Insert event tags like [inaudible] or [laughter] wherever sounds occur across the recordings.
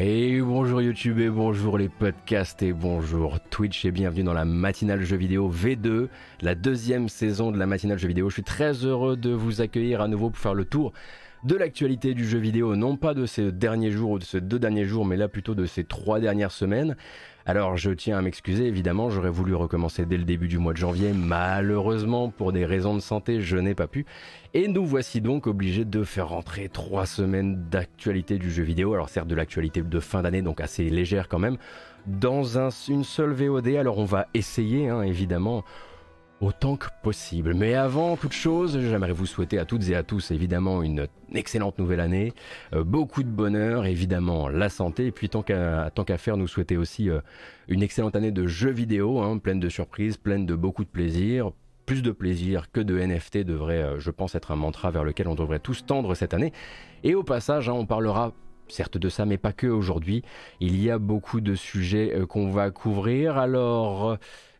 Et bonjour YouTube et bonjour les podcasts et bonjour Twitch et bienvenue dans la matinale jeux vidéo V2, la deuxième saison de la matinale jeux vidéo. Je suis très heureux de vous accueillir à nouveau pour faire le tour de l'actualité du jeu vidéo, non pas de ces derniers jours ou de ces deux derniers jours, mais là plutôt de ces trois dernières semaines. Alors je tiens à m'excuser, évidemment, j'aurais voulu recommencer dès le début du mois de janvier, malheureusement pour des raisons de santé, je n'ai pas pu. Et nous voici donc obligés de faire rentrer trois semaines d'actualité du jeu vidéo, alors certes de l'actualité de fin d'année, donc assez légère quand même, dans une seule VOD. Alors on va essayer, hein, évidemment, autant que possible. Mais avant toute chose, j'aimerais vous souhaiter à toutes et à tous évidemment une excellente nouvelle année, euh, beaucoup de bonheur, évidemment la santé, et puis tant qu'à faire, nous souhaiter aussi euh, une excellente année de jeux vidéo, hein, pleine de surprises, pleine de beaucoup de plaisir. Plus de plaisir que de NFT devrait, euh, je pense, être un mantra vers lequel on devrait tous tendre cette année. Et au passage, hein, on parlera certes de ça, mais pas que aujourd'hui. Il y a beaucoup de sujets qu'on va couvrir. Alors,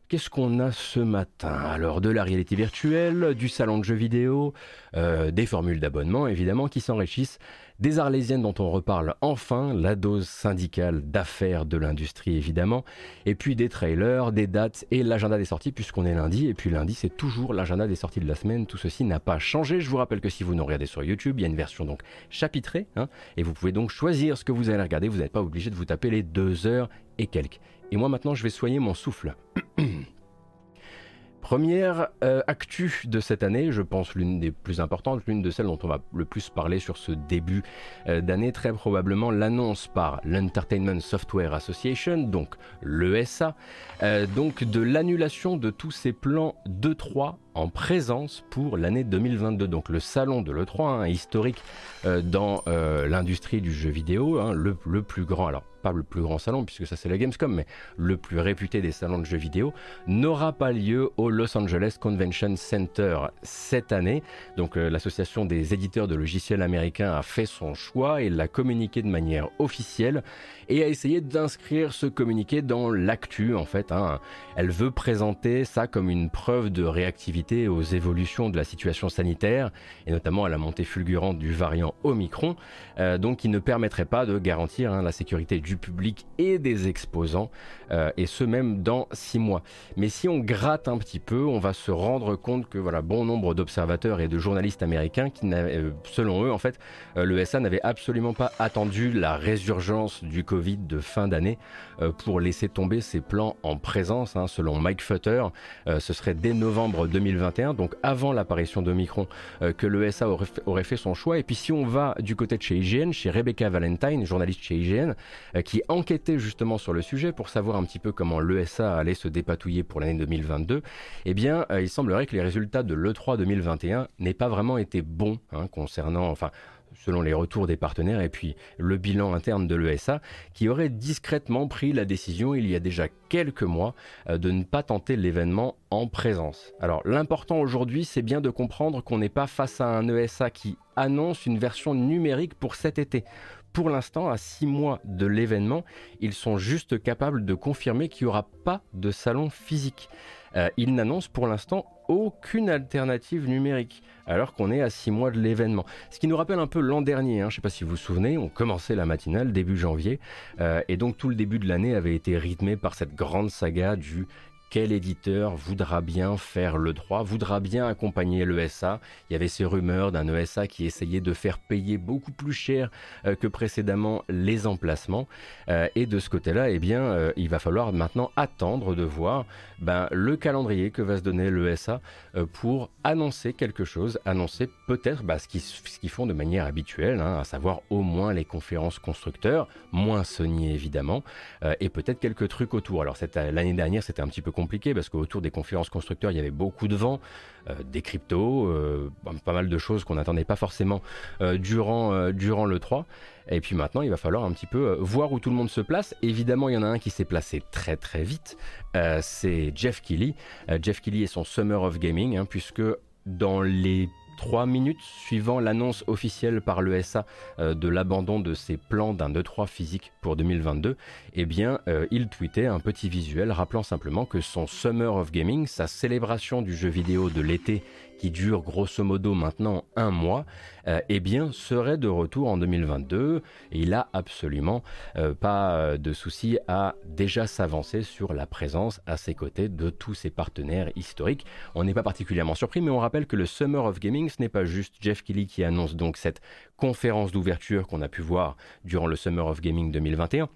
Qu'est-ce qu'on a ce matin? Alors de la réalité virtuelle, du salon de jeux vidéo, euh, des formules d'abonnement évidemment qui s'enrichissent, des arlésiennes dont on reparle enfin, la dose syndicale d'affaires de l'industrie évidemment, et puis des trailers, des dates et l'agenda des sorties puisqu'on est lundi, et puis lundi c'est toujours l'agenda des sorties de la semaine, tout ceci n'a pas changé. Je vous rappelle que si vous nous regardez sur YouTube, il y a une version donc chapitrée, hein, et vous pouvez donc choisir ce que vous allez regarder, vous n'êtes pas obligé de vous taper les deux heures et quelques. Et moi maintenant je vais soigner mon souffle. [clears throat] Première euh, actu de cette année, je pense l'une des plus importantes, l'une de celles dont on va le plus parler sur ce début euh, d'année, très probablement l'annonce par l'Entertainment Software Association, donc l'ESA, euh, donc de l'annulation de tous ces plans d'E3 en présence pour l'année 2022. Donc le salon de l'E3, hein, historique dans l'industrie du jeu vidéo, hein, le, le plus grand. Alors pas le plus grand salon puisque ça c'est la Gamescom, mais le plus réputé des salons de jeux vidéo, n'aura pas lieu au Los Angeles Convention Center cette année. Donc euh, l'association des éditeurs de logiciels américains a fait son choix et l'a communiqué de manière officielle et a essayé d'inscrire ce communiqué dans l'actu en fait. Hein. Elle veut présenter ça comme une preuve de réactivité aux évolutions de la situation sanitaire et notamment à la montée fulgurante du variant Omicron, euh, donc qui ne permettrait pas de garantir hein, la sécurité du public et des exposants, euh, et ce même dans six mois. Mais si on gratte un petit peu, on va se rendre compte que voilà, bon nombre d'observateurs et de journalistes américains qui, euh, selon eux, en fait, l'ESA n'avait absolument pas attendu la résurgence du Covid de fin d'année euh, pour laisser tomber ses plans en présence. Hein, selon Mike Futter, euh, ce serait dès novembre 2021, donc avant l'apparition de Micron, euh, que l'ESA aurait, aurait, fait son choix. Et puis si on va du côté de chez IGN, chez Rebecca Valentine, journaliste chez IGN, qui enquêtait justement sur le sujet pour savoir un petit peu comment l'ESA allait se dépatouiller pour l'année 2022, eh bien, il semblerait que les résultats de l'E3 2021 n'aient pas vraiment été bons hein, concernant, enfin, selon les retours des partenaires et puis le bilan interne de l'ESA, qui aurait discrètement pris la décision il y a déjà quelques mois euh, de ne pas tenter l'événement en présence. Alors l'important aujourd'hui, c'est bien de comprendre qu'on n'est pas face à un ESA qui annonce une version numérique pour cet été. Pour l'instant, à six mois de l'événement, ils sont juste capables de confirmer qu'il n'y aura pas de salon physique. Euh, ils n'annoncent pour l'instant aucune alternative numérique alors qu'on est à 6 mois de l'événement. Ce qui nous rappelle un peu l'an dernier, hein, je ne sais pas si vous vous souvenez, on commençait la matinale début janvier, euh, et donc tout le début de l'année avait été rythmé par cette grande saga du quel éditeur voudra bien faire le droit, voudra bien accompagner l'ESA Il y avait ces rumeurs d'un ESA qui essayait de faire payer beaucoup plus cher euh, que précédemment les emplacements. Euh, et de ce côté-là, eh bien, euh, il va falloir maintenant attendre de voir ben, le calendrier que va se donner l'ESA pour annoncer quelque chose, annoncer peut-être bah, ce qu'ils font de manière habituelle, hein, à savoir au moins les conférences constructeurs, moins Sony évidemment, et peut-être quelques trucs autour. Alors l'année dernière, c'était un petit peu compliqué parce qu'autour des conférences constructeurs, il y avait beaucoup de vent, euh, des cryptos, euh, pas mal de choses qu'on n'attendait pas forcément euh, durant, durant le 3. Et puis maintenant, il va falloir un petit peu voir où tout le monde se place. Évidemment, il y en a un qui s'est placé très très vite. c'est Jeff Keighley. Jeff Keighley et son Summer of Gaming, hein, puisque dans les 3 minutes suivant l'annonce officielle par l'ESA euh, de l'abandon de ses plans d'un E3 physique pour 2022, eh bien, euh, il tweetait un petit visuel rappelant simplement que son Summer of Gaming, sa célébration du jeu vidéo de l'été qui dure grosso modo maintenant un mois, euh, eh bien, serait de retour en 2022. Et il a absolument euh, pas de souci à déjà s'avancer sur la présence à ses côtés de tous ses partenaires historiques. On n'est pas particulièrement surpris, mais on rappelle que le Summer of Gaming, ce n'est pas juste Jeff Kelly qui annonce donc cette conférence d'ouverture qu'on a pu voir durant le Summer of Gaming 2021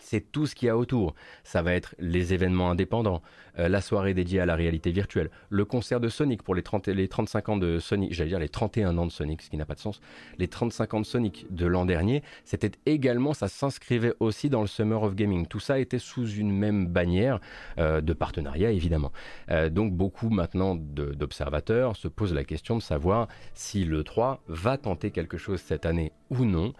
c'est tout ce qu'il y a autour. Ça va être les événements indépendants, euh, la soirée dédiée à la réalité virtuelle, le concert de Sonic pour les, 30, les 35 ans de Sonic, j'allais dire les 31 ans de Sonic, ce qui n'a pas de sens, les 35 ans de Sonic de l'an dernier, c'était également, ça s'inscrivait aussi dans le Summer of Gaming. Tout ça était sous une même bannière euh, de partenariat, évidemment. Euh, donc beaucoup maintenant d'observateurs se posent la question de savoir si le 3 va tenter quelque chose cette année ou non,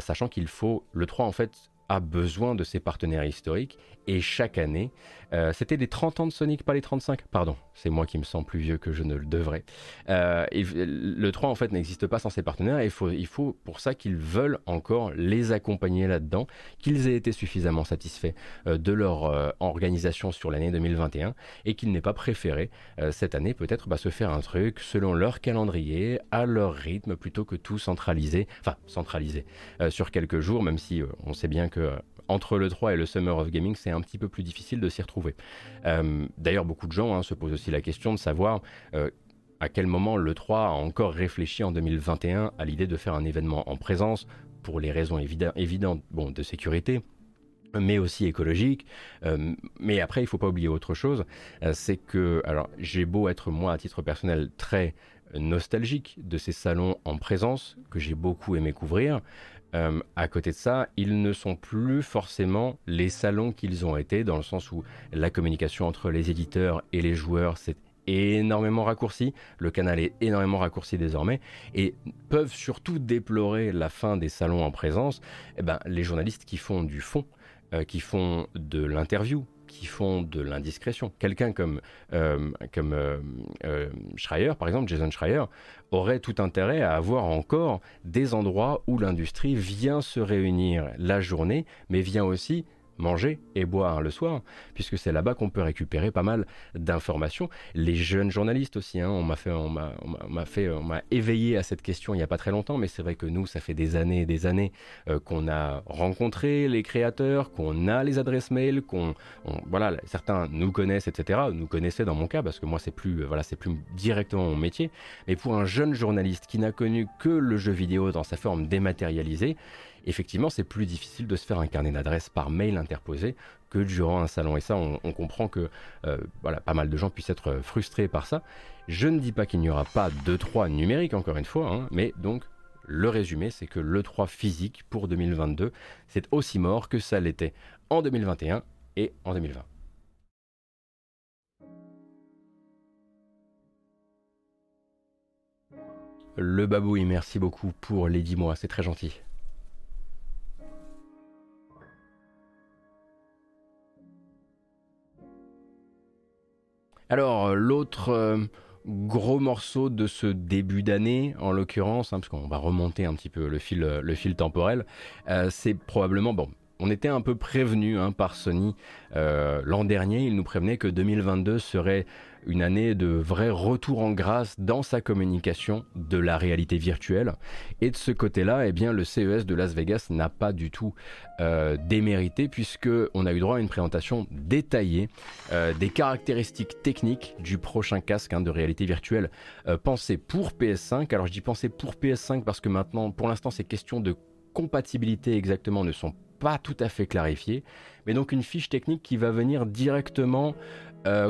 sachant qu'il faut, le 3 en fait, a besoin de ses partenaires historiques et chaque année, euh, c'était les 30 ans de Sonic, pas les 35, pardon, c'est moi qui me sens plus vieux que je ne le devrais. Euh, le 3 en fait n'existe pas sans ses partenaires et il faut, il faut pour ça qu'ils veulent encore les accompagner là-dedans, qu'ils aient été suffisamment satisfaits euh, de leur organisation sur l'année 2021 et qu'ils n'aient pas préféré cette année peut-être bah, se faire un truc selon leur calendrier, à leur rythme, plutôt que tout centraliser, enfin centraliser sur quelques jours, même si on sait bien que entre le 3 et le Summer of Gaming, c'est un petit peu plus difficile de s'y retrouver. Euh, d'ailleurs, beaucoup de gens hein, se posent aussi la question de savoir euh, à quel moment le 3 a encore réfléchi en 2021 à l'idée de faire un événement en présence pour les raisons évidentes bon, de sécurité, mais aussi écologiques. Euh, mais après, il ne faut pas oublier autre chose, c'est que, alors j'ai beau être moi à titre personnel très nostalgique de ces salons en présence que j'ai beaucoup aimé couvrir. Euh, à côté de ça, ils ne sont plus forcément les salons qu'ils ont été, dans le sens où la communication entre les éditeurs et les joueurs s'est énormément raccourcie, le canal est énormément raccourci désormais, et peuvent surtout déplorer la fin des salons en présence, eh ben, les journalistes qui font du fond, euh, qui font de l'interview, qui font de l'indiscrétion. Quelqu'un comme, euh, comme euh, euh, Schreier, par exemple, Jason Schreier, aurait tout intérêt à avoir encore des endroits où l'industrie vient se réunir la journée, mais vient aussi manger et boire le soir, puisque c'est là-bas qu'on peut récupérer pas mal d'informations. Les jeunes journalistes aussi, hein, on m'a fait, on m'a fait, on m'a éveillé à cette question il n'y a pas très longtemps, mais c'est vrai que nous, ça fait des années et des années euh, qu'on a rencontré les créateurs, qu'on a les adresses mail, qu'on, voilà, certains nous connaissent, etc. Nous connaissaient dans mon cas, parce que moi, c'est plus, voilà, c'est plus directement mon métier. Mais pour un jeune journaliste qui n'a connu que le jeu vidéo dans sa forme dématérialisée, effectivement, c'est plus difficile de se faire un carnet d'adresses par mail interposé que durant un salon. Et ça, on, comprend que euh, pas mal de gens puissent être frustrés par ça. Je ne dis pas qu'il n'y aura pas de 3 numérique, encore une fois, hein, mais donc le résumé, c'est que le 3 physique pour 2022, c'est aussi mort que ça l'était en 2021 et en 2020. Le babouille, merci beaucoup pour les 10 mois, c'est très gentil. Alors, l'autre euh, gros morceau de ce début d'année, en l'occurrence, hein, parce qu'on va remonter un petit peu le fil, le fil temporel, euh, c'est probablement, bon, on était un peu prévenu hein, par Sony. Euh, l'an dernier, il nous prévenait que 2022 serait une année de vrai retour en grâce dans sa communication de la réalité virtuelle. Et de ce côté-là, eh bien, le CES de Las Vegas n'a pas du tout euh, démérité puisque on a eu droit à une présentation détaillée euh, des caractéristiques techniques du prochain casque hein, de réalité virtuelle euh, pensé pour PS5. Alors je dis pensé pour PS5 parce que maintenant, pour l'instant, ces questions de compatibilité exactement ne sont pas tout à fait clarifiées, mais donc une fiche technique qui va venir directement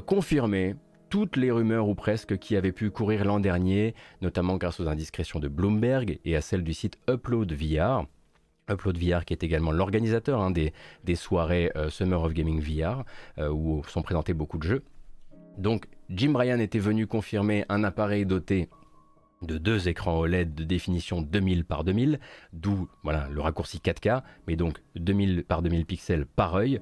confirmer toutes les rumeurs ou presque qui avaient pu courir l'an dernier, notamment grâce aux indiscrétions de Bloomberg et à celles du site Upload VR. Upload VR qui est également l'organisateur hein, des, soirées euh, Summer of Gaming VR euh, où sont présentés beaucoup de jeux. Donc Jim Ryan était venu confirmer un appareil doté de deux écrans OLED de définition 2000 par 2000, d'où voilà, le raccourci 4K, mais donc 2000 par 2000 pixels par œil,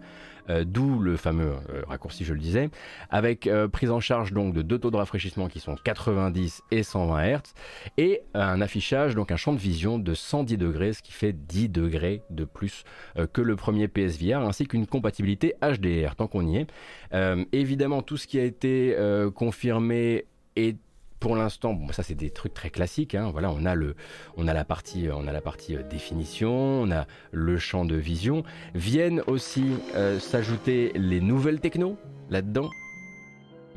euh, d'où le fameux euh, raccourci, je le disais, avec euh, prise en charge donc de deux taux de rafraîchissement qui sont 90 et 120 Hz, et un affichage, donc un champ de vision de 110 degrés, ce qui fait 10 degrés de plus que le premier PSVR, ainsi qu'une compatibilité HDR, tant qu'on y est. évidemment, tout ce qui a été confirmé est pour l'instant, ça c'est des trucs très classiques. Hein. Voilà, on a le, on a la partie, on a la partie euh, définition, on a le champ de vision. Viennent aussi euh, s'ajouter les nouvelles technos là-dedans?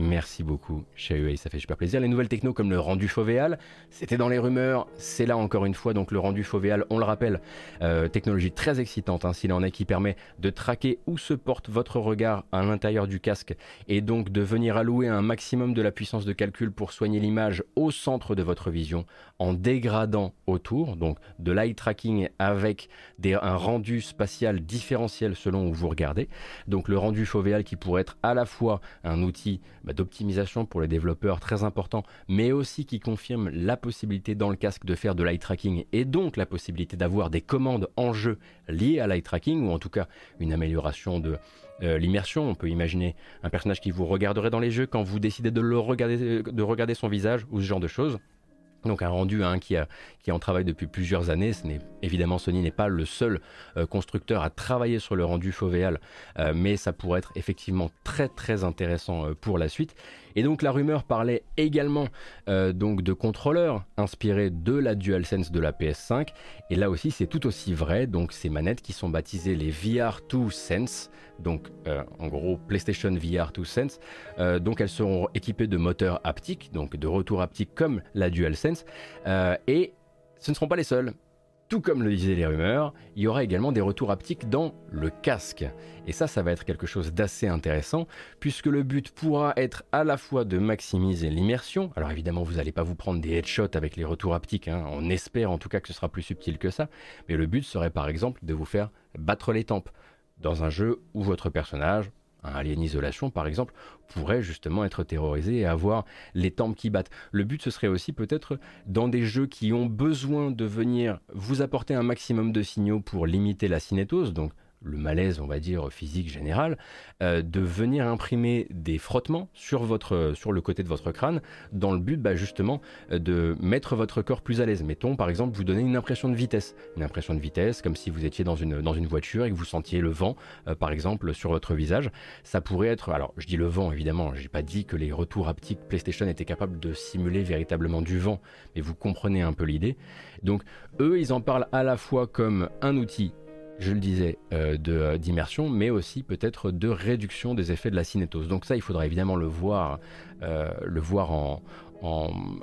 Merci beaucoup, chez ça fait super plaisir. Les nouvelles technos comme le rendu fovéal, c'était dans les rumeurs, c'est là encore une fois, donc le rendu fovéal, on le rappelle, euh, technologie très excitante, hein, s'il en est qui permet de traquer où se porte votre regard à l'intérieur du casque et donc de venir allouer un maximum de la puissance de calcul pour soigner l'image au centre de votre vision en dégradant autour, donc de l'eye tracking avec un rendu spatial différentiel selon où vous regardez. Donc le rendu fovéal qui pourrait être à la fois un outil bah, d'optimisation pour les développeurs très important, mais aussi qui confirme la possibilité dans le casque de faire de l'eye tracking et donc la possibilité d'avoir des commandes en jeu liées à l'eye tracking ou en tout cas une amélioration de euh, l'immersion. On peut imaginer un personnage qui vous regarderait dans les jeux quand vous décidez regarder, de regarder son visage ou ce genre de choses. Donc un rendu hein, qui, a, qui en travaille depuis plusieurs années. Évidemment Sony n'est pas le seul euh, constructeur à travailler sur le rendu fovéal, euh, mais ça pourrait être effectivement très très intéressant euh, pour la suite. Et donc la rumeur parlait également donc de contrôleurs inspirés de la DualSense de la PS5. Et là aussi c'est tout aussi vrai. Donc ces manettes qui sont baptisées les VR2 Sense donc en gros PlayStation VR 2 Sense. Donc elles seront équipées de moteurs haptiques, donc de retour haptique comme la DualSense. Et ce ne seront pas les seuls. Tout comme le disaient les rumeurs, il y aura également des retours haptiques dans le casque. Et ça, ça va être quelque chose d'assez intéressant, puisque le but pourra être à la fois de maximiser l'immersion. Alors évidemment, vous n'allez pas vous prendre des headshots avec les retours haptiques, hein. on espère en tout cas que ce sera plus subtil que ça. Mais le but serait par exemple de vous faire battre les tempes dans un jeu où votre personnage, un Alien Isolation par exemple, pourrait justement être terrorisé et avoir les tempes qui battent. Le but ce serait aussi peut-être dans des jeux qui ont besoin de venir vous apporter un maximum de signaux pour limiter la cinétose, donc le malaise, on va dire, physique général, euh, de venir imprimer des frottements sur, votre, sur le côté de votre crâne, dans le but bah, justement euh, de mettre votre corps plus à l'aise. Mettons par exemple vous donner une impression de vitesse, une impression de vitesse comme si vous étiez dans une, dans une voiture et que vous sentiez le vent, euh, par exemple, sur votre visage. Ça pourrait être, alors je dis le vent évidemment, j'ai pas dit que les retours haptiques PlayStation étaient capables de simuler véritablement du vent, mais vous comprenez un peu l'idée. Donc eux, ils en parlent à la fois comme un outil je le disais, euh, euh, d'immersion, mais aussi peut-être de réduction des effets de la cinétose. Donc ça, il faudra évidemment le voir, euh, le voir en,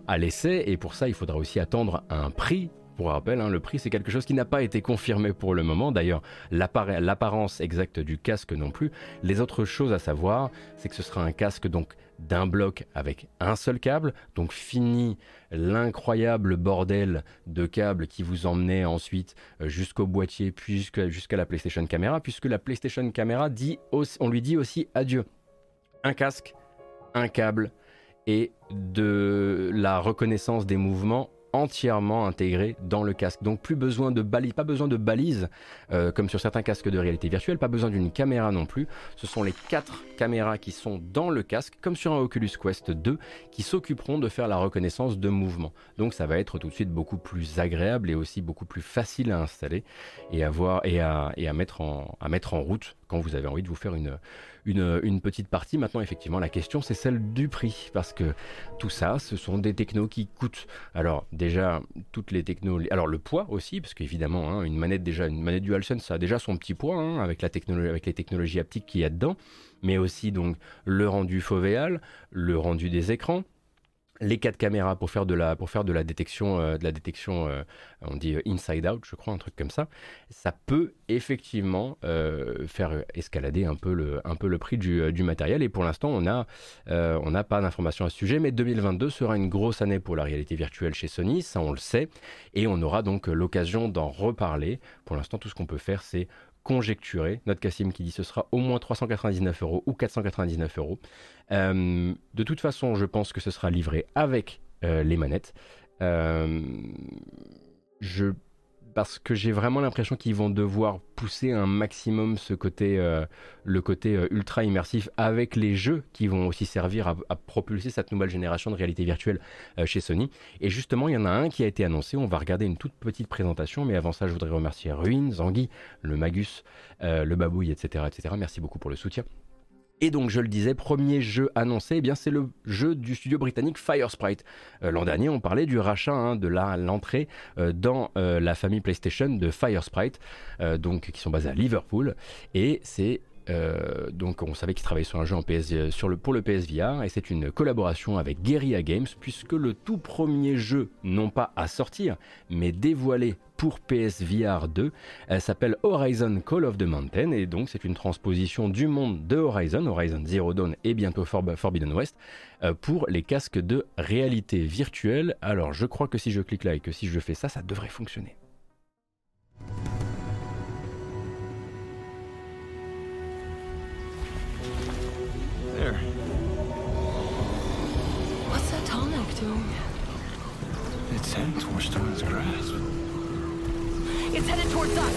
à l'essai, et pour ça, il faudra aussi attendre un prix pour rappel, hein, le prix c'est quelque chose qui n'a pas été confirmé pour le moment. D'ailleurs, l'apparence exacte du casque non plus. Les autres choses à savoir, c'est que ce sera un casque donc d'un bloc avec un seul câble. Donc fini l'incroyable bordel de câbles qui vous emmenait ensuite euh, jusqu'au boîtier puis jusqu'à la PlayStation Camera, puisque la PlayStation Camera dit on lui dit aussi adieu. Un casque, un câble et de la reconnaissance des mouvements entièrement intégré dans le casque. Donc plus besoin de balises, pas besoin de balises euh, comme sur certains casques de réalité virtuelle, pas besoin d'une caméra non plus. Ce sont les quatre caméras qui sont dans le casque, comme sur un Oculus Quest 2, qui s'occuperont de faire la reconnaissance de mouvement. Donc ça va être tout de suite beaucoup plus agréable et aussi beaucoup plus facile à installer et à, voir, et à mettre en route quand vous avez envie de vous faire une, une, petite partie. Maintenant, effectivement, la question, c'est celle du prix, parce que tout ça, ce sont des technos qui coûtent. Alors, déjà, toutes les technos... Alors, le poids aussi, parce qu'évidemment, hein, une manette déjà, une manette DualSense, ça a déjà son petit poids, hein, avec, la technologie, avec les technologies haptiques qu'il y a dedans, mais aussi, donc, le rendu fovéal, le rendu des écrans, les quatre caméras pour faire de la pour faire de la détection euh, de la détection euh, on dit euh, inside out je crois un truc comme ça. Ça peut effectivement faire escalader un peu le un peu le prix du, du matériel. Et pour l'instant on on n'a pas d'informations à ce sujet mais 2022 sera une grosse année pour la réalité virtuelle chez Sony ça on le sait. Et on aura donc l'occasion d'en reparler. Pour l'instant tout ce qu'on peut faire c'est conjecturer. Notre Cassim qui dit ce sera au moins 399 euros ou 499 euros. Euh, de toute façon, je pense que ce sera livré avec euh, les manettes. je parce que j'ai vraiment l'impression qu'ils vont devoir pousser un maximum ce côté, euh, le côté euh, ultra immersif avec les jeux qui vont aussi servir à, propulser cette nouvelle génération de réalité virtuelle euh, chez Sony. Et justement, il y en a un qui a été annoncé. On va regarder une toute petite présentation, mais avant ça, je voudrais remercier Ruin, Zangui, le Magus, le Babouille, etc., etc. Merci beaucoup pour le soutien. Et donc, je le disais, premier jeu annoncé, eh bien c'est le jeu du studio britannique Firesprite. Euh, L'an dernier, on parlait du rachat hein, de l'entrée euh, dans euh, la famille PlayStation de Firesprite, donc qui sont basés à Liverpool. Et c'est euh, donc on savait qu'il travaillait sur un jeu le, pour le PSVR et c'est une collaboration avec Guerrilla Games puisque le tout premier jeu, non pas à sortir, mais dévoilé pour PSVR 2, s'appelle Horizon Call of the Mountain et donc c'est une transposition du monde de Horizon, Horizon Zero Dawn et bientôt Forbidden West, euh, pour les casques de réalité virtuelle. Alors je crois que si je clique là et que si je fais ça, ça devrait fonctionner. There. What's that tonic doing? It's heading towards Dawn's grasp. It's headed towards us!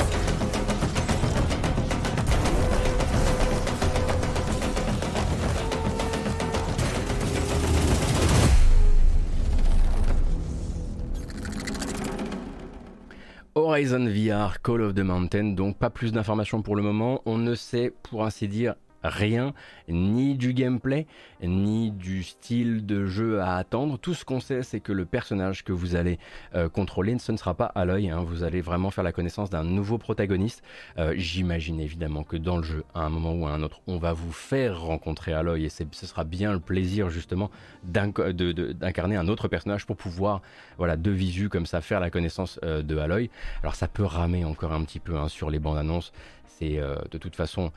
Horizon VR, Call of the Mountain, donc pas plus d'informations pour le moment. On ne sait, pour ainsi dire, rien, ni du gameplay, ni du style de jeu à attendre. Tout ce qu'on sait, c'est que le personnage que vous allez euh, contrôler, ce ne sera pas Aloy. Hein. Vous allez vraiment faire la connaissance d'un nouveau protagoniste. Euh, j'imagine évidemment que dans le jeu, à un moment ou à un autre, on va vous faire rencontrer Aloy et ce sera bien le plaisir justement d'incarner un autre personnage pour pouvoir, voilà, de visu comme ça, faire la connaissance euh, de Aloy. Alors ça peut ramer encore un petit peu hein, sur les bandes annonces. C'est de toute façon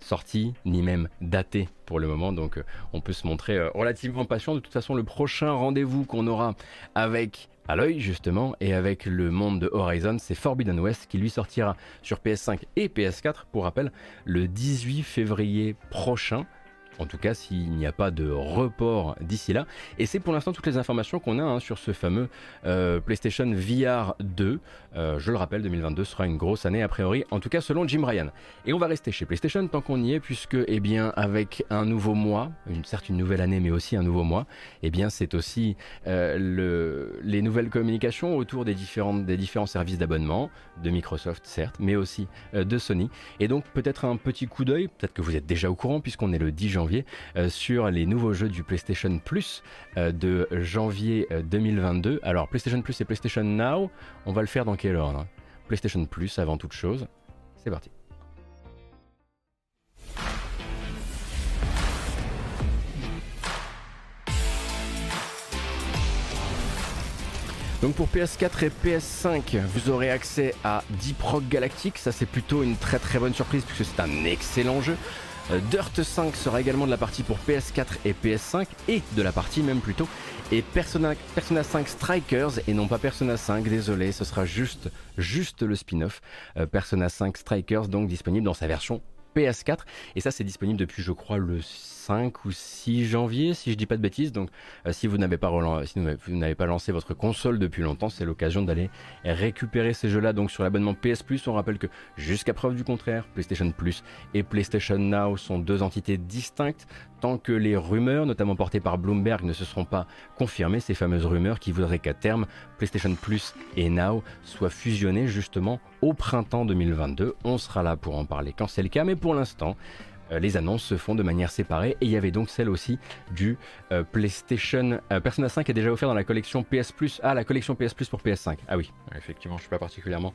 sorti ni même daté pour le moment, donc euh, on peut se montrer euh, relativement patient. De toute façon, le prochain rendez-vous qu'on aura avec Aloy justement et avec le monde de Horizon, c'est Forbidden West qui lui sortira sur PS5 et PS4 pour rappel le 18 février prochain en tout cas s'il n'y a pas de report d'ici là. Et c'est pour l'instant toutes les informations qu'on a hein, sur ce fameux euh, PlayStation VR 2. Euh, je le rappelle, 2022 sera une grosse année a priori, en tout cas selon Jim Ryan. Et on va rester chez PlayStation tant qu'on y est, puisque eh bien avec un nouveau mois, une certes une nouvelle année, mais aussi un nouveau mois, eh bien c'est aussi euh, le, les nouvelles communications autour des, différentes, des différents services d'abonnement de Microsoft certes, mais aussi de Sony. Et donc peut-être un petit coup d'œil, peut-être que vous êtes déjà au courant puisqu'on est le 10 janvier euh, sur les nouveaux jeux du PlayStation Plus euh, de janvier 2022. Euh, Alors PlayStation Plus et PlayStation Now, on va le faire dans PlayStation Plus avant toute chose. C'est parti. Donc pour PS4 et PS5, vous aurez accès à Deep Rock Galactic. Ça c'est plutôt une très très bonne surprise puisque c'est un excellent jeu. Euh, Dirt 5 sera également de la partie pour PS4 et PS5 et de la partie même plutôt. Et Persona, Persona 5 Strikers et non pas Persona 5, désolé, ce sera juste, juste le spin-off. Euh, Persona 5 Strikers donc disponible dans sa version PS4 et ça c'est disponible depuis je crois le 5 ou 6 janvier, si je dis pas de bêtises. Donc, euh, si vous n'avez pas, lancé votre console depuis longtemps, c'est l'occasion d'aller récupérer ces jeux-là. Donc, sur l'abonnement PS Plus, on rappelle que jusqu'à preuve du contraire, PlayStation Plus et PlayStation Now sont deux entités distinctes. Tant que les rumeurs, notamment portées par Bloomberg, ne se seront pas confirmées, ces fameuses rumeurs qui voudraient qu'à terme, PlayStation Plus et Now soient fusionnés justement au printemps 2022. On sera là pour en parler quand c'est le cas, mais pour l'instant, les annonces se font de manière séparée et il y avait donc celle aussi du euh, PlayStation. Euh, Persona 5 est déjà offert dans la collection PS Plus. Ah la collection PS Plus pour PS5 ah oui. Effectivement je suis pas particulièrement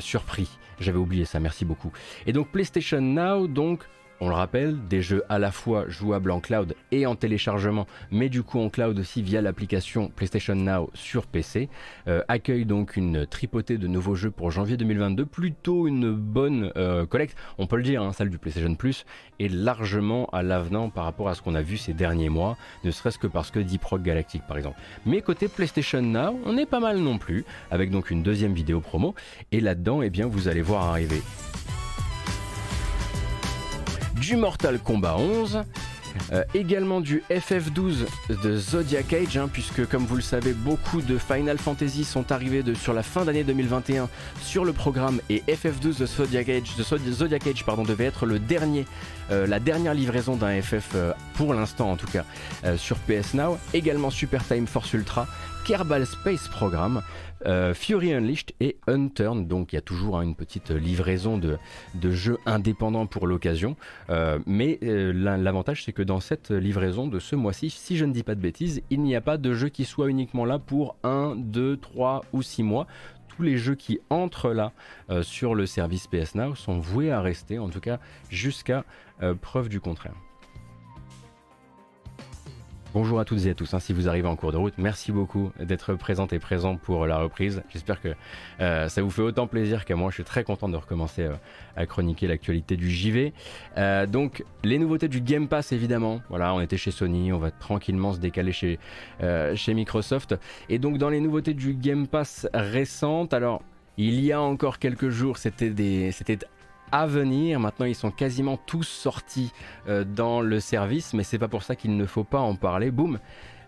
surpris. J'avais oublié ça. Merci beaucoup. Et donc PlayStation Now donc on le rappelle, des jeux à la fois jouables en cloud et en téléchargement, mais du coup en cloud aussi via l'application PlayStation Now sur PC, euh, accueille donc une tripotée de nouveaux jeux pour janvier 2022, plutôt une bonne euh, collecte, on peut le dire, hein, celle du PlayStation Plus est largement à l'avenant par rapport à ce qu'on a vu ces derniers mois, ne serait-ce que parce que Deep Rock Galactic par exemple. Mais côté PlayStation Now, on est pas mal non plus, avec donc une deuxième vidéo promo, et là-dedans, eh bien, vous allez voir arriver du Mortal Kombat 11 également du FF12 de Zodiac Age, hein, puisque comme vous le savez, beaucoup de Final Fantasy sont arrivés sur la fin d'année 2021 sur le programme et FF12 de Zodiac Age, de Zodiac Age pardon, devait être le dernier, la dernière livraison d'un FF pour l'instant en tout cas sur PS Now. Également Super Time Force Ultra, Kerbal Space Program, euh, Fury Unleashed et Unturned. Donc il y a toujours hein, une petite livraison de, jeux indépendants pour l'occasion. Euh, mais euh, l'avantage c'est que dans cette livraison de ce mois-ci, si je ne dis pas de bêtises, il n'y a pas de jeu qui soit uniquement là pour 1, 2, 3 ou 6 mois tous les jeux qui entrent là sur le service PS Now sont voués à rester, en tout cas jusqu'à preuve du contraire. Bonjour à toutes et à tous, hein, si vous arrivez en cours de route, merci beaucoup d'être présente et présent pour la reprise. J'espère que euh, ça vous fait autant plaisir qu'à moi, je suis très content de recommencer euh, à chroniquer l'actualité du JV. Euh, donc les nouveautés du Game Pass évidemment, voilà, on était chez Sony, on va tranquillement se décaler chez, Microsoft. Et donc dans les nouveautés du Game Pass récentes, alors il y a encore quelques jours, c'était à venir. Maintenant, ils sont quasiment tous sortis euh, dans le service, mais c'est pas pour ça qu'il ne faut pas en parler. Boum,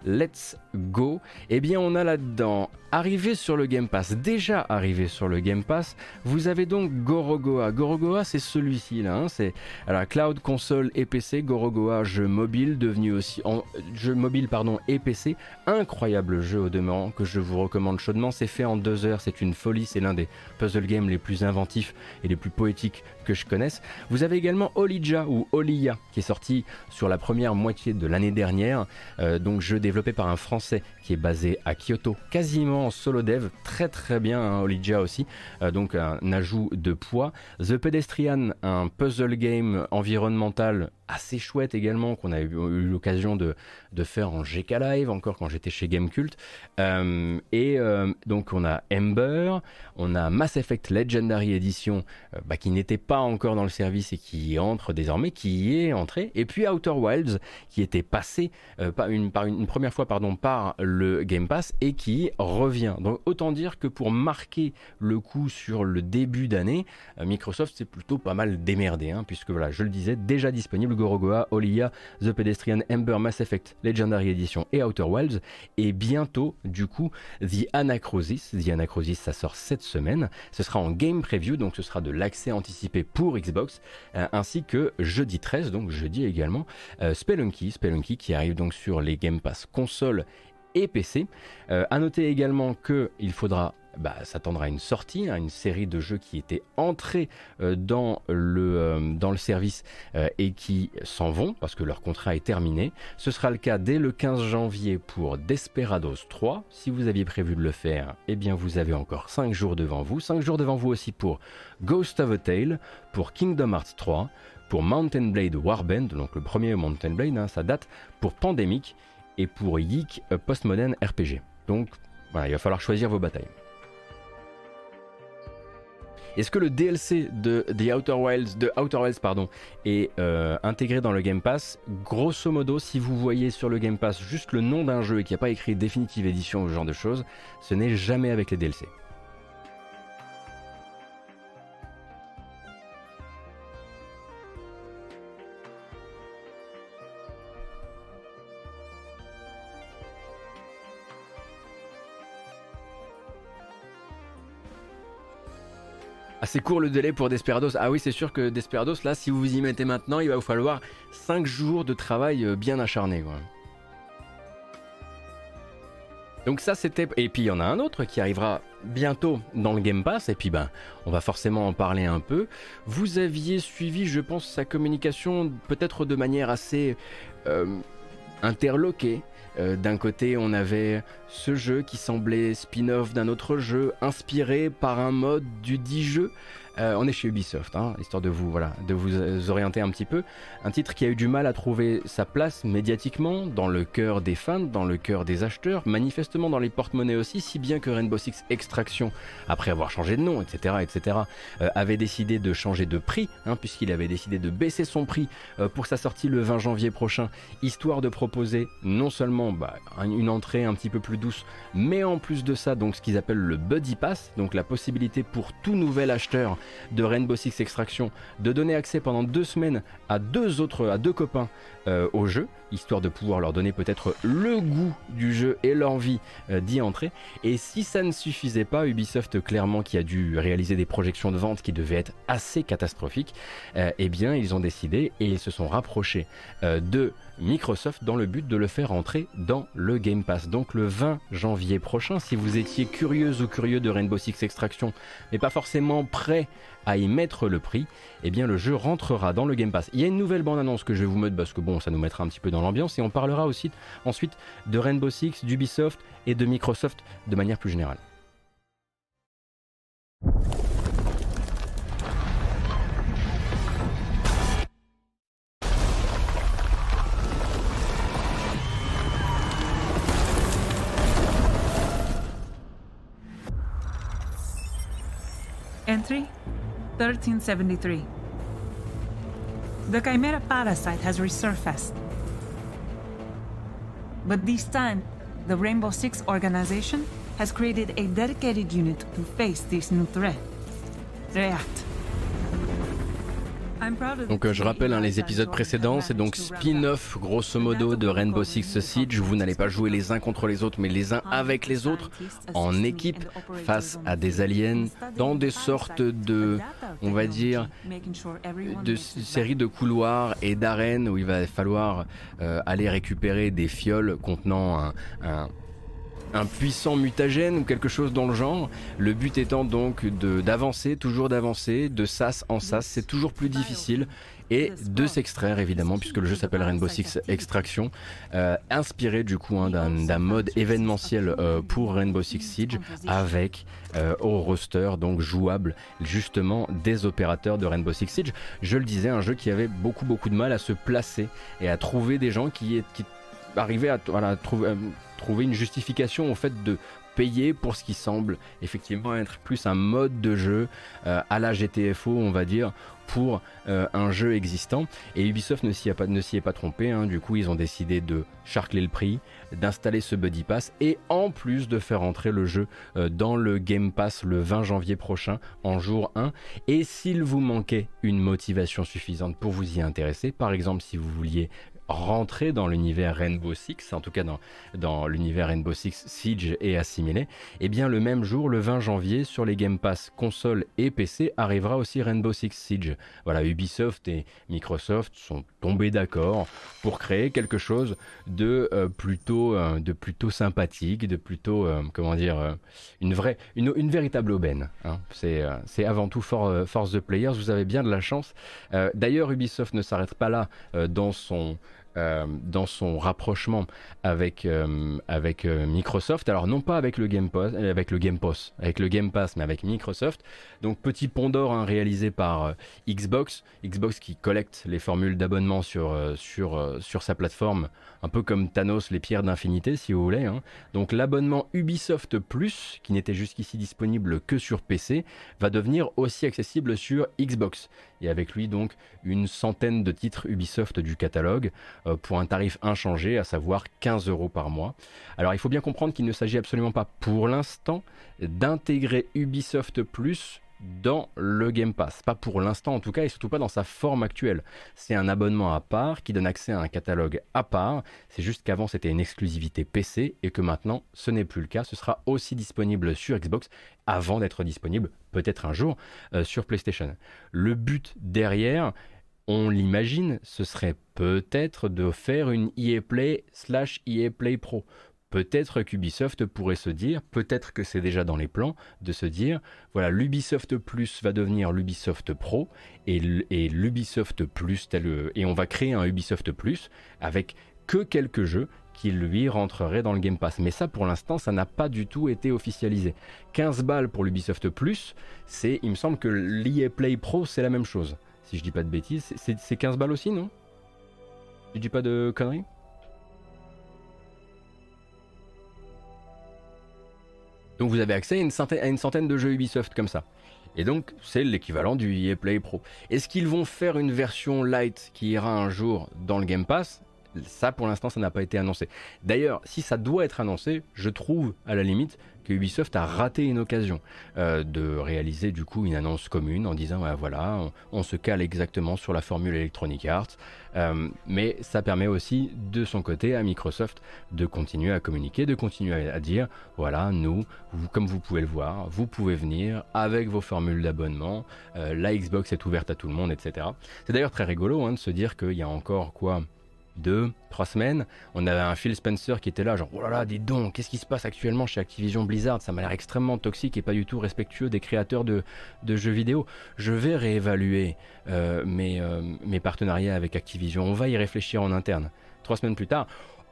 let's go. Eh bien, on a là-dedans Arrivé sur le Game Pass, déjà arrivé sur le Game Pass, vous avez donc Gorogoa. Gorogoa, c'est celui-ci là, hein, c'est alors cloud, console et PC. Gorogoa, jeu mobile devenu aussi en jeu mobile pardon et PC. Incroyable jeu au demeurant que je vous recommande chaudement. C'est fait en deux heures, c'est une folie. C'est l'un des puzzle games les plus inventifs et les plus poétiques que je connaisse. Vous avez également Olija ou Olia qui est sorti sur la première moitié de l'année dernière. Euh, donc jeu développé par un Français qui est basé à Kyoto, quasiment solo dev, très très bien, hein, Olija aussi, euh, donc un ajout de poids. The Pedestrian, un puzzle game environnemental assez chouette également qu'on a eu, l'occasion de, faire en GK Live encore quand j'étais chez Gamecult. Euh, et euh, donc on a Ember, on a Mass Effect Legendary Edition euh, bah, qui n'était pas encore dans le service et qui entre désormais, qui y est entré. Et puis Outer Wilds qui était passé par une, première fois pardon, par le Game Pass et qui revient. Donc autant dire que pour marquer le coup sur le début d'année, Microsoft s'est plutôt pas mal démerdé, hein, puisque voilà, je le disais, déjà disponible Gorogoa, Olia, The Pedestrian, Ember, Mass Effect, Legendary Edition et Outer Wilds. Et bientôt, du coup, The Anacrosis. The Anacrosis, ça sort cette semaine. Ce sera en game preview, donc ce sera de l'accès anticipé pour Xbox, euh, ainsi que jeudi 13, donc jeudi également, euh, Spelunky. Spelunky qui arrive donc sur les Game Pass console PC. Euh, à noter également qu'il faudra bah, s'attendra à une sortie, à hein, une série de jeux qui étaient entrés euh, dans, le, euh, dans le service euh, et qui s'en vont parce que leur contrat est terminé. Ce sera le cas dès le 15 janvier pour Desperados 3. Si vous aviez prévu de le faire, eh bien vous avez encore 5 jours devant vous. 5 jours devant vous aussi pour Ghost of a Tale, pour Kingdom Hearts 3, pour Mountain Blade Warband, donc le premier Mountain Blade, hein, ça date, pour Pandemic et pour Yik Postmodern RPG. Donc voilà, il va falloir choisir vos batailles. Est-ce que le DLC de The Outer Wilds, de est euh, intégré dans le Game Pass? Grosso modo, si vous voyez sur le Game Pass juste le nom d'un jeu et qu'il n'y a pas écrit définitive édition ou ce genre de choses, ce n'est jamais avec les DLC. Assez court le délai pour Desperados. Ah oui, c'est sûr que Desperados, là, si vous vous y mettez maintenant, il va vous falloir 5 jours de travail euh, bien acharné. Donc ça c'était... Et puis il y en a un autre qui arrivera bientôt dans le Game Pass, et puis ben on va forcément en parler un peu. Vous aviez suivi, je pense, sa communication peut-être de manière assez euh, interloquée. Euh, d'un côté, on avait ce jeu qui semblait spin-off d'un autre jeu, inspiré par un mode du dit jeu. Euh, on est chez Ubisoft, hein, histoire de vous, voilà, de vous orienter un petit peu. Un titre qui a eu du mal à trouver sa place médiatiquement, dans le cœur des fans, dans le cœur des acheteurs, manifestement dans les porte-monnaies aussi, si bien que Rainbow Six Extraction, après avoir changé de nom, etc., etc., euh, avait décidé de changer de prix, hein, puisqu'il avait décidé de baisser son prix euh, pour sa sortie le 20 janvier prochain, histoire de proposer non seulement bah, une entrée un petit peu plus douce, mais en plus de ça, donc ce qu'ils appellent le Buddy Pass, donc la possibilité pour tout nouvel acheteur de Rainbow Six Extraction de donner accès pendant deux semaines à deux autres, à deux copains euh, au jeu, histoire de pouvoir leur donner peut-être le goût du jeu et l'envie euh, d'y entrer. Et si ça ne suffisait pas, Ubisoft clairement qui a dû réaliser des projections de vente qui devaient être assez catastrophiques, euh, eh bien ils ont décidé et ils se sont rapprochés de Microsoft dans le but de le faire entrer dans le Game Pass. Donc le 20 janvier prochain, si vous étiez curieuse ou curieux de Rainbow Six Extraction, mais pas forcément prêt à y mettre le prix, eh bien le jeu rentrera dans le Game Pass. Il y a une nouvelle bande-annonce que je vais vous mettre parce que bon, ça nous mettra un petit peu dans l'ambiance et on parlera aussi ensuite de Rainbow Six, d'Ubisoft et de Microsoft de manière plus générale. Entry 1373. The Chimera parasite has resurfaced. But this time, the Rainbow Six organization has created a dedicated unit to face this new threat. React. Donc euh, je rappelle hein, les épisodes précédents, c'est donc spin-off grosso modo de Rainbow Six Siege. Vous n'allez pas jouer les uns contre les autres, mais les uns avec les autres, en équipe, face à des aliens, dans des sortes de, on va dire, de séries de couloirs et d'arènes où il va falloir euh, aller récupérer des fioles contenant un un puissant mutagène ou quelque chose dans le genre. Le but étant donc d'avancer, toujours d'avancer, de sas en sas, c'est toujours plus difficile. Et de s'extraire évidemment puisque le jeu s'appelle Rainbow Six Extraction, euh, inspiré du coup hein, d'un mode événementiel euh, pour Rainbow Six Siege avec euh, au roster donc jouable justement des opérateurs de Rainbow Six Siege. Je le disais, un jeu qui avait beaucoup beaucoup de mal à se placer et à trouver des gens qui, qui arrivaient à, voilà, trouver une justification au fait de payer pour ce qui semble effectivement être plus un mode de jeu euh, à la GTFO, on va dire, pour euh, un jeu existant. Et Ubisoft ne s'y, est pas trompé, hein. du coup ils ont décidé de charcler le prix, d'installer ce Buddy Pass et en plus de faire entrer le jeu euh, dans le Game Pass le 20 janvier prochain en jour 1. Et s'il vous manquait une motivation suffisante pour vous y intéresser, par exemple si vous vouliez rentrer dans l'univers Rainbow Six, en tout cas dans, dans l'univers Rainbow Six Siege et assimilé, et eh bien le même jour, le 20 janvier, sur les Game Pass console et PC, arrivera aussi Rainbow Six Siege. Voilà, Ubisoft et Microsoft sont tombés d'accord pour créer quelque chose de euh, plutôt euh, de plutôt sympathique, de plutôt euh, comment dire une vraie une, une véritable aubaine. Hein. C'est avant tout for, Force the Players. Vous avez bien de la chance. D'ailleurs, Ubisoft ne s'arrête pas là dans son euh, dans son rapprochement avec, euh, euh, Microsoft. Alors non pas avec le Game Pass, avec le Game Pass, mais avec Microsoft. Donc petit pont d'or hein, réalisé par Xbox, Xbox qui collecte les formules d'abonnement sur sa plateforme, un peu comme Thanos les pierres d'infinité si vous voulez. Hein. Donc l'abonnement Ubisoft Plus, qui n'était jusqu'ici disponible que sur PC, va devenir aussi accessible sur Xbox et avec lui donc une centaine de titres Ubisoft du catalogue euh, pour un tarif inchangé, à savoir 15 euros par mois. Alors il faut bien comprendre qu'il ne s'agit absolument pas pour l'instant d'intégrer Ubisoft Plus dans le Game Pass. Pas pour l'instant en tout cas et surtout pas dans sa forme actuelle. C'est un abonnement à part qui donne accès à un catalogue à part. C'est juste qu'avant c'était une exclusivité PC et que maintenant ce n'est plus le cas. Ce sera aussi disponible sur Xbox avant d'être disponible peut-être un jour euh, sur PlayStation. Le but derrière, on l'imagine, ce serait peut-être de faire une EA Play slash EA Play Pro. Peut-être qu'Ubisoft pourrait se dire, peut-être que c'est déjà dans les plans, de se dire, voilà, l'Ubisoft Plus va devenir l'Ubisoft Pro et, l'Ubisoft Plus, et on va créer un Ubisoft Plus avec que quelques jeux qui lui rentreraient dans le Game Pass. Mais ça, pour l'instant, ça n'a pas du tout été officialisé. 15 balles pour l'Ubisoft Plus, c'est, il me semble que l'EA Play Pro, c'est la même chose. Si je dis pas de bêtises, c'est 15 balles aussi, non? Je dis pas de conneries? Donc vous avez accès à une, centaine, de jeux Ubisoft comme ça. Et donc c'est l'équivalent du EA Play Pro. Est-ce qu'ils vont faire une version light qui ira un jour dans le Game Pass? Ça, pour l'instant, ça n'a pas été annoncé. D'ailleurs, si ça doit être annoncé, je trouve à la limite Ubisoft a raté une occasion euh, de réaliser du coup une annonce commune en disant voilà, on, se cale exactement sur la formule Electronic Arts, euh, mais ça permet aussi de son côté à Microsoft de continuer à communiquer, de continuer à, dire voilà, nous, comme vous pouvez le voir, vous pouvez venir avec vos formules d'abonnement, euh, la Xbox est ouverte à tout le monde, etc. C'est d'ailleurs très rigolo hein, de se dire qu'il y a encore quoi deux, trois semaines, on avait un Phil Spencer qui était là, genre, oh là là, dis donc, qu'est-ce qui se passe actuellement chez Activision Blizzard? Ça m'a l'air extrêmement toxique et pas du tout respectueux des créateurs de, jeux vidéo. Je vais réévaluer euh, mes, euh, mes partenariats avec Activision, on va y réfléchir en interne. Trois semaines plus tard,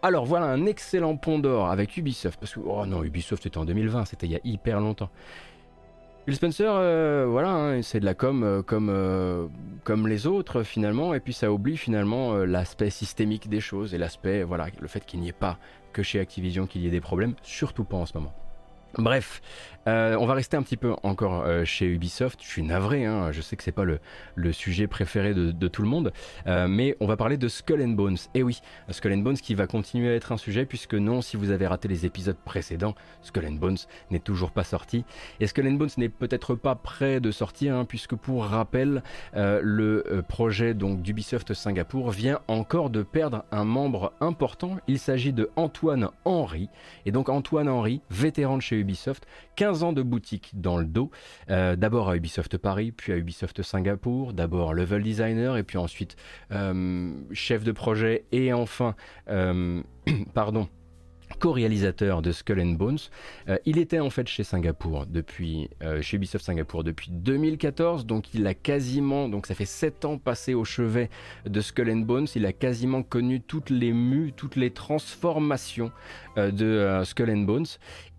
alors voilà un excellent pont d'or avec Ubisoft, parce que, oh non, Ubisoft c'était en 2020, c'était il y a hyper longtemps. Phil Spencer, euh, voilà, hein, c'est de la com euh, comme, euh, comme les autres finalement, et puis ça oublie finalement l'aspect systémique des choses et l'aspect, voilà, le fait qu'il n'y ait pas que chez Activision qu'il y ait des problèmes, surtout pas en ce moment. Bref, euh, on va rester un petit peu encore euh, chez Ubisoft. Je suis navré, hein. je sais que c'est pas le, sujet préféré de, tout le monde, euh, mais on va parler de Skull and Bones. Et oui, Skull and Bones qui va continuer à être un sujet, puisque non, si vous avez raté les épisodes précédents, Skull and Bones n'est toujours pas sorti. Et Skull and Bones n'est peut-être pas prêt de sortir, hein, puisque pour rappel, le projet donc d'Ubisoft Singapour vient encore de perdre un membre important. Il s'agit de Antoine Henry. Et donc Antoine Henry, vétéran de chez Ubisoft, 15 ans de boutique dans le dos, euh, d'abord à Ubisoft Paris, puis à Ubisoft Singapour, d'abord level designer et puis ensuite euh, chef de projet et enfin, euh, [clears throat] pardon, co-réalisateur de Skull and Bones. Euh, il était en fait chez Singapour depuis, euh, chez Ubisoft Singapour depuis 2014, donc il a quasiment, donc ça fait 7 ans passé au chevet de Skull and Bones, il a quasiment connu toutes les mues, toutes les transformations euh, de Skull and Bones,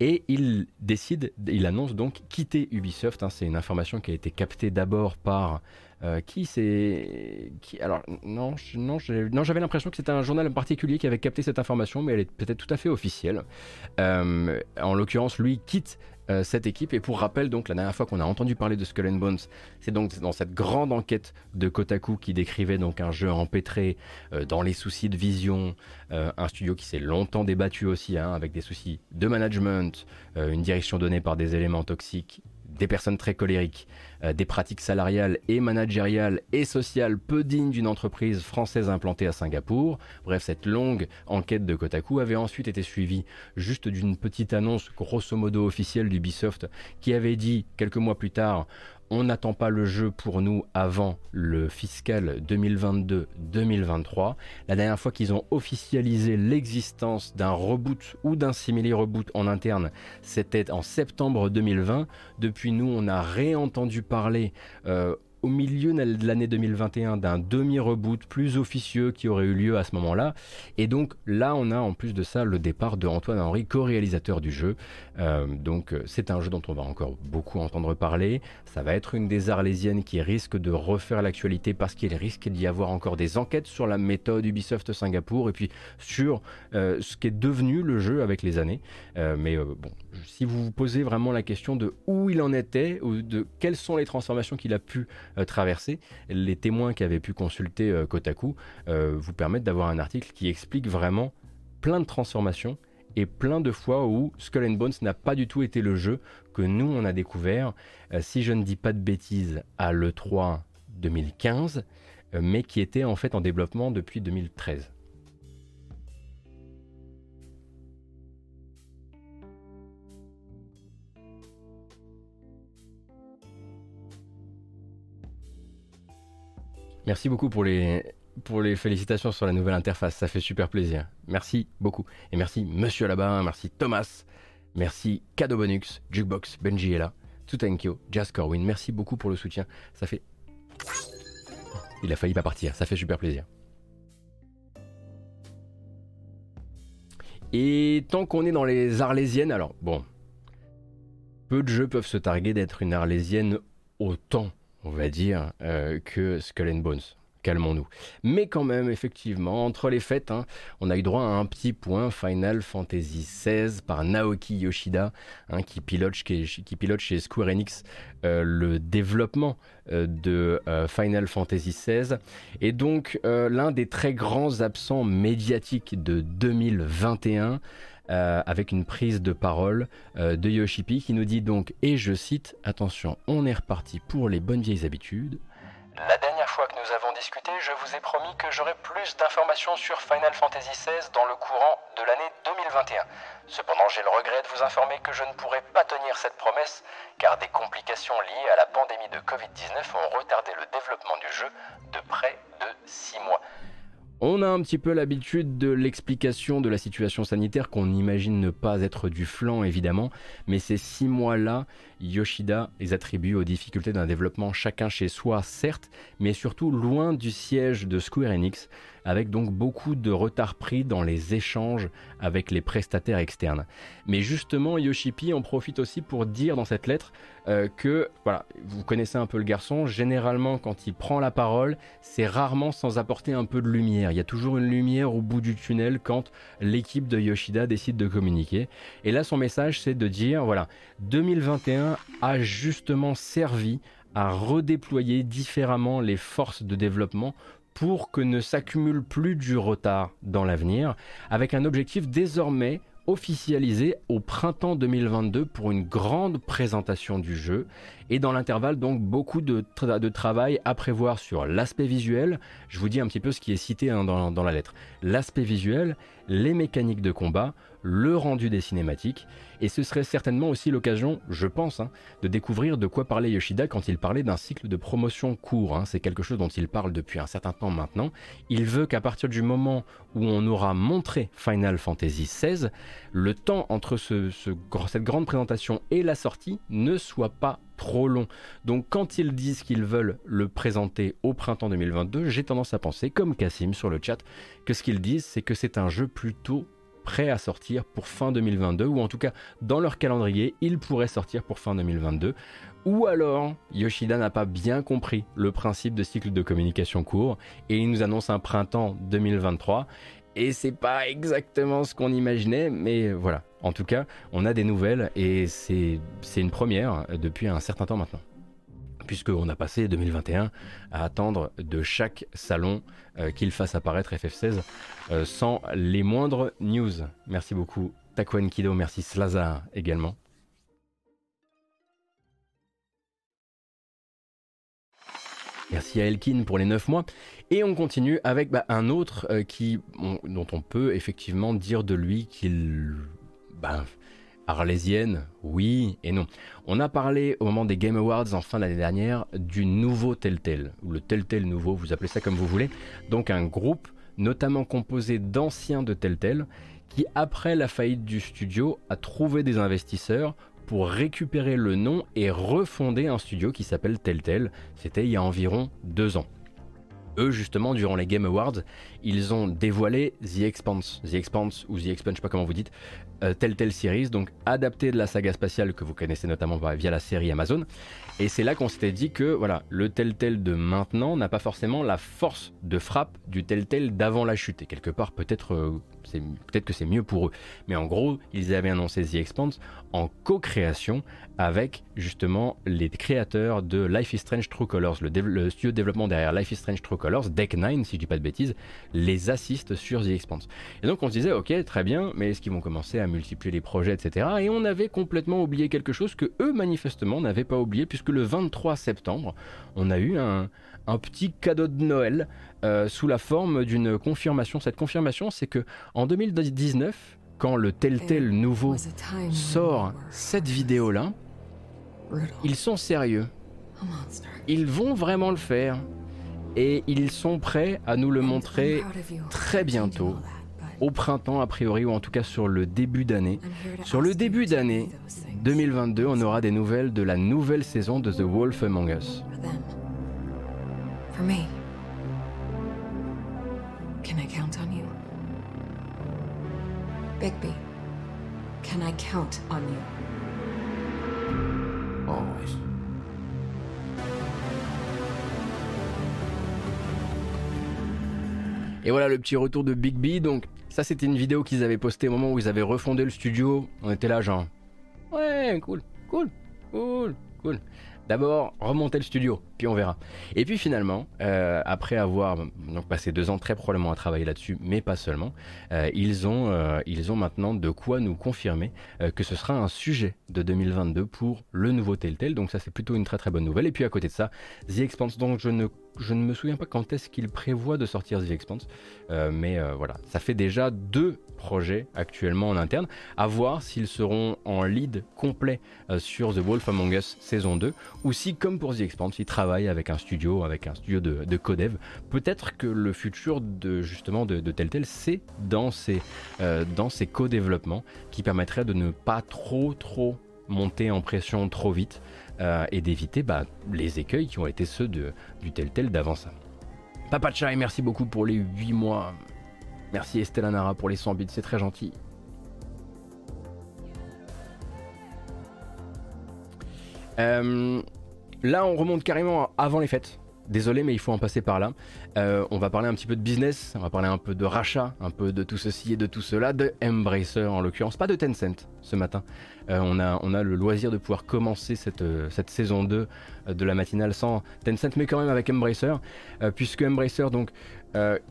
et il décide, il annonce donc quitter Ubisoft. Hein. c'est une information qui a été captée d'abord par euh, qui c'est alors non non non j'avais l'impression que c'était un journal particulier qui avait capté cette information mais elle est peut-être tout à fait officielle. Euh, en l'occurrence lui quitte euh, cette équipe et pour rappel donc la dernière fois qu'on a entendu parler de Skull and Bones c'est donc dans cette grande enquête de Kotaku qui décrivait donc un jeu empêtré dans les soucis de vision un studio qui s'est longtemps débattu aussi hein, avec des soucis de management une direction donnée par des éléments toxiques des personnes très colériques, euh, des pratiques salariales et managériales et sociales peu dignes d'une entreprise française implantée à Singapour. Bref, cette longue enquête de Kotaku avait ensuite été suivie juste d'une petite annonce grosso modo officielle d'Ubisoft qui avait dit quelques mois plus tard on n'attend pas le jeu pour nous avant le fiscal 2022-2023. La dernière fois qu'ils ont officialisé l'existence d'un reboot ou d'un simili reboot en interne, c'était en septembre 2020. Depuis nous, on a réentendu parler euh, au milieu de l'année 2021 d'un demi-reboot plus officieux qui aurait eu lieu à ce moment-là. Et donc là, on a en plus de ça le départ de Antoine Henry, co-réalisateur du jeu. Euh, donc euh, c'est un jeu dont on va encore beaucoup entendre parler. Ça va être une des Arlésiennes qui risque de refaire l'actualité parce qu'il risque d'y avoir encore des enquêtes sur la méthode Ubisoft Singapour et puis sur euh, ce qui est devenu le jeu avec les années. mais bon, si vous vous posez vraiment la question de où il en était ou de quelles sont les transformations qu'il a pu euh, traverser, les témoins qui avaient pu consulter euh, Kotaku euh, vous permettent d'avoir un article qui explique vraiment plein de transformations et plein de fois où Skull and Bones n'a pas du tout été le jeu que nous on a découvert, si je ne dis pas de bêtises, à l'E3 2015, mais qui était en fait en développement depuis 2013. Merci beaucoup pour les, félicitations sur la nouvelle interface, ça fait super plaisir. Merci beaucoup. Et merci Monsieur là-bas, merci Thomas, merci Cadeau Bonux, Jukebox, Benji est là, Tutenkyo, Jazz Corwin, merci beaucoup pour le soutien. Ça fait. Il a failli pas partir, ça fait super plaisir. Et tant qu'on est dans les arlésiennes, alors bon, peu de jeux peuvent se targuer d'être une arlésienne autant on va dire, euh, que Skull and Bones. Calmons-nous. Mais quand même, effectivement, entre les fêtes, hein, on a eu droit à un petit point Final Fantasy XVI par Naoki Yoshida, hein, qui, pilote, qui, pilote, chez Square Enix euh, le développement euh, de Final Fantasy XVI. Et donc, l'un des très grands absents médiatiques de 2021. Avec une prise de parole de Yoshipi qui nous dit donc, et je cite, attention, on est reparti pour les bonnes vieilles habitudes. La dernière fois que nous avons discuté, je vous ai promis que j'aurais plus d'informations sur Final Fantasy XVI dans le courant de l'année 2021. Cependant, j'ai le regret de vous informer que je ne pourrai pas tenir cette promesse, car des complications liées à la pandémie de Covid-19 ont retardé le développement du jeu de près de 6 mois. On a un petit peu l'habitude de l'explication de la situation sanitaire qu'on imagine ne pas être du flanc évidemment, mais ces six mois-là, Yoshida les attribue aux difficultés d'un développement chacun chez soi certes, mais surtout loin du siège de Square Enix, avec donc beaucoup de retard pris dans les échanges avec les prestataires externes. Mais justement, Yoshipi en profite aussi pour dire dans cette lettre euh, que, voilà, vous connaissez un peu le garçon, généralement quand il prend la parole, c'est rarement sans apporter un peu de lumière. Il y a toujours une lumière au bout du tunnel quand l'équipe de Yoshida décide de communiquer. Et là, son message, c'est de dire, voilà, 2021 a justement servi à redéployer différemment les forces de développement pour que ne s'accumule plus du retard dans l'avenir, avec un objectif désormais officialisé au printemps 2022 pour une grande présentation du jeu et dans l'intervalle donc beaucoup de, travail à prévoir sur l'aspect visuel. Je vous dis un petit peu ce qui est cité hein, dans la lettre. L'aspect visuel, les mécaniques de combat, le rendu des cinématiques, et ce serait certainement aussi l'occasion, je pense, hein, de découvrir de quoi parlait Yoshida quand il parlait d'un cycle de promotion court. Hein. C'est quelque chose dont il parle depuis un certain temps maintenant. Il veut qu'à partir du moment où on aura montré Final Fantasy XVI, le temps entre ce, cette grande présentation et la sortie ne soit pas trop long. Donc quand ils disent qu'ils veulent le présenter au printemps 2022, j'ai tendance à penser, comme Cassim sur le chat, que ce qu'ils disent, c'est que c'est un jeu plutôt prêt à sortir pour fin 2022, ou en tout cas dans leur calendrier, il pourrait sortir pour fin 2022. Ou alors, Yoshida n'a pas bien compris le principe de cycle de communication court et il nous annonce un printemps 2023. Et c'est pas exactement ce qu'on imaginait, mais voilà. En tout cas, on a des nouvelles et c'est une première depuis un certain temps maintenant puisqu'on a passé 2021 à attendre de chaque salon euh, qu'il fasse apparaître FF16 euh, sans les moindres news. Merci beaucoup Takwan Kido, merci Slazar également. Merci à Elkin pour les 9 mois. Et on continue avec bah, un autre euh, qui, dont on peut effectivement dire de lui qu'il... Bah, Arlésienne, oui et non. On a parlé au moment des Game Awards en fin d'année dernière du nouveau Telltale, ou le Telltale nouveau, vous appelez ça comme vous voulez. Donc un groupe notamment composé d'anciens de Telltale qui, après la faillite du studio, a trouvé des investisseurs pour récupérer le nom et refonder un studio qui s'appelle Telltale. C'était il y a environ deux ans. Eux, justement, durant les Game Awards, ils ont dévoilé The Expanse, The Expanse ou The Expanse, je sais pas comment vous dites, euh, Telltale Series, donc adapté de la saga spatiale que vous connaissez notamment via la série Amazon. Et c'est là qu'on s'était dit que voilà, le Telltale de maintenant n'a pas forcément la force de frappe du Telltale d'avant la chute. Et quelque part, peut-être euh, peut-être que c'est mieux pour eux. Mais en gros, ils avaient annoncé The Expanse en co-création avec justement les créateurs de Life is Strange True Colors, le, studio de développement derrière Life is Strange True Colors, Deck 9 si je dis pas de bêtises, les assiste sur The Expanse. Et donc on se disait, ok, très bien, mais est-ce qu'ils vont commencer à multiplier les projets, etc. Et on avait complètement oublié quelque chose que eux manifestement n'avaient pas oublié, puisque le 23 septembre, on a eu un, un petit cadeau de Noël euh, sous la forme d'une confirmation. Cette confirmation, c'est que en 2019, quand le Telltale nouveau sort cette vidéo-là, ils sont sérieux. Ils vont vraiment le faire. Et ils sont prêts à nous le montrer très bientôt, au printemps a priori, ou en tout cas sur le début d'année. Sur le début d'année 2022, on aura des nouvelles de la nouvelle saison de The Wolf Among Us. For me. Can I count on you? Can I count on you? Always. Et voilà le petit retour de Bigby. Donc, ça, c'était une vidéo qu'ils avaient postée au moment où ils avaient refondé le studio. On était là, genre, ouais, cool, cool, cool, cool. D'abord, remonter le studio puis on verra. Et puis finalement, euh, après avoir donc passé deux ans très probablement à travailler là-dessus, mais pas seulement, euh, ils, ont, euh, ils ont maintenant de quoi nous confirmer que ce sera un sujet de 2022 pour le nouveau Telltale. Donc ça c'est plutôt une très très bonne nouvelle. Et puis à côté de ça, The Expanse, donc je ne je ne me souviens pas quand est-ce qu'il prévoit de sortir The Expanse, euh, mais euh, voilà, ça fait déjà deux projets actuellement en interne. À voir s'ils seront en lead complet euh, sur The Wolf Among Us saison 2, ou si, comme pour The Expanse, ils travaillent avec un studio, avec un studio de, de codev. Peut-être que le futur de justement de, Telltale, c'est dans ces, dans ces co-développements qui permettraient de ne pas trop trop monter en pression trop vite euh, et d'éviter bah, les écueils qui ont été ceux de, du tel d'avant ça. Papa Chai, merci beaucoup pour les 8 mois. Merci Estella Nara pour les 100 bits, c'est très gentil. Euh, là, on remonte carrément avant les fêtes. Désolé, mais il faut en passer par là. Euh, on va parler un petit peu de business, on va parler un peu de rachat, un peu de tout ceci et de tout cela, de Embracer en l'occurrence, pas de Tencent ce matin. Euh, on, a, on a le loisir de pouvoir commencer cette, euh, cette saison 2 de la matinale sans Tencent, mais quand même avec Embracer, puisque Embracer, donc,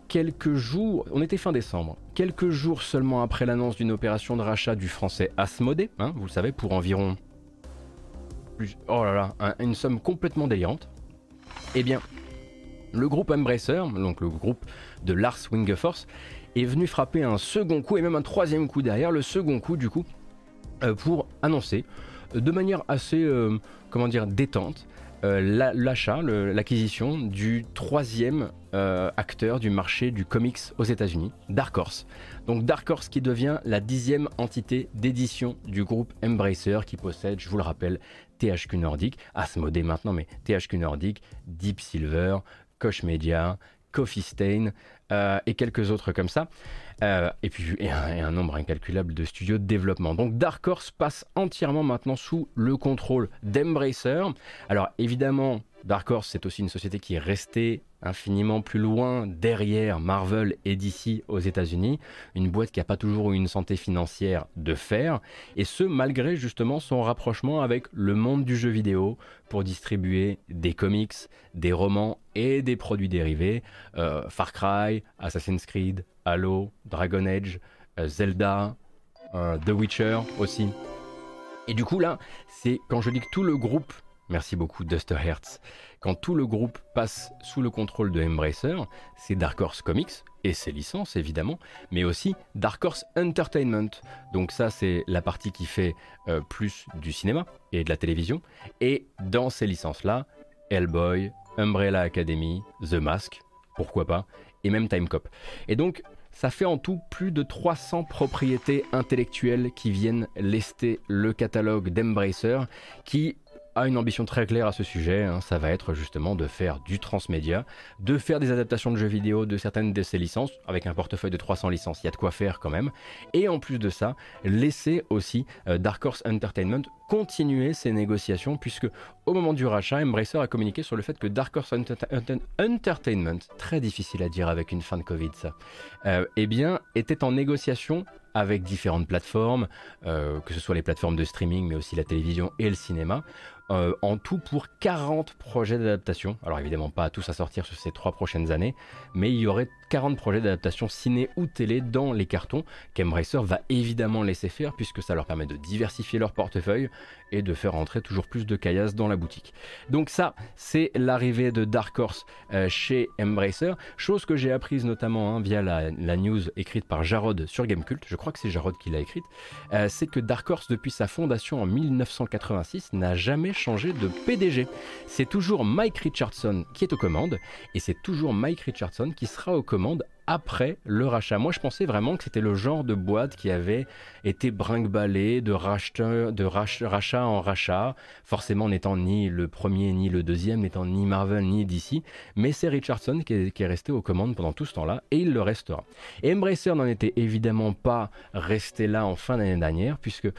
quelques jours, on était fin décembre, quelques jours seulement après l'annonce d'une opération de rachat du français Asmodée, hein, vous le savez, pour environ. oh là là, une somme complètement délirante. Eh bien, le groupe Embracer, donc le groupe de Lars Wingefors, est venu frapper un second coup et même un troisième coup derrière, le second coup du coup, euh, pour annoncer euh, de manière assez, euh, comment dire, détente, l'achat, l'acquisition du troisième acteur du marché du comics aux États-Unis, Dark Horse. Donc Dark Horse qui devient la dixième entité d'édition du groupe Embracer qui possède, je vous le rappelle, THQ Nordic, Asmodee maintenant, mais THQ Nordic, Deep Silver, Koch Media, Coffee Stain euh, et quelques autres comme ça. Euh, et puis et un, nombre incalculable de studios de développement. Donc Dark Horse passe entièrement maintenant sous le contrôle d'Embracer. Alors évidemment, Dark Horse c'est aussi une société qui est restée infiniment plus loin derrière Marvel et DC aux États-Unis, une boîte qui n'a pas toujours eu une santé financière de fer, et ce malgré justement son rapprochement avec le monde du jeu vidéo pour distribuer des comics, des romans et des produits dérivés, euh, Far Cry, Assassin's Creed, Halo, Dragon Age, euh, Zelda, euh, The Witcher aussi. Et du coup là, c'est quand je dis que tout le groupe, merci beaucoup Duster Hertz, quand tout le groupe passe sous le contrôle de Embracer, c'est Dark Horse Comics et ses licences évidemment, mais aussi Dark Horse Entertainment. Donc ça c'est la partie qui fait euh, plus du cinéma et de la télévision. Et dans ces licences-là, Hellboy, Umbrella Academy, The Mask, pourquoi pas, et même Time Cop. Et donc ça fait en tout plus de 300 propriétés intellectuelles qui viennent lester le catalogue d'Embracer, qui a une ambition très claire à ce sujet, hein. ça va être justement de faire du transmédia, de faire des adaptations de jeux vidéo de certaines de ses licences, avec un portefeuille de 300 licences, il y a de quoi faire quand même, et en plus de ça, laisser aussi euh, Dark Horse Entertainment continuer ses négociations, puisque au moment du rachat, Embracer a communiqué sur le fait que Dark Horse Entertainment, très difficile à dire avec une fin de Covid ça, euh, eh bien, était en négociation avec différentes plateformes, euh, que ce soit les plateformes de streaming, mais aussi la télévision et le cinéma, euh, en tout pour 40 projets d'adaptation. Alors évidemment pas tous à sortir sur ces trois prochaines années, mais il y aurait 40 projets d'adaptation ciné ou télé dans les cartons qu'Embracer va évidemment laisser faire puisque ça leur permet de diversifier leur portefeuille et de faire entrer toujours plus de caillasses dans la boutique. Donc ça, c'est l'arrivée de Dark Horse euh, chez Embracer, chose que j'ai apprise notamment hein, via la, news écrite par Jarod sur Gamecult, je crois que c'est Jarod qui l'a écrite, euh, c'est que Dark Horse depuis sa fondation en 1986 n'a jamais changé de PDG. C'est toujours Mike Richardson qui est aux commandes et c'est toujours Mike Richardson qui sera aux commandes après le rachat. Moi, je pensais vraiment que c'était le genre de boîte qui avait été brinque de, rachat, en rachat, forcément n'étant ni le premier ni le deuxième, n'étant ni Marvel ni DC, mais c'est Richardson qui est, resté aux commandes pendant tout ce temps-là, et il le restera. Embracer n'en était évidemment pas resté là en fin d'année dernière, puisque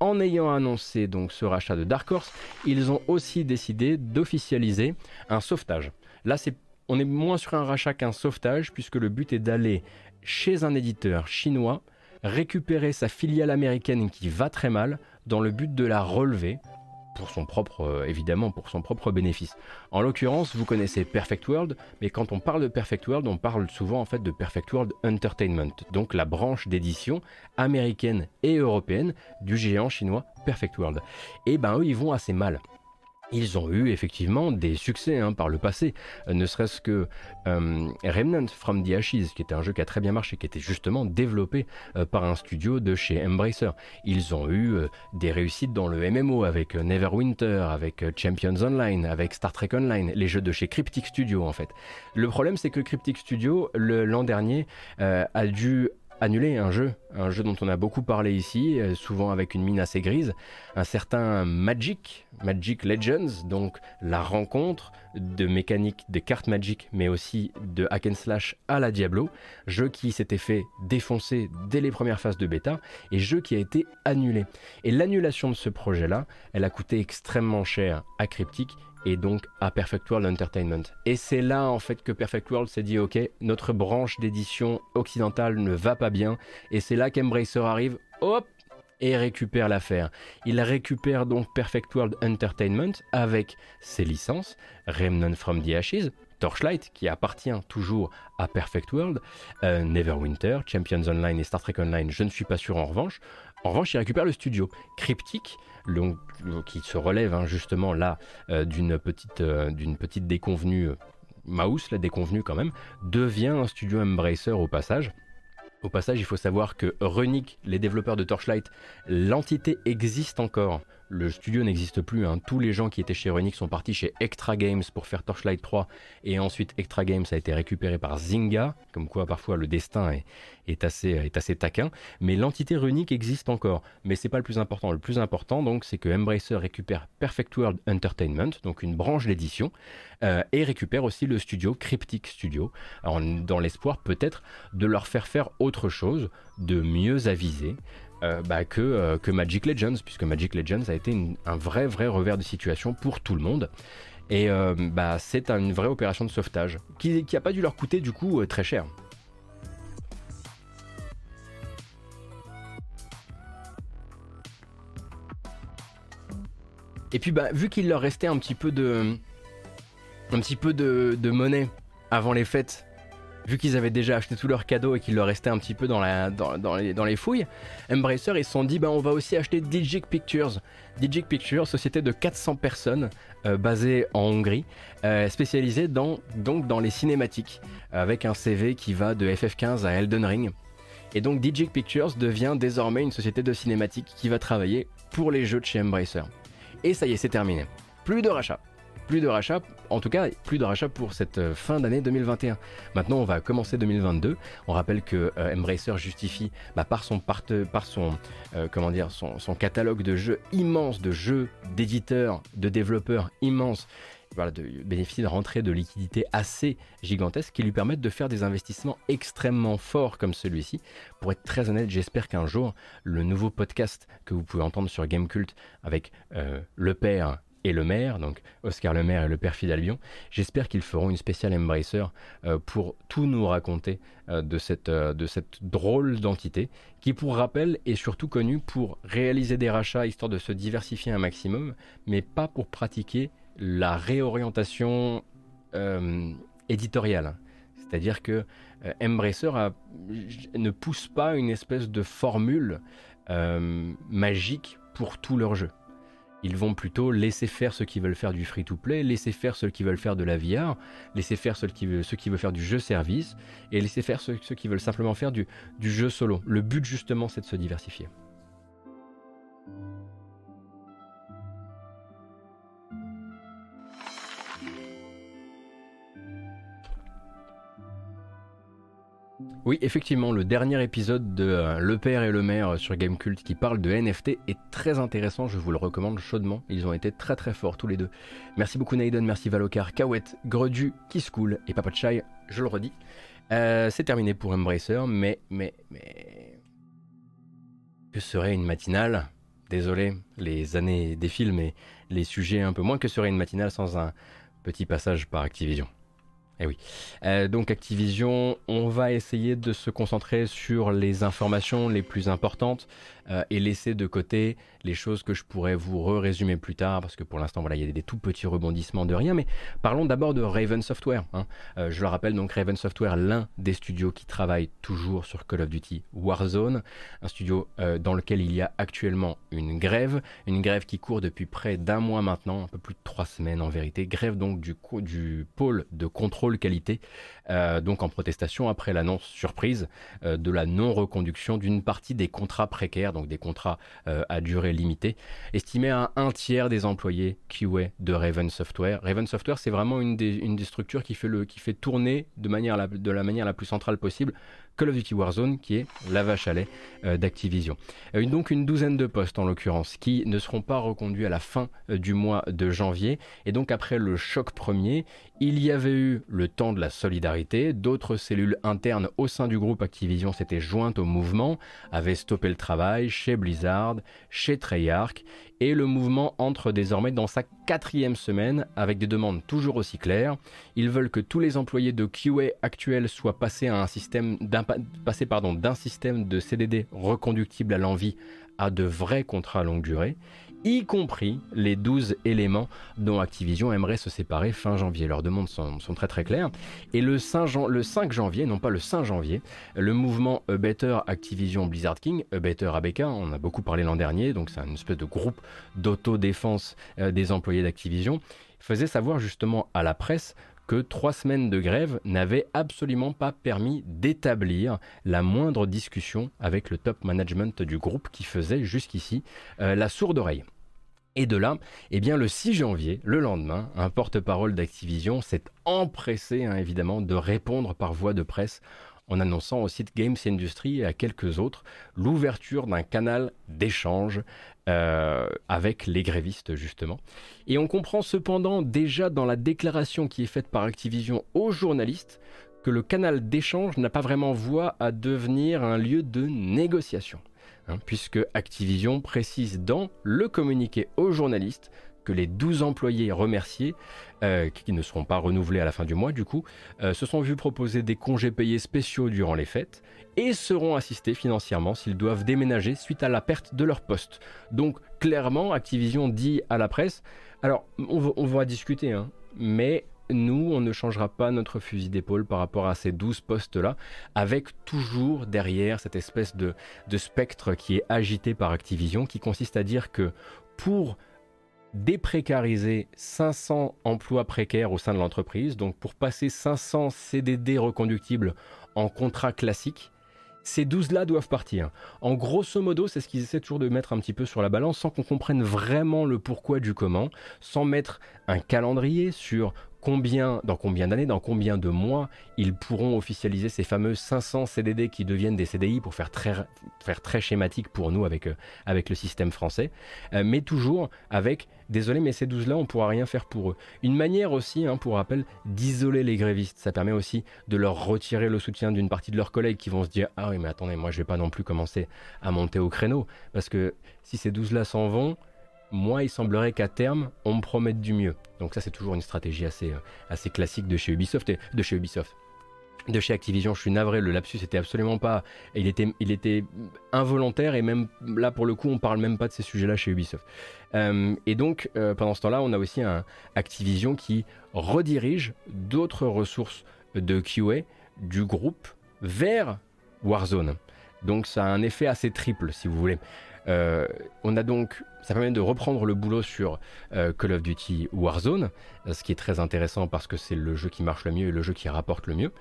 en ayant annoncé donc ce rachat de Dark Horse, ils ont aussi décidé d'officialiser un sauvetage. Là, c'est on est moins sur un rachat qu'un sauvetage, puisque le but est d'aller chez un éditeur chinois, récupérer sa filiale américaine qui va très mal, dans le but de la relever pour son propre, euh, évidemment, pour son propre bénéfice. En l'occurrence, vous connaissez Perfect World, mais quand on parle de Perfect World, on parle souvent en fait de Perfect World Entertainment, donc la branche d'édition américaine et européenne du géant chinois Perfect World. Et ben eux, ils vont assez mal. Ils ont eu effectivement des succès hein, par le passé, euh, ne serait-ce que euh, Remnant from the Ashes, qui était un jeu qui a très bien marché, qui était justement développé euh, par un studio de chez Embracer. Ils ont eu des réussites dans le MMO avec Neverwinter, avec Champions Online, avec Star Trek Online, les jeux de chez Cryptic Studio en fait. Le problème c'est que Cryptic Studio l'an dernier a dû annuler un jeu, un jeu dont on a beaucoup parlé ici, euh, souvent avec une mine assez grise, un certain Magic, Magic Legends, donc la rencontre de mécaniques de cartes Magic, mais aussi de hack and slash à la Diablo, jeu qui s'était fait défoncer dès les premières phases de bêta, et jeu qui a été annulé. Et l'annulation de ce projet-là, elle a coûté extrêmement cher à Cryptic, et donc à Perfect World Entertainment. Et c'est là en fait que Perfect World s'est dit ok, notre branche d'édition occidentale ne va pas bien, et c'est là qu'Embracer arrive, hop, et récupère l'affaire. Il récupère donc Perfect World Entertainment avec ses licences, Remnant from the Ashes, Torchlight, qui appartient toujours à Perfect World, euh, Neverwinter, Champions Online et Star Trek Online, je ne suis pas sûr en revanche. En revanche, il récupère le studio. Cryptic, qui se relève hein, justement là euh, d'une petite, euh, petite déconvenue, euh, mouse, la déconvenue quand même, devient un studio Embracer au passage. Au passage, il faut savoir que Runic, les développeurs de Torchlight, l'entité existe encore le studio n'existe plus. Hein. Tous les gens qui étaient chez Runic sont partis chez Extra Games pour faire Torchlight 3 et ensuite Extra Games a été récupéré par Zynga, comme quoi parfois le destin est, assez, taquin. Mais l'entité Runic existe encore, mais c'est pas le plus important. Le plus important donc c'est que Embracer récupère Perfect World Entertainment, donc une branche d'édition, euh, et récupère aussi le studio Cryptic Studio, dans l'espoir peut-être de leur faire faire autre chose, de mieux aviser. Euh, bah, que, euh, que, Magic Legends, puisque Magic Legends a été un vrai, vrai revers de situation pour tout le monde. Et euh, bah, c'est une vraie opération de sauvetage qui n'a pas dû leur coûter du coup très cher. Et puis bah, vu qu'il leur restait un petit peu de, un petit peu de monnaie avant les fêtes vu qu'ils avaient déjà acheté tous leurs cadeaux et qu'il leur restait un petit peu dans, les, fouilles, Embracer ils se sont dit on va aussi acheter Digic Pictures. Digic Pictures, société de 400 personnes euh, basée en Hongrie, euh, spécialisée dans, donc dans les cinématiques, avec un CV qui va de FF15 à Elden Ring. Et donc Digic Pictures devient désormais une société de cinématiques qui va travailler pour les jeux de chez Embracer. Et ça y est, c'est terminé. Plus de rachats plus de rachats, en tout cas plus de rachats pour cette euh, fin d'année 2021. Maintenant on va commencer 2022. On rappelle que euh, Embracer justifie bah, par euh, son, catalogue de jeux immense, de jeux d'éditeurs, de développeurs immenses. Voilà, de bénéficier de rentrées de liquidités assez gigantesques qui lui permettent de faire des investissements extrêmement forts comme celui-ci. Pour être très honnête, j'espère qu'un jour, le nouveau podcast que vous pouvez entendre sur Gamecult avec le père et le maire, donc Oscar le maire et le père Fidalbion. J'espère qu'ils feront une spéciale Embracer euh, pour tout nous raconter euh, de, cette, euh, de cette drôle d'entité qui, pour rappel, est surtout connue pour réaliser des rachats histoire de se diversifier un maximum, mais pas pour pratiquer la réorientation éditoriale. C'est-à-dire que Embracer ne pousse pas une espèce de formule magique pour tous leurs jeux. Ils vont plutôt laisser faire ceux qui veulent faire du free-to-play, laisser faire ceux qui veulent faire de la VR, laisser faire ceux qui, veulent, ceux qui veulent faire du jeu service, et laisser faire ceux, qui veulent simplement faire du jeu solo. Le but justement c'est de se diversifier. Oui, effectivement, le dernier épisode de euh, Le Père et le Maire sur Gamecult qui parle de NFT est très intéressant, je vous le recommande chaudement. Ils ont été très très forts tous les deux. Merci beaucoup Naiden, merci Valokar, Kawet, Gredu, Kisscool et Papa Chai, je le redis. Euh, c'est terminé pour Embracer, mais, mais, mais. Que serait une matinale? Désolé, les années défilent, mais les sujets un peu moins que serait une matinale sans un petit passage par Activision? Eh oui. Euh, donc Activision, on va essayer de se concentrer sur les informations les plus importantes euh, et laisser de côté les choses que je pourrais vous résumer plus tard, parce que pour l'instant, voilà, il y a des, tout petits rebondissements de rien, mais parlons d'abord de Raven Software. Hein. Euh, je le rappelle, donc Raven Software, l'un des studios qui travaille toujours sur Call of Duty Warzone, un studio euh, dans lequel il y a actuellement une grève, une grève qui court depuis près d'un mois maintenant, un peu plus de trois semaines en vérité, grève donc du pôle de contrôle qualité, euh, donc en protestation après l'annonce surprise de la non-reconduction d'une partie des contrats précaires, donc des contrats à durée limitée, estimés à un tiers des employés QA de Raven Software. Raven Software, c'est vraiment une des, structures qui fait, tourner de la manière la plus centrale possible Call of Duty Warzone, qui est la vache à lait euh, d'Activision. Euh, donc une douzaine de postes en l'occurrence, qui ne seront pas reconduits à la fin euh, du mois de janvier. Et donc après le choc premier, il y avait eu le temps de la solidarité. D'autres cellules internes au sein du groupe Activision s'étaient jointes au mouvement, avaient stoppé le travail chez Blizzard, chez Treyarch, et le mouvement entre désormais dans sa quatrième semaine avec des demandes toujours aussi claires. Ils veulent que tous les employés de QA actuels soient passés à un système d'un système de CDD reconductible à l'envie à de vrais contrats longue durée y compris les 12 éléments dont Activision aimerait se séparer fin janvier. Leurs demandes sont, très très claires. Et le 5, le 5, janvier, non pas le 5 janvier, le mouvement A Better Activision Blizzard King, A Better ABK, on a beaucoup parlé l'an dernier, donc c'est une espèce de groupe d'autodéfense euh, des employés d'Activision, faisait savoir justement à la presse que trois semaines de grève n'avaient absolument pas permis d'établir la moindre discussion avec le top management du groupe qui faisait jusqu'ici euh, la sourde oreille. Et de là, eh bien, le 6 janvier, le lendemain, un porte-parole d'Activision s'est empressé, hein, évidemment, de répondre par voie de presse en annonçant au site Games Industry et à quelques autres l'ouverture d'un canal d'échange euh, avec les grévistes justement. Et on comprend cependant déjà dans la déclaration qui est faite par Activision aux journalistes que le canal d'échange n'a pas vraiment voie à devenir un lieu de négociation. Hein, puisque Activision précise dans le communiqué aux journalistes que les 12 employés remerciés, euh, qui ne seront pas renouvelés à la fin du mois du coup, euh, se sont vus proposer des congés payés spéciaux durant les fêtes et seront assistés financièrement s'ils doivent déménager suite à la perte de leur poste. Donc clairement, Activision dit à la presse, alors on va, discuter, hein, mais nous, on ne changera pas notre fusil d'épaule par rapport à ces 12 postes-là, avec toujours derrière cette espèce de, spectre qui est agité par Activision, qui consiste à dire que pour déprécariser 500 emplois précaires au sein de l'entreprise, donc pour passer 500 CDD reconductibles en contrat classique, ces 12-là doivent partir. En grosso modo, c'est ce qu'ils essaient toujours de mettre un petit peu sur la balance sans qu'on comprenne vraiment le pourquoi du comment, sans mettre un calendrier sur combien, dans combien d'années, dans combien de mois ils pourront officialiser ces fameux 500 CDD qui deviennent des CDI pour faire très, faire très schématique pour nous avec, euh, avec le système français, euh, mais toujours avec, désolé, mais ces 12-là, on pourra rien faire pour eux. Une manière aussi, hein, pour rappel, d'isoler les grévistes. Ça permet aussi de leur retirer le soutien d'une partie de leurs collègues qui vont se dire Ah oui, mais attendez, moi je vais pas non plus commencer à monter au créneau, parce que si ces 12-là s'en vont, moi, il semblerait qu'à terme, on me promette du mieux. Donc ça, c'est toujours une stratégie assez, euh, assez classique de chez Ubisoft et de chez Ubisoft. De chez Activision, je suis navré, le lapsus était absolument pas. Il était, il était involontaire et même là pour le coup, on parle même pas de ces sujets-là chez Ubisoft. Euh, et donc, euh, pendant ce temps-là, on a aussi un Activision qui redirige d'autres ressources de QA du groupe vers Warzone. Donc, ça a un effet assez triple, si vous voulez. On a donc ça permet de reprendre le boulot sur euh, Call of Duty Warzone, euh, ce qui est très intéressant parce que c'est le jeu qui marche le mieux et le jeu qui rapporte le mieux.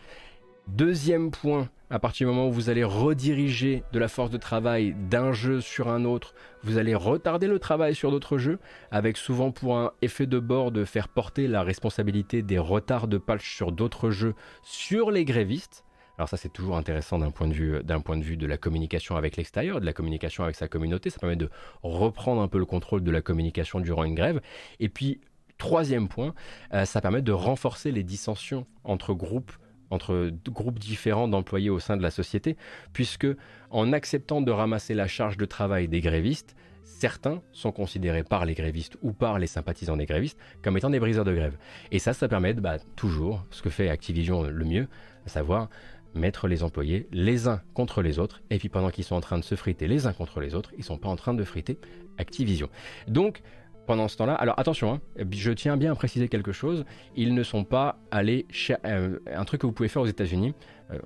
Deuxième point, à partir du moment où vous allez rediriger de la force de travail d'un jeu sur un autre, vous allez retarder le travail sur d'autres jeux, avec souvent pour un effet de bord de faire porter la responsabilité des retards de patch sur d'autres jeux sur les grévistes. Alors ça c'est toujours intéressant d'un point de vue point de vue de la communication avec l'extérieur, de la communication avec sa communauté. Ça permet de reprendre un peu le contrôle de la communication durant une grève. Et puis troisième point, euh, ça permet de renforcer les dissensions entre groupes entre groupes différents d'employés au sein de la société, puisque en acceptant de ramasser la charge de travail des grévistes, certains sont considérés par les grévistes ou par les sympathisants des grévistes comme étant des briseurs de grève. Et ça, ça permet bah, toujours, ce que fait Activision le mieux, à savoir mettre les employés les uns contre les autres, et puis pendant qu'ils sont en train de se friter les uns contre les autres, ils sont pas en train de friter Activision. Donc, pendant ce temps-là, alors attention, hein, je tiens bien à préciser quelque chose, ils ne sont pas allés euh, un truc que vous pouvez faire aux États-Unis. Euh,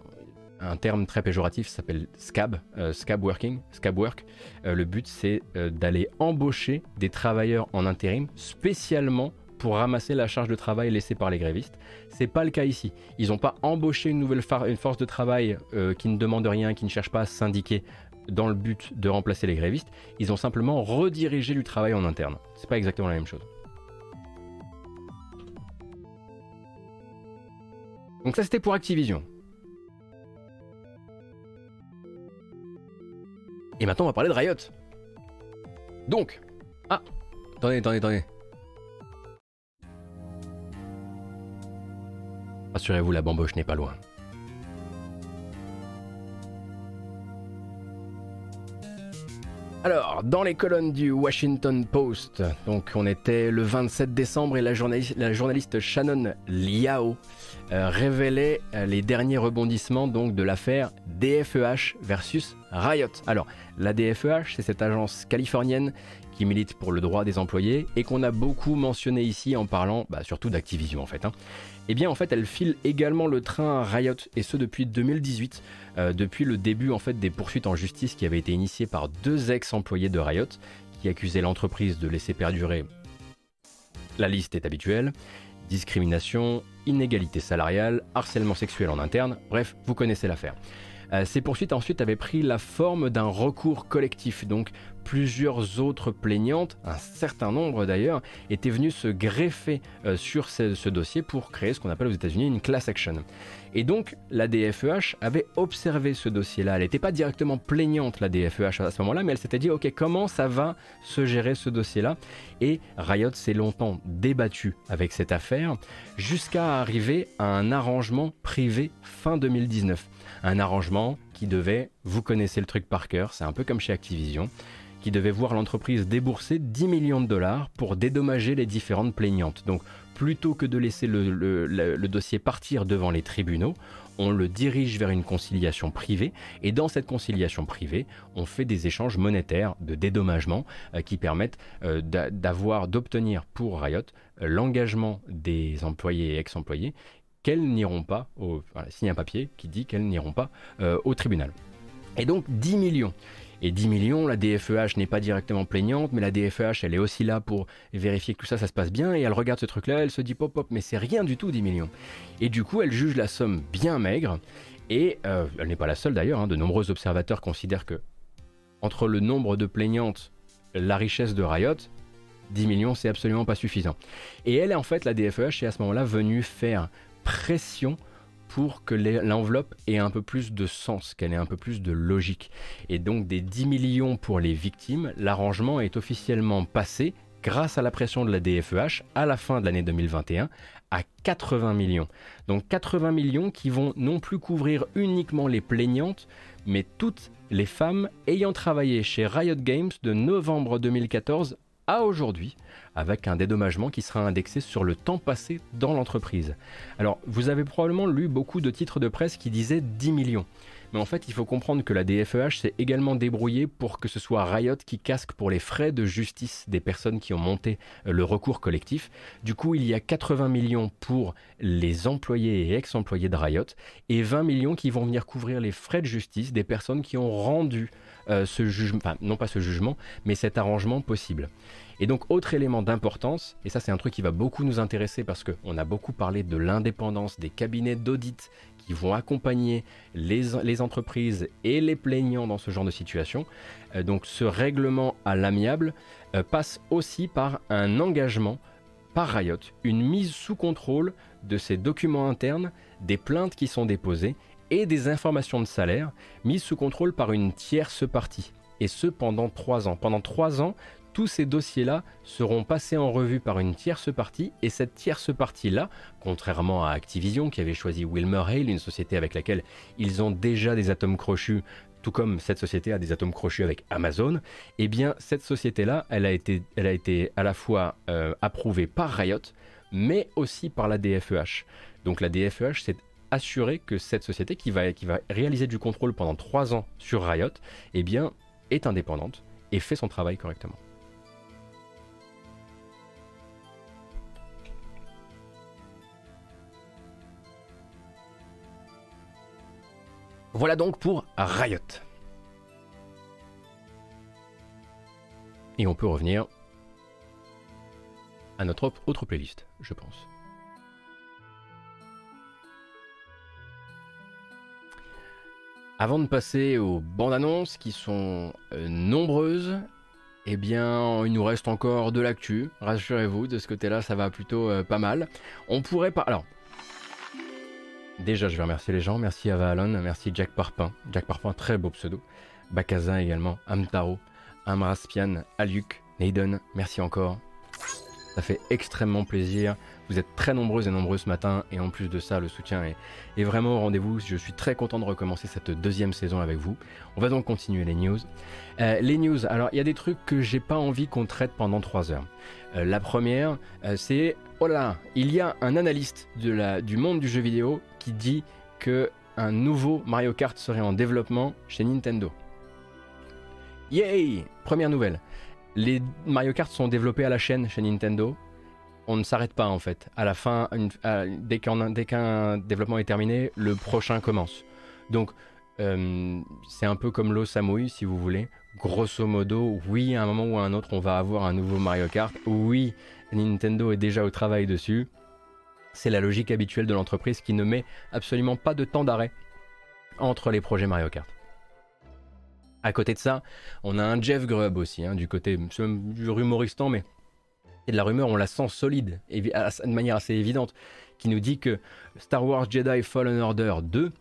un terme très péjoratif s'appelle scab, euh, scab working, scab work. le but c'est d'aller embaucher des travailleurs en intérim spécialement pour ramasser la charge de travail laissée par les grévistes. C'est pas le cas ici. Ils n'ont pas embauché une nouvelle force de travail euh, qui ne demande rien, qui ne cherche pas à syndiquer dans le but de remplacer les grévistes. Ils ont simplement redirigé du travail en interne. C'est pas exactement la même chose. Donc ça c'était pour Activision. Et maintenant on va parler de Riot. Donc, ah, attendez, attendez, attendez. Rassurez-vous, la bamboche n'est pas loin. Alors, dans les colonnes du Washington Post, donc on était le 27 décembre et la journaliste, Shannon Liao euh, révélait euh, les derniers rebondissements donc de l'affaire DFEH versus Riot. Alors, la DFEH, c'est cette agence californienne qui milite pour le droit des employés et qu'on a beaucoup mentionné ici en parlant bah, surtout d'Activision en fait. Hein eh bien en fait elle file également le train à Riot et ce depuis 2018, euh, depuis le début en fait des poursuites en justice qui avaient été initiées par deux ex-employés de Riot qui accusaient l'entreprise de laisser perdurer. La liste est habituelle discrimination, inégalité salariale, harcèlement sexuel en interne, bref, vous connaissez l'affaire. Euh, ces poursuites ensuite avaient pris la forme d'un recours collectif, donc plusieurs autres plaignantes, un certain nombre d'ailleurs, étaient venues se greffer euh, sur ce, dossier pour créer ce qu'on appelle aux États-Unis une class action. Et donc la DFEH avait observé ce dossier-là. Elle n'était pas directement plaignante, la DFEH, à ce moment-là, mais elle s'était dit, ok, comment ça va se gérer ce dossier-là? Et Riot s'est longtemps débattu avec cette affaire jusqu'à arriver à un arrangement privé fin 2019. Un arrangement qui devait, vous connaissez le truc par cœur, c'est un peu comme chez Activision, qui devait voir l'entreprise débourser 10 millions de dollars pour dédommager les différentes plaignantes. Donc plutôt que de laisser le, dossier partir devant les tribunaux, on le dirige vers une conciliation privée et dans cette conciliation privée, on fait des échanges monétaires de dédommagement euh, qui permettent euh, d'avoir, d'obtenir pour Riot euh, l'engagement des employés et ex-employés qu'elles n'iront pas, au, signer un papier qui dit qu'elles n'iront pas au tribunal. Et donc 10 millions. Et 10 millions, la DFEH n'est pas directement plaignante, mais la DFEH, elle est aussi là pour vérifier que tout ça, ça se passe bien, et elle regarde ce truc-là, elle se dit pop pop, mais c'est rien du tout 10 millions. Et du coup, elle juge la somme bien maigre, et euh, elle n'est pas la seule d'ailleurs, hein, de nombreux observateurs considèrent que entre le nombre de plaignantes, la richesse de Riot, 10 millions, c'est absolument pas suffisant. Et elle, en fait, la DFEH, est à ce moment-là venue faire pression pour que l'enveloppe ait un peu plus de sens, qu'elle ait un peu plus de logique. Et donc des 10 millions pour les victimes, l'arrangement est officiellement passé grâce à la pression de la DFEH à la fin de l'année 2021 à 80 millions. Donc 80 millions qui vont non plus couvrir uniquement les plaignantes, mais toutes les femmes ayant travaillé chez Riot Games de novembre 2014 à aujourd'hui, avec un dédommagement qui sera indexé sur le temps passé dans l'entreprise. Alors, vous avez probablement lu beaucoup de titres de presse qui disaient 10 millions. Mais en fait, il faut comprendre que la DFEH s'est également débrouillée pour que ce soit Riot qui casque pour les frais de justice des personnes qui ont monté euh, le recours collectif. Du coup, il y a 80 millions pour les employés et ex-employés de Riot et 20 millions qui vont venir couvrir les frais de justice des personnes qui ont rendu euh, ce jugement, non pas ce jugement, mais cet arrangement possible. Et donc, autre élément d'importance, et ça c'est un truc qui va beaucoup nous intéresser parce qu'on a beaucoup parlé de l'indépendance des cabinets d'audit qui vont accompagner les, entreprises et les plaignants dans ce genre de situation. Euh, donc ce règlement à l'amiable euh, passe aussi par un engagement par Riot, une mise sous contrôle de ces documents internes, des plaintes qui sont déposées et des informations de salaire mises sous contrôle par une tierce partie. Et ce pendant trois ans. Pendant trois ans, tous ces dossiers-là seront passés en revue par une tierce partie, et cette tierce partie-là, contrairement à Activision qui avait choisi Wilmer Hale, une société avec laquelle ils ont déjà des atomes crochus, tout comme cette société a des atomes crochus avec Amazon, eh bien cette société-là, elle, a été, elle a été à la fois euh, approuvée par Riot, mais aussi par la DFEH. Donc la DFEH s'est assurer que cette société qui va, qui va réaliser du contrôle pendant 3 ans sur Riot, eh bien, est indépendante et fait son travail correctement. Voilà donc pour Riot. Et on peut revenir à notre autre playlist, je pense. Avant de passer aux bandes annonces qui sont euh, nombreuses, eh bien, il nous reste encore de l'actu. Rassurez-vous, de ce côté-là, ça va plutôt euh, pas mal. On pourrait pas. Alors, déjà, je vais remercier les gens. Merci à Valon, merci Jack Parpin. Jack Parpin, très beau pseudo. Bakaza également, Amtaro, Amraspian, Aluk, Naden, merci encore. Ça fait extrêmement plaisir. Vous êtes très nombreux et nombreux ce matin et en plus de ça, le soutien est, vraiment au rendez-vous. Je suis très content de recommencer cette deuxième saison avec vous. On va donc continuer les news. Euh, les news, alors il y a des trucs que j'ai pas envie qu'on traite pendant trois heures. Euh, la première, euh, c'est oh là, il y a un analyste du monde du jeu vidéo qui dit que un nouveau Mario Kart serait en développement chez Nintendo. Yay Première nouvelle. Les Mario Kart sont développés à la chaîne chez Nintendo on ne s'arrête pas en fait. À la fin, dès qu'un développement est terminé, le prochain commence. Donc euh, c'est un peu comme l'eau Samui si vous voulez. Grosso modo, oui, à un moment ou à un autre, on va avoir un nouveau Mario Kart. Oui, Nintendo est déjà au travail dessus. C'est la logique habituelle de l'entreprise qui ne met absolument pas de temps d'arrêt entre les projets Mario Kart. À côté de ça, on a un Jeff Grubb aussi, hein, du côté du mais de la rumeur, on la sent solide, et de manière assez évidente, qui nous dit que Star Wars Jedi Fallen Order 2,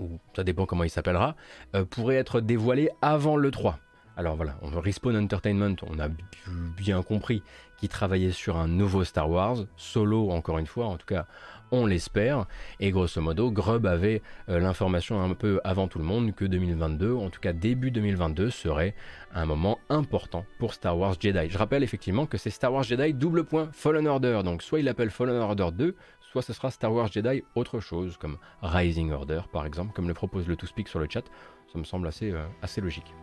ou ça dépend comment il s'appellera, euh, pourrait être dévoilé avant le 3. Alors voilà, on Respawn Entertainment, on a bien compris qu'il travaillait sur un nouveau Star Wars, solo encore une fois, en tout cas on l'espère. Et grosso modo, Grubb avait euh, l'information un peu avant tout le monde que 2022, en tout cas début 2022, serait un moment important pour Star Wars Jedi. Je rappelle effectivement que c'est Star Wars Jedi double point Fallen Order. Donc soit il l'appelle Fallen Order 2, soit ce sera Star Wars Jedi autre chose, comme Rising Order par exemple, comme le propose le To-Speak sur le chat. Ça me semble assez, euh, assez logique.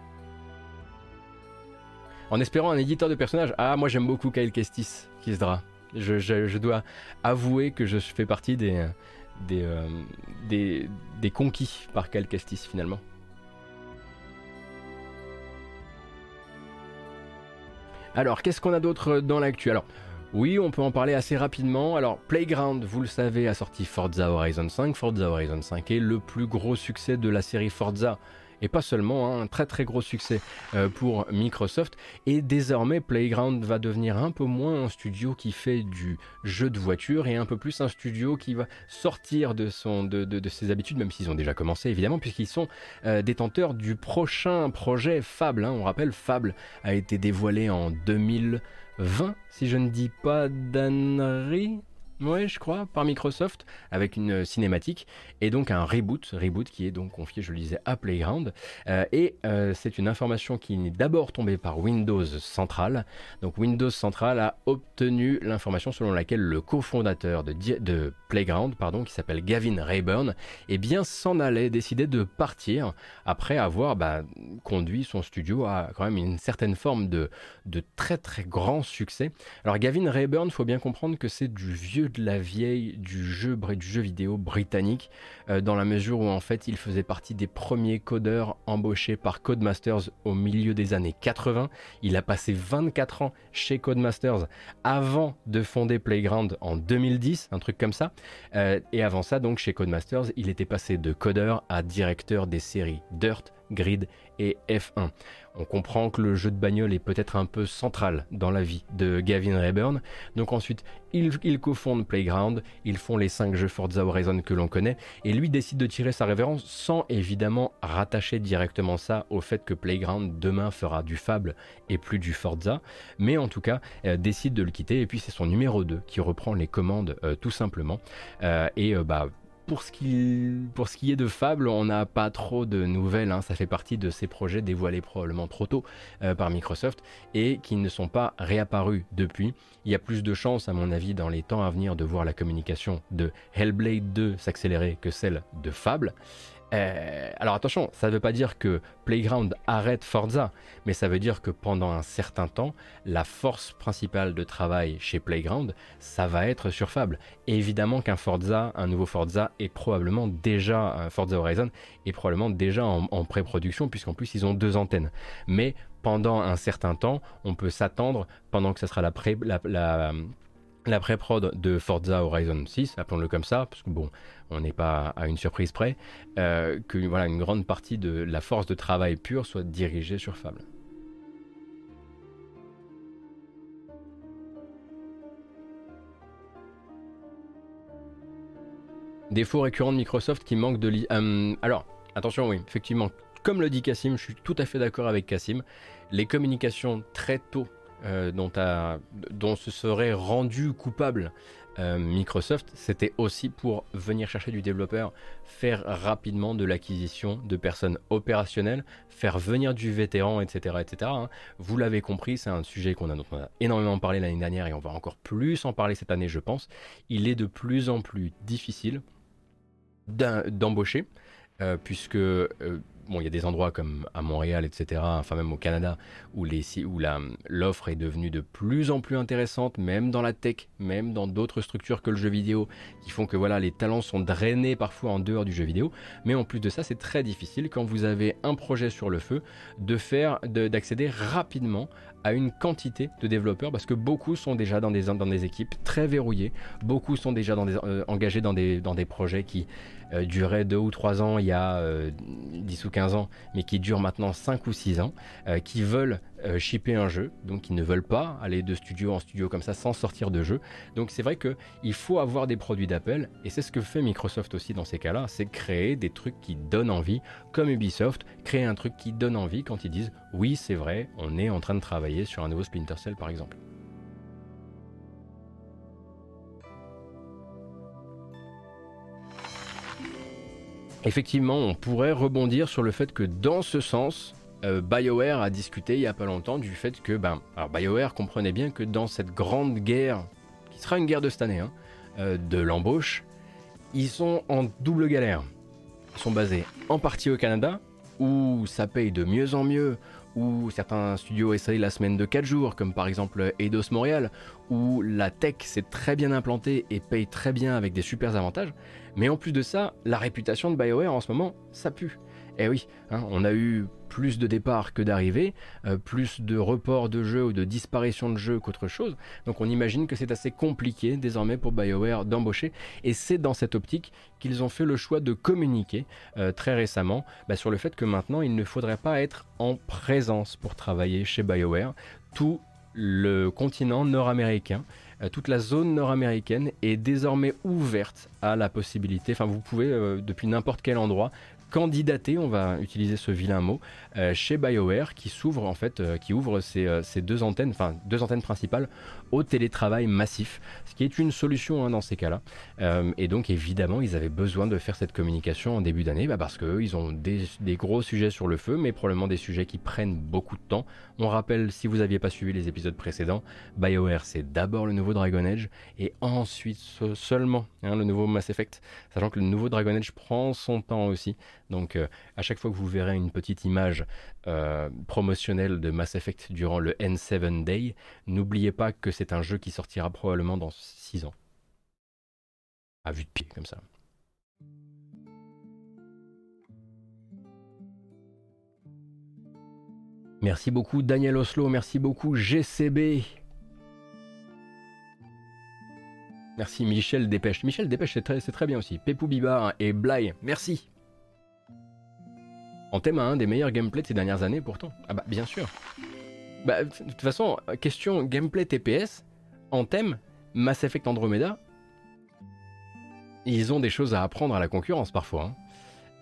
En espérant un éditeur de personnages, ah moi j'aime beaucoup Kyle Kestis, Kisdra. Je, dois avouer que je fais partie des, des, euh, des, conquis par Cal Castis finalement. Alors, qu'est-ce qu'on a d'autre dans l'actu? Alors, oui, on peut en parler assez rapidement. Alors, Playground, vous le savez, a sorti Forza Horizon 5. Forza Horizon 5 est le plus gros succès de la série Forza et pas seulement, hein, un très très gros succès euh, pour Microsoft. Et désormais, Playground va devenir un peu moins un studio qui fait du jeu de voiture et un peu plus un studio qui va sortir de, son, de, ses habitudes, même s'ils ont déjà commencé évidemment, puisqu'ils sont euh, détenteurs du prochain projet Fable. Hein. On rappelle, Fable a été dévoilé en 2020, si je ne dis pas d'annerie. Oui, je crois, par Microsoft, avec une euh, cinématique, et donc un reboot, reboot qui est donc confié, je le disais, à Playground. Euh, et euh, c'est une information qui est d'abord tombée par Windows Central. Donc Windows Central a obtenu l'information selon laquelle le cofondateur de, Playground, pardon, qui s'appelle Gavin Rayburn, eh bien s'en allait, décider de partir après avoir bah, conduit son studio à quand même une certaine forme de, très très grand succès. Alors Gavin Rayburn, faut bien comprendre que c'est du vieux la vieille du jeu, du vidéo britannique, euh, dans la mesure où en fait il faisait partie des premiers codeurs embauchés par Codemasters au milieu des années 80. Il a passé 24 ans chez Codemasters avant de fonder Playground en 2010, un truc comme ça. Euh, et avant ça, donc chez Codemasters, il était passé de codeur à directeur des séries Dirt, Grid et F1. On comprend que le jeu de bagnole est peut-être un peu central dans la vie de Gavin Rayburn. Donc ensuite, ils, il cofondent Playground, ils font les 5 jeux Forza Horizon que l'on connaît, et lui décide de tirer sa révérence sans évidemment rattacher directement ça au fait que Playground demain fera du Fable et plus du Forza, mais en tout cas euh, décide de le quitter, et puis c'est son numéro 2 qui reprend les commandes euh, tout simplement. Euh, et bah pour ce, qui, est de Fable, on n'a pas trop de nouvelles. Hein. Ça fait partie de ces projets dévoilés probablement trop tôt euh, par Microsoft et qui ne sont pas réapparus depuis. Il y a plus de chances, à mon avis, dans les temps à venir de voir la communication de Hellblade 2 s'accélérer que celle de Fable. Euh, alors attention, ça ne veut pas dire que Playground arrête Forza, mais ça veut dire que pendant un certain temps, la force principale de travail chez Playground, ça va être sur Fable. évidemment qu'un Forza, un nouveau Forza est probablement déjà, Forza Horizon est probablement déjà en, pré-production, puisqu'en plus ils ont deux antennes. Mais pendant un certain temps, on peut s'attendre, pendant que ça sera la, pré, la pré-prod de Forza Horizon 6, appelons-le comme ça, parce que bon, on n'est pas à une surprise près, euh, que voilà, une grande partie de la force de travail pure soit dirigée sur Fable. Défaut récurrent de Microsoft qui manque de... Euh, alors, attention, oui, effectivement, comme le dit Cassim, je suis tout à fait d'accord avec Cassim, les communications très tôt euh, dont, se serait rendu coupable euh, Microsoft, c'était aussi pour venir chercher du développeur, faire rapidement de l'acquisition de personnes opérationnelles, faire venir du vétéran, etc. etc. Hein. Vous l'avez compris, c'est un sujet qu'on a, dont on a énormément parlé l'année dernière et on va encore plus en parler cette année, je pense. Il est de plus en plus difficile d'embaucher, euh, puisque bon, il y a des endroits comme à Montréal, etc., enfin même au Canada, où l'offre est devenue de plus en plus intéressante, même dans la tech, même dans d'autres structures que le jeu vidéo, qui font que voilà, les talents sont drainés parfois en dehors du jeu vidéo. Mais en plus de ça, c'est très difficile quand vous avez un projet sur le feu d'accéder rapidement à une quantité de développeurs parce que beaucoup sont déjà dans des, équipes très verrouillées, beaucoup sont déjà euh, engagés dans des, dans des projets qui euh, durait 2 ou 3 ans il y a 10 euh, ou 15 ans, mais qui durent maintenant 5 ou 6 ans, euh, qui veulent shipper un jeu, donc qui ne veulent pas aller de studio en studio comme ça sans sortir de jeu. Donc c'est vrai qu'il faut avoir des produits d'appel, et c'est ce que fait Microsoft aussi dans ces cas-là, c'est créer des trucs qui donnent envie, comme Ubisoft, créer un truc qui donne envie quand ils disent oui c'est vrai, on est en train de travailler sur un nouveau Splinter Cell par exemple. Effectivement, on pourrait rebondir sur le fait que dans ce sens, euh, BioWare a discuté il y a pas longtemps du fait que, ben, alors BioWare comprenait bien que dans cette grande guerre, qui sera une guerre de cette année, hein, euh, de l'embauche, ils sont en double galère. Ils sont basés en partie au Canada, où ça paye de mieux en mieux, certains studios essayent la semaine de 4 jours, comme par exemple Eidos Montréal, où la tech s'est très bien implantée et paye très bien avec des super avantages. Mais en plus de ça, la réputation de BioWare en ce moment, ça pue. Eh oui, hein, on a eu plus de départs que d'arrivées, euh, plus de reports de jeux ou de disparition de jeux qu'autre chose. Donc on imagine que c'est assez compliqué désormais pour BioWare d'embaucher. Et c'est dans cette optique qu'ils ont fait le choix de communiquer euh, très récemment bah, sur le fait que maintenant il ne faudrait pas être en présence pour travailler chez BioWare. Tout le continent nord-américain euh, toute la zone nord-américaine est désormais ouverte à la possibilité, enfin vous pouvez depuis n'importe quel endroit candidater, on va utiliser ce vilain mot, euh, chez BioWare qui s'ouvre en fait, euh, qui ouvre ces, euh, deux antennes, enfin deux antennes principales au télétravail massif, ce qui est une solution hein, dans ces cas-là. et donc évidemment, ils avaient besoin de faire cette communication en début d'année, bah, parce qu'eux, ils ont des, gros sujets sur le feu, mais probablement des sujets qui prennent beaucoup de temps. On rappelle, si vous n'aviez pas suivi les épisodes précédents, BioWare c'est d'abord le nouveau Dragon Age et ensuite seulement hein, le nouveau Mass Effect, sachant que le nouveau Dragon Age prend son temps aussi. Donc euh, à chaque fois que vous verrez une petite image euh, promotionnelle de Mass Effect durant le N7 Day, n'oubliez pas que c'est un jeu qui sortira probablement dans 6 ans. À vue de pied, comme ça. Merci beaucoup Daniel Oslo, merci beaucoup GCB. Merci Michel Dépêche. Michel Dépêche, c'est très, bien aussi. Pepou Bibar et Bly, merci. En thème à un des meilleurs gameplays de ces dernières années pourtant. Ah bah bien sûr. Bah de toute façon, question gameplay TPS, en thème, Mass Effect Andromeda, ils ont des choses à apprendre à la concurrence parfois. Hein.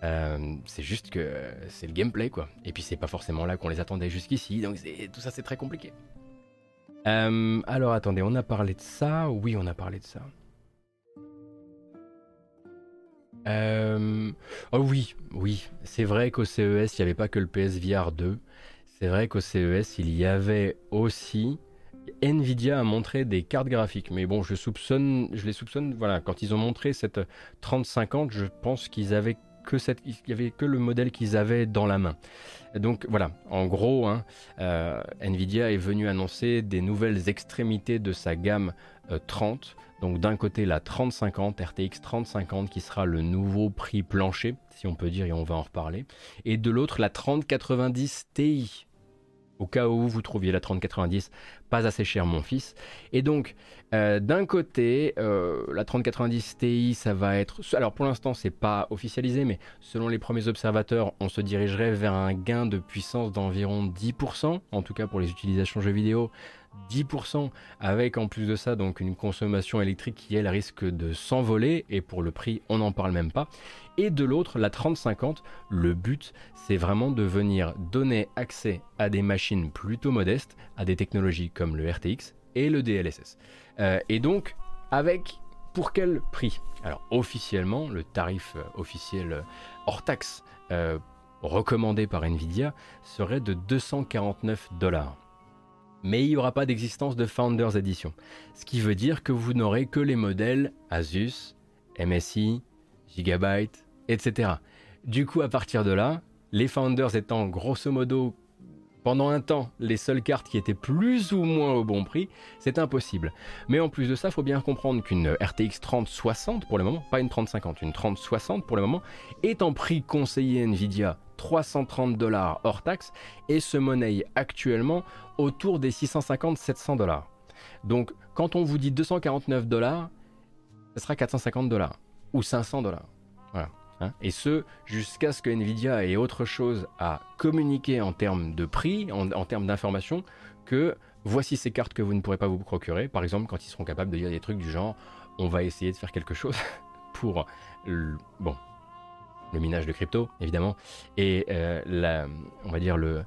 Euh, c'est juste que c'est le gameplay quoi. Et puis c'est pas forcément là qu'on les attendait jusqu'ici, donc tout ça c'est très compliqué. Euh, alors attendez, on a parlé de ça Oui, on a parlé de ça. Oh oui, oui, c'est vrai qu'au CES, il n'y avait pas que le PSVR 2. C'est vrai qu'au CES, il y avait aussi Nvidia a montré des cartes graphiques, mais bon, je soupçonne, je les soupçonne, voilà, quand ils ont montré cette 3050, je pense qu'ils avaient que cette, il y avait que le modèle qu'ils avaient dans la main. Donc voilà, en gros, hein, euh, Nvidia est venu annoncer des nouvelles extrémités de sa gamme 30. Donc d'un côté la 3050, RTX 3050 qui sera le nouveau prix plancher, si on peut dire, et on va en reparler. Et de l'autre la 3090 Ti au cas où vous trouviez la 3090 pas assez cher mon fils. Et donc, euh, d'un côté, euh, la 3090 Ti, ça va être... Alors pour l'instant, c'est pas officialisé, mais selon les premiers observateurs, on se dirigerait vers un gain de puissance d'environ 10%, en tout cas pour les utilisations jeux vidéo, 10% avec en plus de ça donc une consommation électrique qui elle risque de s'envoler et pour le prix on n'en parle même pas. Et de l'autre la 3050 le but c'est vraiment de venir donner accès à des machines plutôt modestes à des technologies comme le RTX et le DLSS euh, et donc avec pour quel prix? Alors officiellement le tarif euh, officiel euh, hors taxe recommandé par Nvidia serait de 249 dollars mais il n'y aura pas d'existence de Founders Edition. Ce qui veut dire que vous n'aurez que les modèles Asus, MSI, Gigabyte, etc. Du coup, à partir de là, les Founders étant grosso modo pendant un temps les seules cartes qui étaient plus ou moins au bon prix, c'est impossible. Mais en plus de ça, faut bien comprendre qu'une RTX 3060 pour le moment, pas une 3050, une 3060 pour le moment, est en prix conseillé Nvidia 330 dollars hors taxe et se monnaie actuellement autour des 650-700 dollars. Donc quand on vous dit 249 dollars, ce sera 450 dollars ou 500 dollars. Voilà. Hein. et ce, jusqu'à ce que Nvidia ait autre chose à communiquer en termes de prix, en, termes d'information, que voici ces cartes que vous ne pourrez pas vous procurer. Par exemple, quand ils seront capables de dire des trucs du genre, on va essayer de faire quelque chose [laughs] pour le, bon, le minage de crypto, évidemment, et euh, on va dire le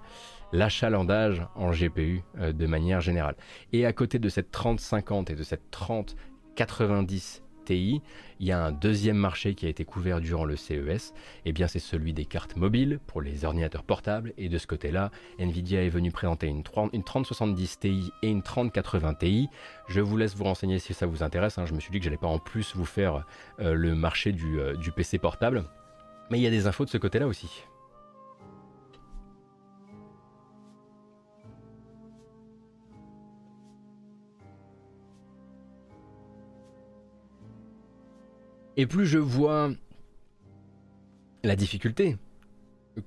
l'achalandage en GPU euh, de manière générale. Et à côté de cette 3050 et de cette 3090 Il y a un deuxième marché qui a été couvert durant le CES, et eh bien c'est celui des cartes mobiles pour les ordinateurs portables, et de ce côté-là, Nvidia est venu présenter une, 3070 Ti et une 3080 Ti. Je vous laisse vous renseigner si ça vous intéresse, hein. je me suis dit que j'allais pas en plus vous faire euh, le marché du, euh, du PC portable, mais il y a des infos de ce côté-là aussi. Et plus je vois la difficulté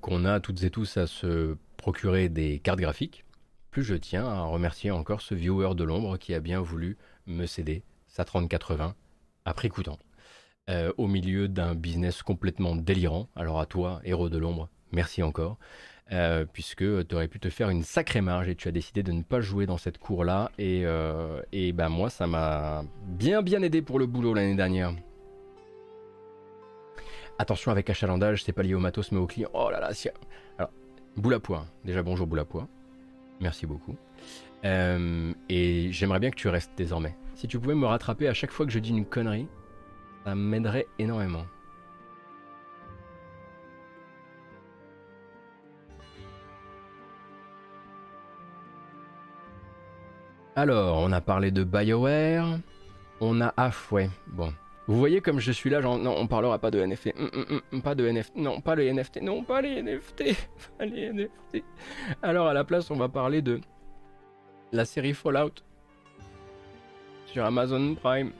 qu'on a toutes et tous à se procurer des cartes graphiques, plus je tiens à remercier encore ce viewer de l'ombre qui a bien voulu me céder sa 3080 à prix coûtant. Euh, au milieu d'un business complètement délirant. Alors à toi, héros de l'ombre, merci encore. Euh, puisque tu aurais pu te faire une sacrée marge et tu as décidé de ne pas jouer dans cette cour-là. Et, euh, ben moi, ça m'a bien bien aidé pour le boulot l'année dernière. Attention avec achalandage, c'est pas lié au matos mais au client. Oh là là, si... Alors, boule à poids. Déjà bonjour boule à poids. Merci beaucoup. Euh, et j'aimerais bien que tu restes désormais. Si tu pouvais me rattraper à chaque fois que je dis une connerie, ça m'aiderait énormément. Alors, on a parlé de BioWare. On a Halfway. Bon, vous voyez comme je suis là, genre, non, on parlera pas de NFT. Hum, hum, hum, pas de NFT. Non, pas les NFT. Non, pas les NFT. [laughs] Pas les NFT. Alors, à la place, on va parler de la série Fallout sur Amazon Prime.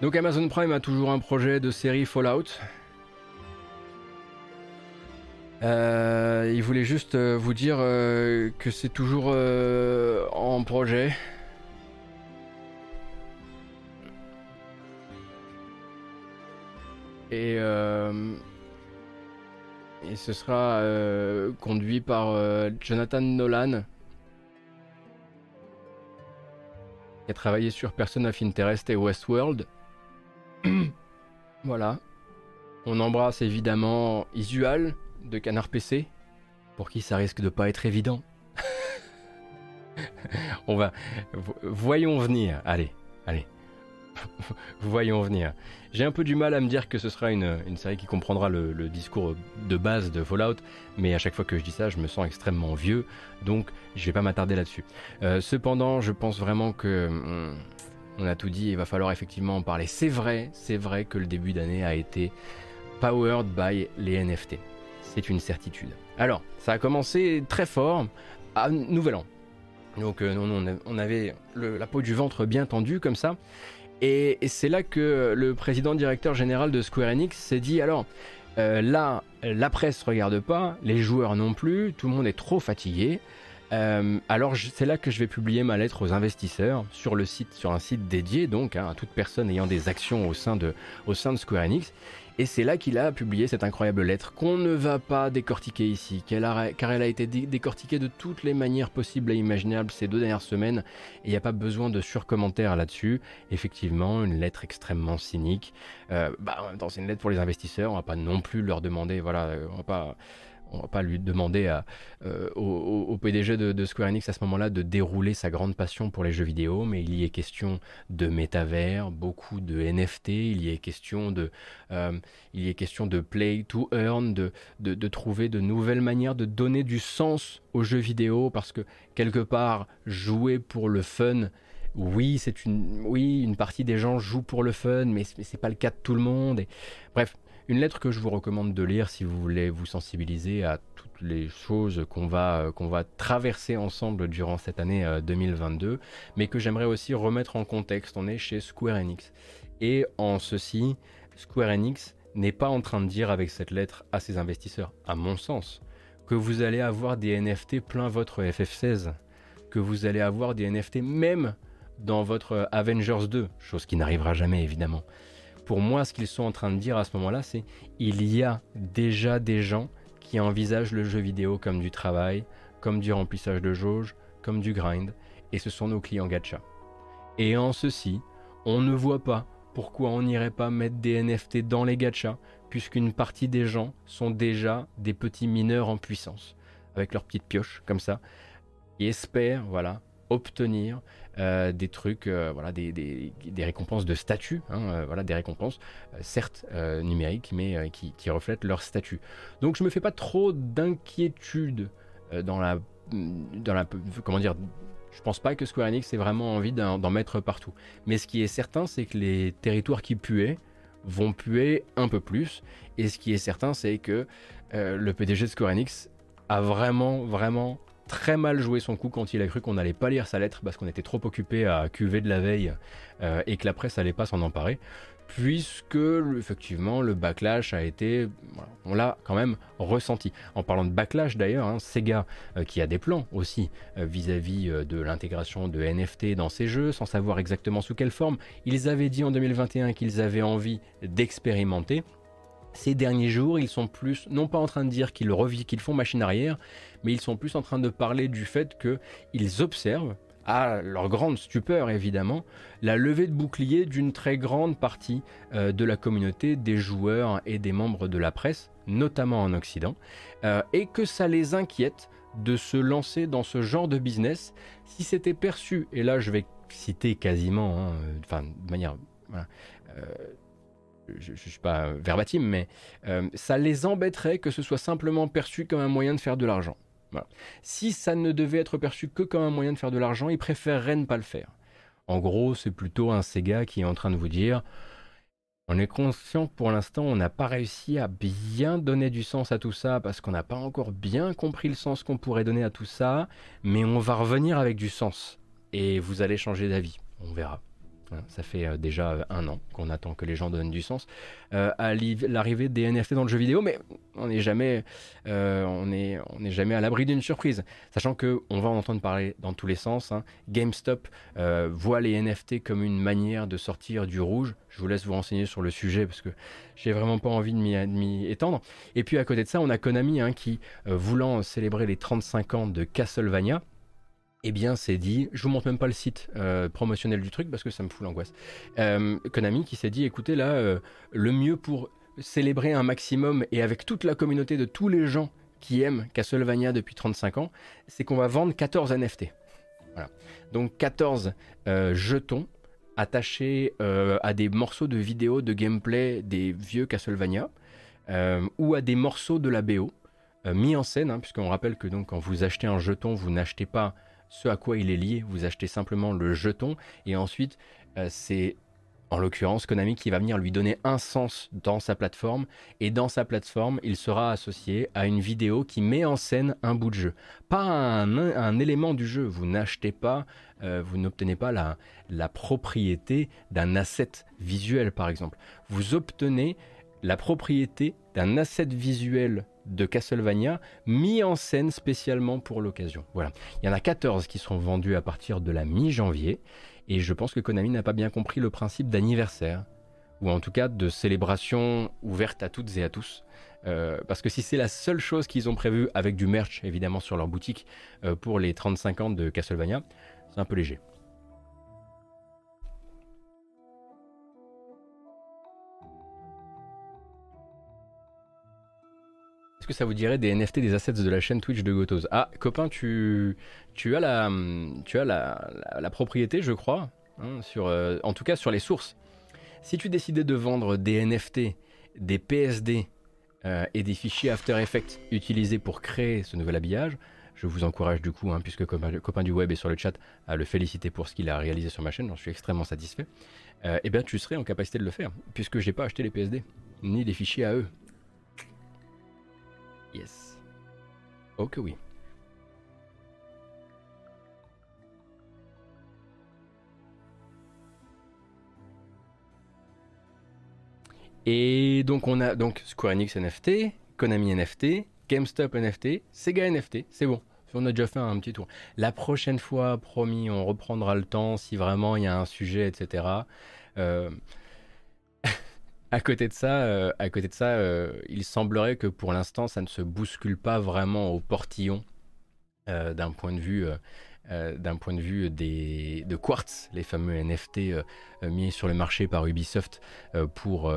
Donc, Amazon Prime a toujours un projet de série Fallout. Euh, il voulait juste euh, vous dire euh, que c'est toujours en projet. Et, euh, et ce sera euh, conduit par euh, Jonathan Nolan, qui a travaillé sur Person of Interest et Westworld. [clears throat] voilà. On embrasse évidemment Isual de Canard PC, pour qui ça risque de pas être évident. [laughs] On va. Voyons venir. Allez, allez. [laughs] Voyons venir. J'ai un peu du mal à me dire que ce sera une, série qui comprendra le, discours de base de Fallout, mais à chaque fois que je dis ça, je me sens extrêmement vieux, donc je vais pas m'attarder là-dessus. Euh, cependant, je pense vraiment que hmm, on a tout dit, il va falloir effectivement en parler. C'est vrai, c'est vrai que le début d'année a été powered by les NFT. C'est une certitude. Alors, ça a commencé très fort à Nouvel An. Donc euh, on avait la peau du ventre bien tendue comme ça. Et, c'est là que le président directeur général de Square Enix s'est dit alors euh, là, la presse regarde pas, les joueurs non plus, tout le monde est trop fatigué. Euh, alors c'est là que je vais publier ma lettre aux investisseurs sur le site, sur un site dédié donc hein, à toute personne ayant des actions au sein de Square Enix. Et c'est là qu'il a publié cette incroyable lettre qu'on ne va pas décortiquer ici, car elle a été décortiquée de toutes les manières possibles et imaginables ces deux dernières semaines, et il n'y a pas besoin de surcommentaires là-dessus. Effectivement, une lettre extrêmement cynique. Euh, bah, en même temps, c'est une lettre pour les investisseurs, on va pas non plus leur demander, voilà, euh, on va pas on va pas lui demander euh, au, PDG de, Square Enix à ce moment-là de dérouler sa grande passion pour les jeux vidéo, mais il y est question de métavers, beaucoup de NFT, il y est question de, euh, il y est question de play to earn, de, de, trouver de nouvelles manières de donner du sens aux jeux vidéo, parce que quelque part jouer pour le fun, oui, c'est une, oui, une partie des gens jouent pour le fun, mais, mais c'est pas le cas de tout le monde. Bref, une lettre que je vous recommande de lire si vous voulez vous sensibiliser à toutes les choses qu'on va, euh, va traverser ensemble durant cette année 2022, euh, mais que j'aimerais aussi remettre en contexte. On est chez Square Enix. Et en ceci, Square Enix n'est pas en train de dire avec cette lettre à ses investisseurs, à mon sens, que vous allez avoir des NFT plein votre FF16, que vous allez avoir des NFT même dans votre Avengers 2, chose qui n'arrivera jamais évidemment pour moi, ce qu'ils sont en train de dire à ce moment-là, c'est il y a déjà des gens qui envisagent le jeu vidéo comme du travail, comme du remplissage de jauge, comme du grind, et ce sont nos clients gacha. Et en ceci, on ne voit pas pourquoi on n'irait pas mettre des NFT dans les gachas, puisqu'une partie des gens sont déjà des petits mineurs en puissance, avec leurs petites pioches comme ça, et espèrent, voilà, obtenir euh, des trucs, euh, voilà, des, des, des, récompenses de statut, hein, euh, voilà, des récompenses certes numériques, mais qui, qui, reflètent leur statut. Donc je me fais pas trop d'inquiétude dans la, dans comment dire, je pense pas que Square Enix ait vraiment envie d'en mettre partout. Mais ce qui est certain, c'est que les territoires qui puaient vont puer un peu plus. Et ce qui est certain, c'est que le PDG de Square Enix a vraiment, vraiment très mal joué son coup quand il a cru qu'on n'allait pas lire sa lettre parce qu'on était trop occupé à cuver de la veille euh, et que la presse n'allait pas s'en emparer. Puisque effectivement le backlash a été, on l'a quand même ressenti. En parlant de backlash d'ailleurs, hein, Sega euh, qui a des plans aussi euh, vis-à-vis de l'intégration de NFT dans ses jeux, sans savoir exactement sous quelle forme, ils avaient dit en 2021 qu'ils avaient envie d'expérimenter. Ces derniers jours, ils sont plus, non pas en train de dire qu'ils font machine arrière, mais ils sont plus en train de parler du fait qu'ils observent, à leur grande stupeur évidemment, la levée de bouclier d'une très grande partie euh, de la communauté des joueurs et des membres de la presse, notamment en Occident, euh, et que ça les inquiète de se lancer dans ce genre de business. Si c'était perçu, et là je vais citer quasiment, hein, enfin de manière... Euh, je ne suis pas verbatim, mais euh, ça les embêterait que ce soit simplement perçu comme un moyen de faire de l'argent. Si ça ne devait être perçu que comme un moyen de faire de l'argent, ils préféreraient ne pas le faire. En gros, c'est plutôt un Sega qui est en train de vous dire on est conscient que pour l'instant, on n'a pas réussi à bien donner du sens à tout ça parce qu'on n'a pas encore bien compris le sens qu'on pourrait donner à tout ça, mais on va revenir avec du sens et vous allez changer d'avis. On verra. Ça fait euh, déjà euh, un an qu'on attend que les gens donnent du sens euh, à l'arrivée des NFT dans le jeu vidéo, mais on n'est jamais, on on jamais à l'abri d'une surprise. Sachant que on va en entendre parler dans tous les sens. Hein. GameStop voit les NFT comme une manière de sortir du rouge. Je vous laisse vous renseigner sur le sujet parce que j'ai vraiment pas envie de m'y étendre. Et puis à côté de ça, on a Konami hein, qui, voulant célébrer les 35 ans de Castlevania, eh bien, c'est dit, je vous montre même pas le site euh, promotionnel du truc parce que ça me fout l'angoisse. Euh, Konami qui s'est dit, écoutez là, euh, le mieux pour célébrer un maximum et avec toute la communauté de tous les gens qui aiment Castlevania depuis 35 ans, c'est qu'on va vendre 14 NFT. Voilà. Donc 14 jetons attachés à des morceaux de vidéo, de gameplay des vieux Castlevania, ou à des morceaux de la BO. mis en scène, hein, puisqu'on rappelle que donc quand vous achetez un jeton, vous n'achetez pas ce à quoi il est lié, vous achetez simplement le jeton et ensuite c'est en l'occurrence Konami qui va venir lui donner un sens dans sa plateforme. Et dans sa plateforme il sera associé à une vidéo qui met en scène un bout de jeu. Pas un, élément du jeu. Vous n'achetez pas euh, vous n'obtenez pas la propriété d'un asset visuel par exemple. Vous obtenez la propriété d'un asset visuel de Castlevania mis en scène spécialement pour l'occasion. Voilà. Il y en a 14 qui seront vendus à partir de la mi-janvier et je pense que Konami n'a pas bien compris le principe d'anniversaire, ou en tout cas de célébration ouverte à toutes et à tous. Euh, parce que si c'est la seule chose qu'ils ont prévu avec du merch évidemment sur leur boutique euh, pour les 35 ans de Castlevania, c'est un peu léger. Que ça vous dirait des NFT, des assets de la chaîne Twitch de Gotos? Ah, copain, tu, tu as, la, tu as la, propriété, je crois, hein, sur, euh, en tout cas sur les sources. Si tu décidais de vendre des NFT, des PSD euh, et des fichiers After Effects utilisés pour créer ce nouvel habillage, je vous encourage du coup, hein, puisque copain, copain, du web est sur le chat, à le féliciter pour ce qu'il a réalisé sur ma chaîne, j'en suis extrêmement satisfait. Euh, eh bien, tu serais en capacité de le faire, puisque j'ai pas acheté les PSD, ni les fichiers à eux. Yes. Oh que oui. Et donc on a donc Square Enix NFT, Konami NFT, GameStop NFT, Sega NFT, c'est bon. On a déjà fait un petit tour. La prochaine fois, promis, on reprendra le temps si vraiment il y a un sujet, etc. à côté de ça, euh, à côté de ça euh, il semblerait que pour l'instant, ça ne se bouscule pas vraiment au portillon euh, d'un point de vue, d'un point de vue des, de Quartz, les fameux NFT mis sur le marché par Ubisoft pour,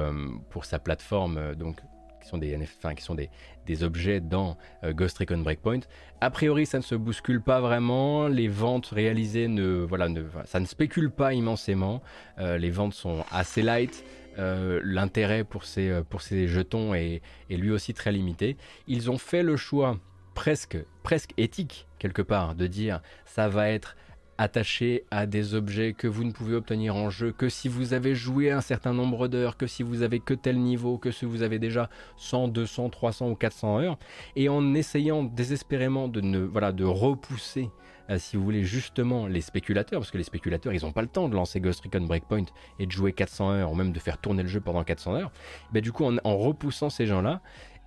pour sa plateforme, donc qui sont des qui sont des, des objets dans Ghost Recon Breakpoint. A priori, ça ne se bouscule pas vraiment. Les ventes réalisées ne, voilà, ne, ça ne spécule pas immensément. les ventes sont assez light. Euh, l'intérêt pour ces, euh, jetons est, lui aussi très limité. Ils ont fait le choix presque, presque éthique, quelque part, de dire ça va être attaché à des objets que vous ne pouvez obtenir en jeu que si vous avez joué un certain nombre d'heures, que si vous avez que tel niveau, que si vous avez déjà 100, 200, 300 ou 400 heures, et en essayant désespérément de, ne, voilà, de repousser si vous voulez, justement les spéculateurs, parce que les spéculateurs, ils n'ont pas le temps de lancer Ghost Recon Breakpoint et de jouer 400 heures, ou même de faire tourner le jeu pendant 400 heures. Bah, du coup, en, repoussant ces gens-là,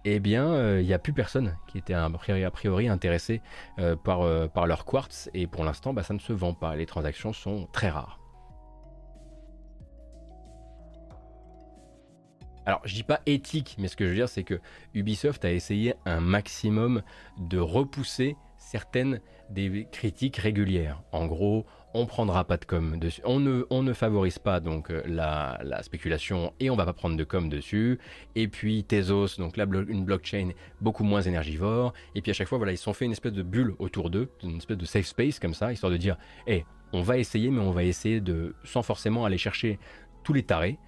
eh bien, euh, il n'y a plus personne qui était a priori, intéressé euh, par, par leur quartz, et pour l'instant, bah, ça ne se vend pas. Les transactions sont très rares. Alors, je dis pas éthique, mais ce que je veux dire, c'est que Ubisoft a essayé un maximum de repousser certaines des critiques régulières. En gros, on prendra pas de com dessus. On ne, ne favorise pas donc euh, la, spéculation et on va pas prendre de com dessus. Et puis Tezos, donc là une blockchain beaucoup moins énergivore. Et puis à chaque fois, voilà, ils se sont fait une espèce de bulle autour d'eux, une espèce de safe space comme ça, histoire de dire, hé, on va essayer, mais on va essayer de, sans forcément aller chercher tous les tarés.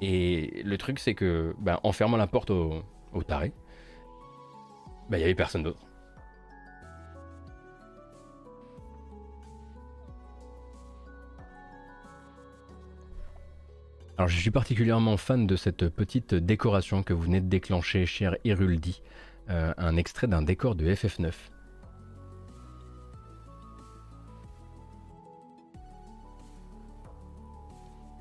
Et le truc, c'est que, ben, en fermant la porte aux, tarés, ben, il y avait personne d'autre. Alors je suis particulièrement fan de cette petite décoration que vous venez de déclencher, cher Iruldi, euh, un extrait d'un décor de FF9.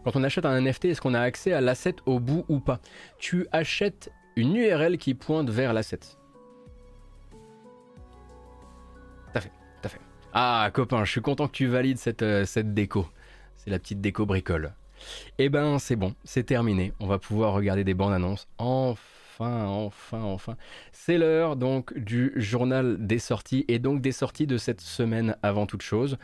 Quand on achète un NFT, est-ce qu'on a accès à l'asset au bout ou pas? Tu achètes une URL qui pointe vers l'asset. T'as fait, t'as fait. Ah copain, je suis content que tu valides cette, euh, cette déco. C'est la petite déco bricole. Eh ben c'est bon, c'est terminé. On va pouvoir regarder des bandes annonces. Enfin, enfin, enfin. C'est l'heure donc du journal des sorties et donc des sorties de cette semaine avant toute chose.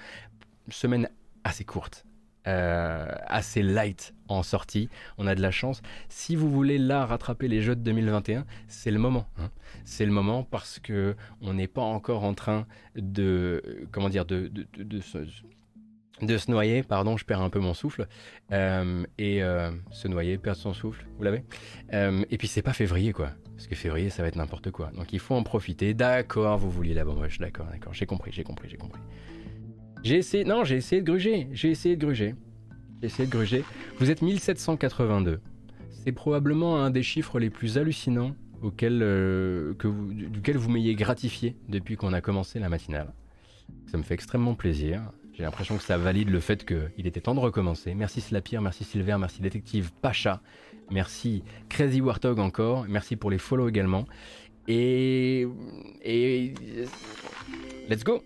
Semaine assez courte. Euh, assez light en sortie, on a de la chance. Si vous voulez là rattraper les jeux de 2021, c'est le moment. Hein. C'est le moment parce que on n'est pas encore en train de comment dire de, se noyer, pardon, je perds un peu mon souffle, euh, et euh, se noyer, perdre son souffle, vous l'avez? Euh, Et puis c'est pas février quoi, parce que février ça va être n'importe quoi, donc il faut en profiter, d'accord, vous vouliez la bamboche, d'accord, d'accord, j'ai compris, j'ai compris, j'ai compris. J'ai essayé, non, j'ai essayé de gruger, j'ai essayé de gruger, j'ai essayé de gruger, vous êtes 1782, c'est probablement un des chiffres les plus hallucinants auquel, que duquel vous m'ayez gratifié depuis qu'on a commencé la matinale. Ça me fait extrêmement plaisir. J'ai l'impression que ça valide le fait qu'il était temps de recommencer. Merci Slapir, merci Silver, merci Détective Pacha, merci Crazy Warthog encore, merci pour les follow également. Et. Et. Let's go!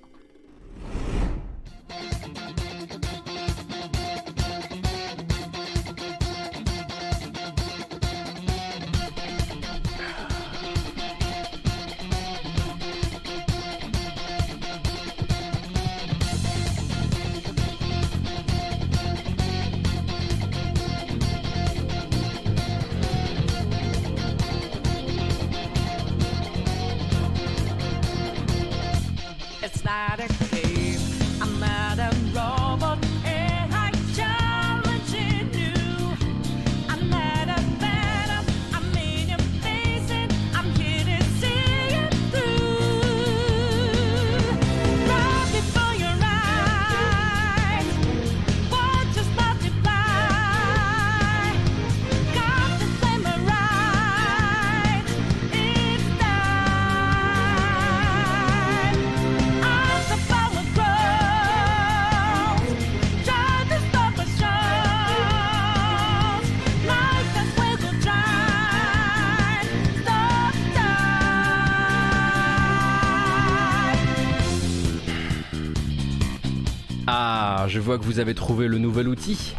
Vois que vous avez trouvé le nouvel outil.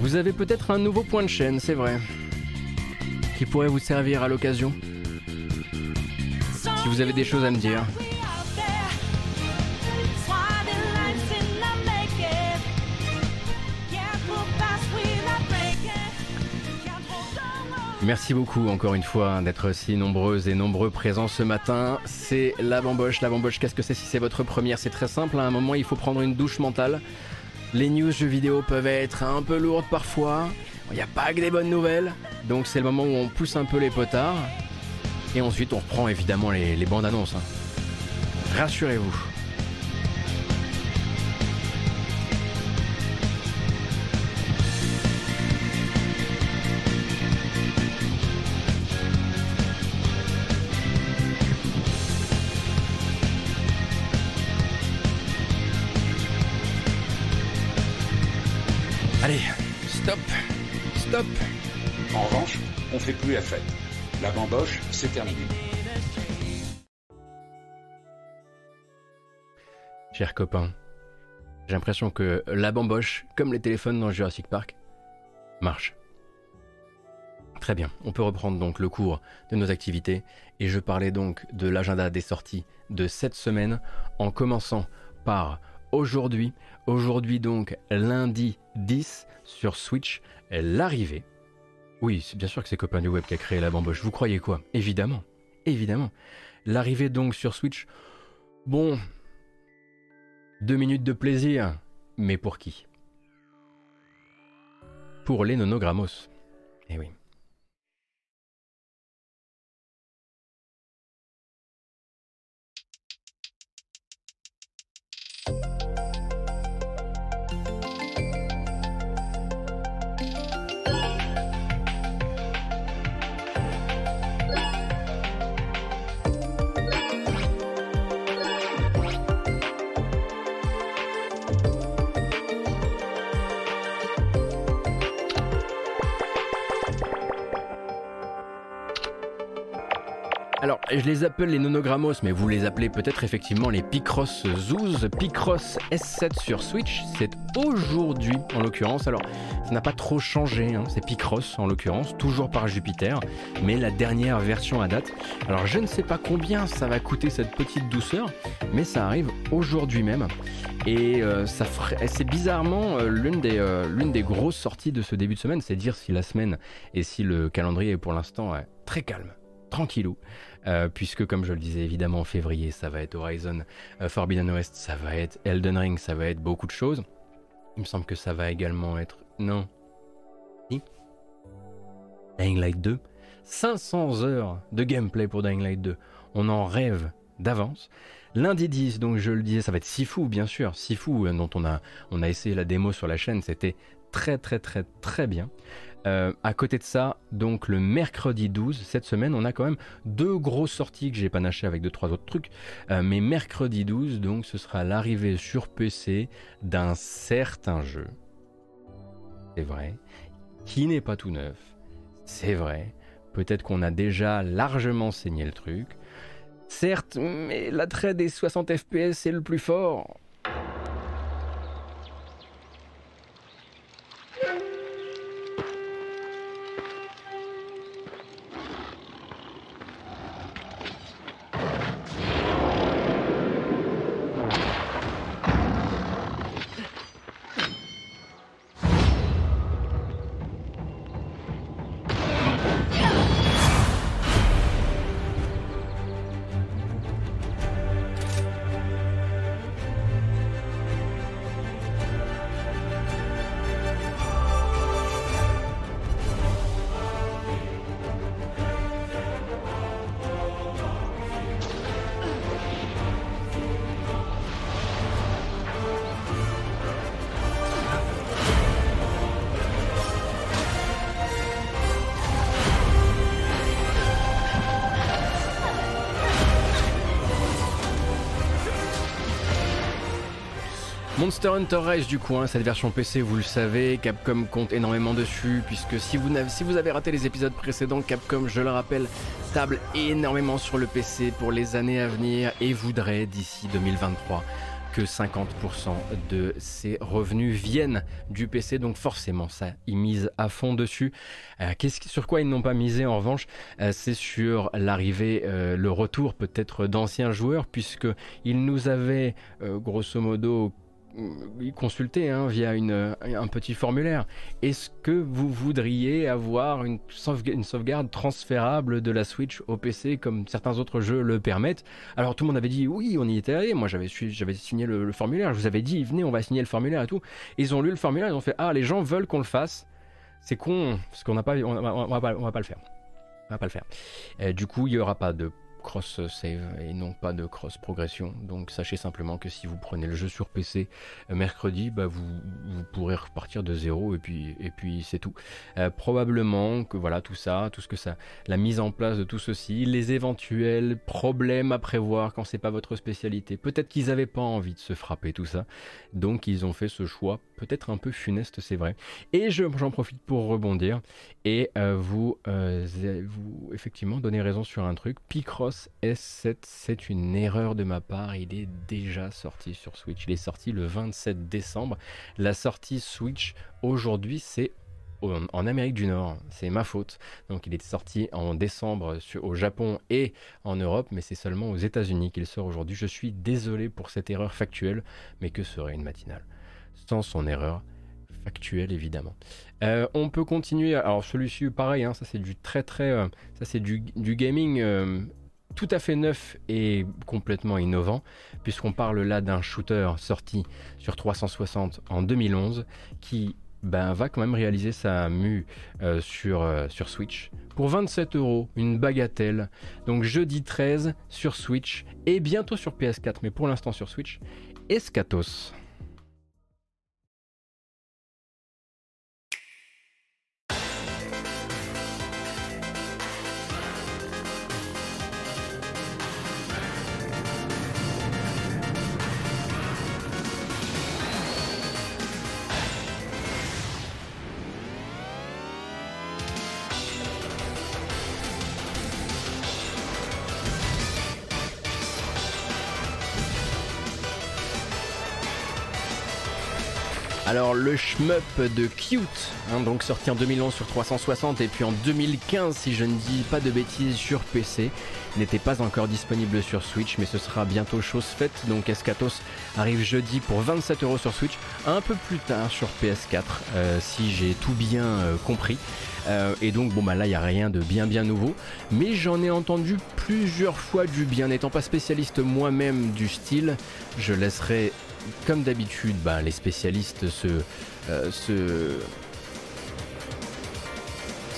Vous avez peut-être un nouveau point de chaîne, c'est vrai, qui pourrait vous servir à l'occasion. Si vous avez des choses à me dire. Merci beaucoup encore une fois d'être si nombreuses et nombreux présents ce matin. C'est la bamboche. La bamboche, qu'est-ce que c'est si c'est votre première? C'est très simple. À un moment, il faut prendre une douche mentale. Les news jeux vidéo peuvent être un peu lourdes parfois. Il n'y a pas que des bonnes nouvelles. Donc c'est le moment où on pousse un peu les potards. Et ensuite, on reprend évidemment les, bandes annonces. Hein. En revanche, on fait plus la fête. La bamboche, c'est terminé. Chers copains, j'ai l'impression que la bamboche, comme les téléphones dans Jurassic Park, marche. Très bien, on peut reprendre donc le cours de nos activités et je parlais donc de l'agenda des sorties de cette semaine en commençant par aujourd'hui, aujourd'hui donc lundi 10 sur Switch, l'arrivée. Oui, c'est bien sûr que c'est Copain du Web qui a créé la bamboche. Vous croyez quoi? Évidemment. Évidemment. L'arrivée donc sur Switch. Bon. Deux minutes de plaisir. Mais pour qui? Pour les nonogrammos. Eh oui. Alors, je les appelle les nonogrammos, mais vous les appelez peut-être effectivement les Picross Zoos. Picross S7 sur Switch, c'est aujourd'hui en l'occurrence. Alors, ça n'a pas trop changé, hein. c'est Picross en l'occurrence, toujours par Jupiter, mais la dernière version à date. Alors, je ne sais pas combien ça va coûter cette petite douceur, mais ça arrive aujourd'hui même. Et euh, ça c'est bizarrement euh, l'une des, euh, l'une des grosses sorties de ce début de semaine, c'est dire si la semaine et si le calendrier est pour l'instant très calme tranquillou, puisque comme je le disais évidemment en février, ça va être Horizon Forbidden West, ça va être Elden Ring, ça va être beaucoup de choses. Il me semble que ça va également être... Non. Si Dying Light 2. 500 heures de gameplay pour Dying Light 2. On en rêve d'avance. Lundi 10, donc je le disais, ça va être Sifu, bien sûr. Sifu, euh, dont on a, on a essayé la démo sur la chaîne, c'était très très très très bien. Euh, à côté de ça, donc le mercredi 12, cette semaine, on a quand même deux grosses sorties que j'ai panaché avec deux trois autres trucs. Euh, mais mercredi 12, donc ce sera l'arrivée sur PC d'un certain jeu. C'est vrai. Qui n'est pas tout neuf. C'est vrai. Peut-être qu'on a déjà largement saigné le truc. Certes, mais l'attrait des 60 FPS est le plus fort. Monster Hunter Rise du coup, hein, cette version PC, vous le savez, Capcom compte énormément dessus, puisque si vous, avez, si vous avez raté les épisodes précédents, Capcom, je le rappelle, table énormément sur le PC pour les années à venir et voudrait d'ici 2023 que 50% de ses revenus viennent du PC, donc forcément ça, ils misent à fond dessus. Euh, sur quoi ils n'ont pas misé en revanche, euh, c'est sur l'arrivée, euh, le retour peut-être d'anciens joueurs, puisque ils nous avaient grosso modo consulter hein, via une, un petit formulaire. Est-ce que vous voudriez avoir une, sauvegarde transférable de la Switch au PC comme certains autres jeux le permettent? Alors tout le monde avait dit oui, on y était allé. Moi j'avais signé le, formulaire. Je vous avais dit venez, on va signer le formulaire et tout. ils ont lu le formulaire, ils ont fait ah les gens veulent qu'on le fasse. C'est con parce qu'on n'a pas, on, on va pas le faire. On va pas le faire. du coup, il y aura pas de cross save et non pas de cross progression. Donc sachez simplement que si vous prenez le jeu sur PC euh, mercredi, bah vous, vous, pourrez repartir de zéro et puis, et puis c'est tout. Euh, probablement que voilà tout ça, tout ce que ça, la mise en place de tout ceci, les éventuels problèmes à prévoir quand c'est pas votre spécialité. Peut-être qu'ils n'avaient pas envie de se frapper tout ça, donc ils ont fait ce choix peut-être un peu funeste, c'est vrai. Et j'en profite pour rebondir et euh, vous, vous effectivement donner raison sur un truc. Picross S7, c'est une erreur de ma part. Il est déjà sorti sur Switch. Il est sorti le 27 décembre. La sortie Switch aujourd'hui, c'est en Amérique du Nord. C'est ma faute. Donc il est sorti en décembre au Japon et en Europe, mais c'est seulement aux États-Unis qu'il sort aujourd'hui. Je suis désolé pour cette erreur factuelle, mais que serait une matinale? Sans son erreur factuelle évidemment. Euh, on peut continuer. Alors celui-ci, pareil, hein, ça c'est du très très, euh, gaming. Euh, tout à fait neuf et complètement innovant, puisqu'on parle là d'un shooter sorti sur 360 en 2011 qui ben, va quand même réaliser sa mue sur, sur Switch pour 27 euros, une bagatelle. Donc jeudi 13 sur Switch et bientôt sur PS4, mais pour l'instant sur Switch. Escatos. Alors le shmup de Cute, hein, donc sorti en 2011 sur 360 et puis en 2015 si je ne dis pas de bêtises sur PC, n'était pas encore disponible sur Switch mais ce sera bientôt chose faite. Donc Escatos arrive jeudi pour 27 euros sur Switch, un peu plus tard sur PS4 euh, si j'ai tout bien euh, compris. Euh, et donc bon bah là il n'y a rien de bien bien nouveau, mais j'en ai entendu plusieurs fois du bien. N'étant pas spécialiste moi-même du style, je laisserai comme d'habitude, bah, les spécialistes se, euh, se,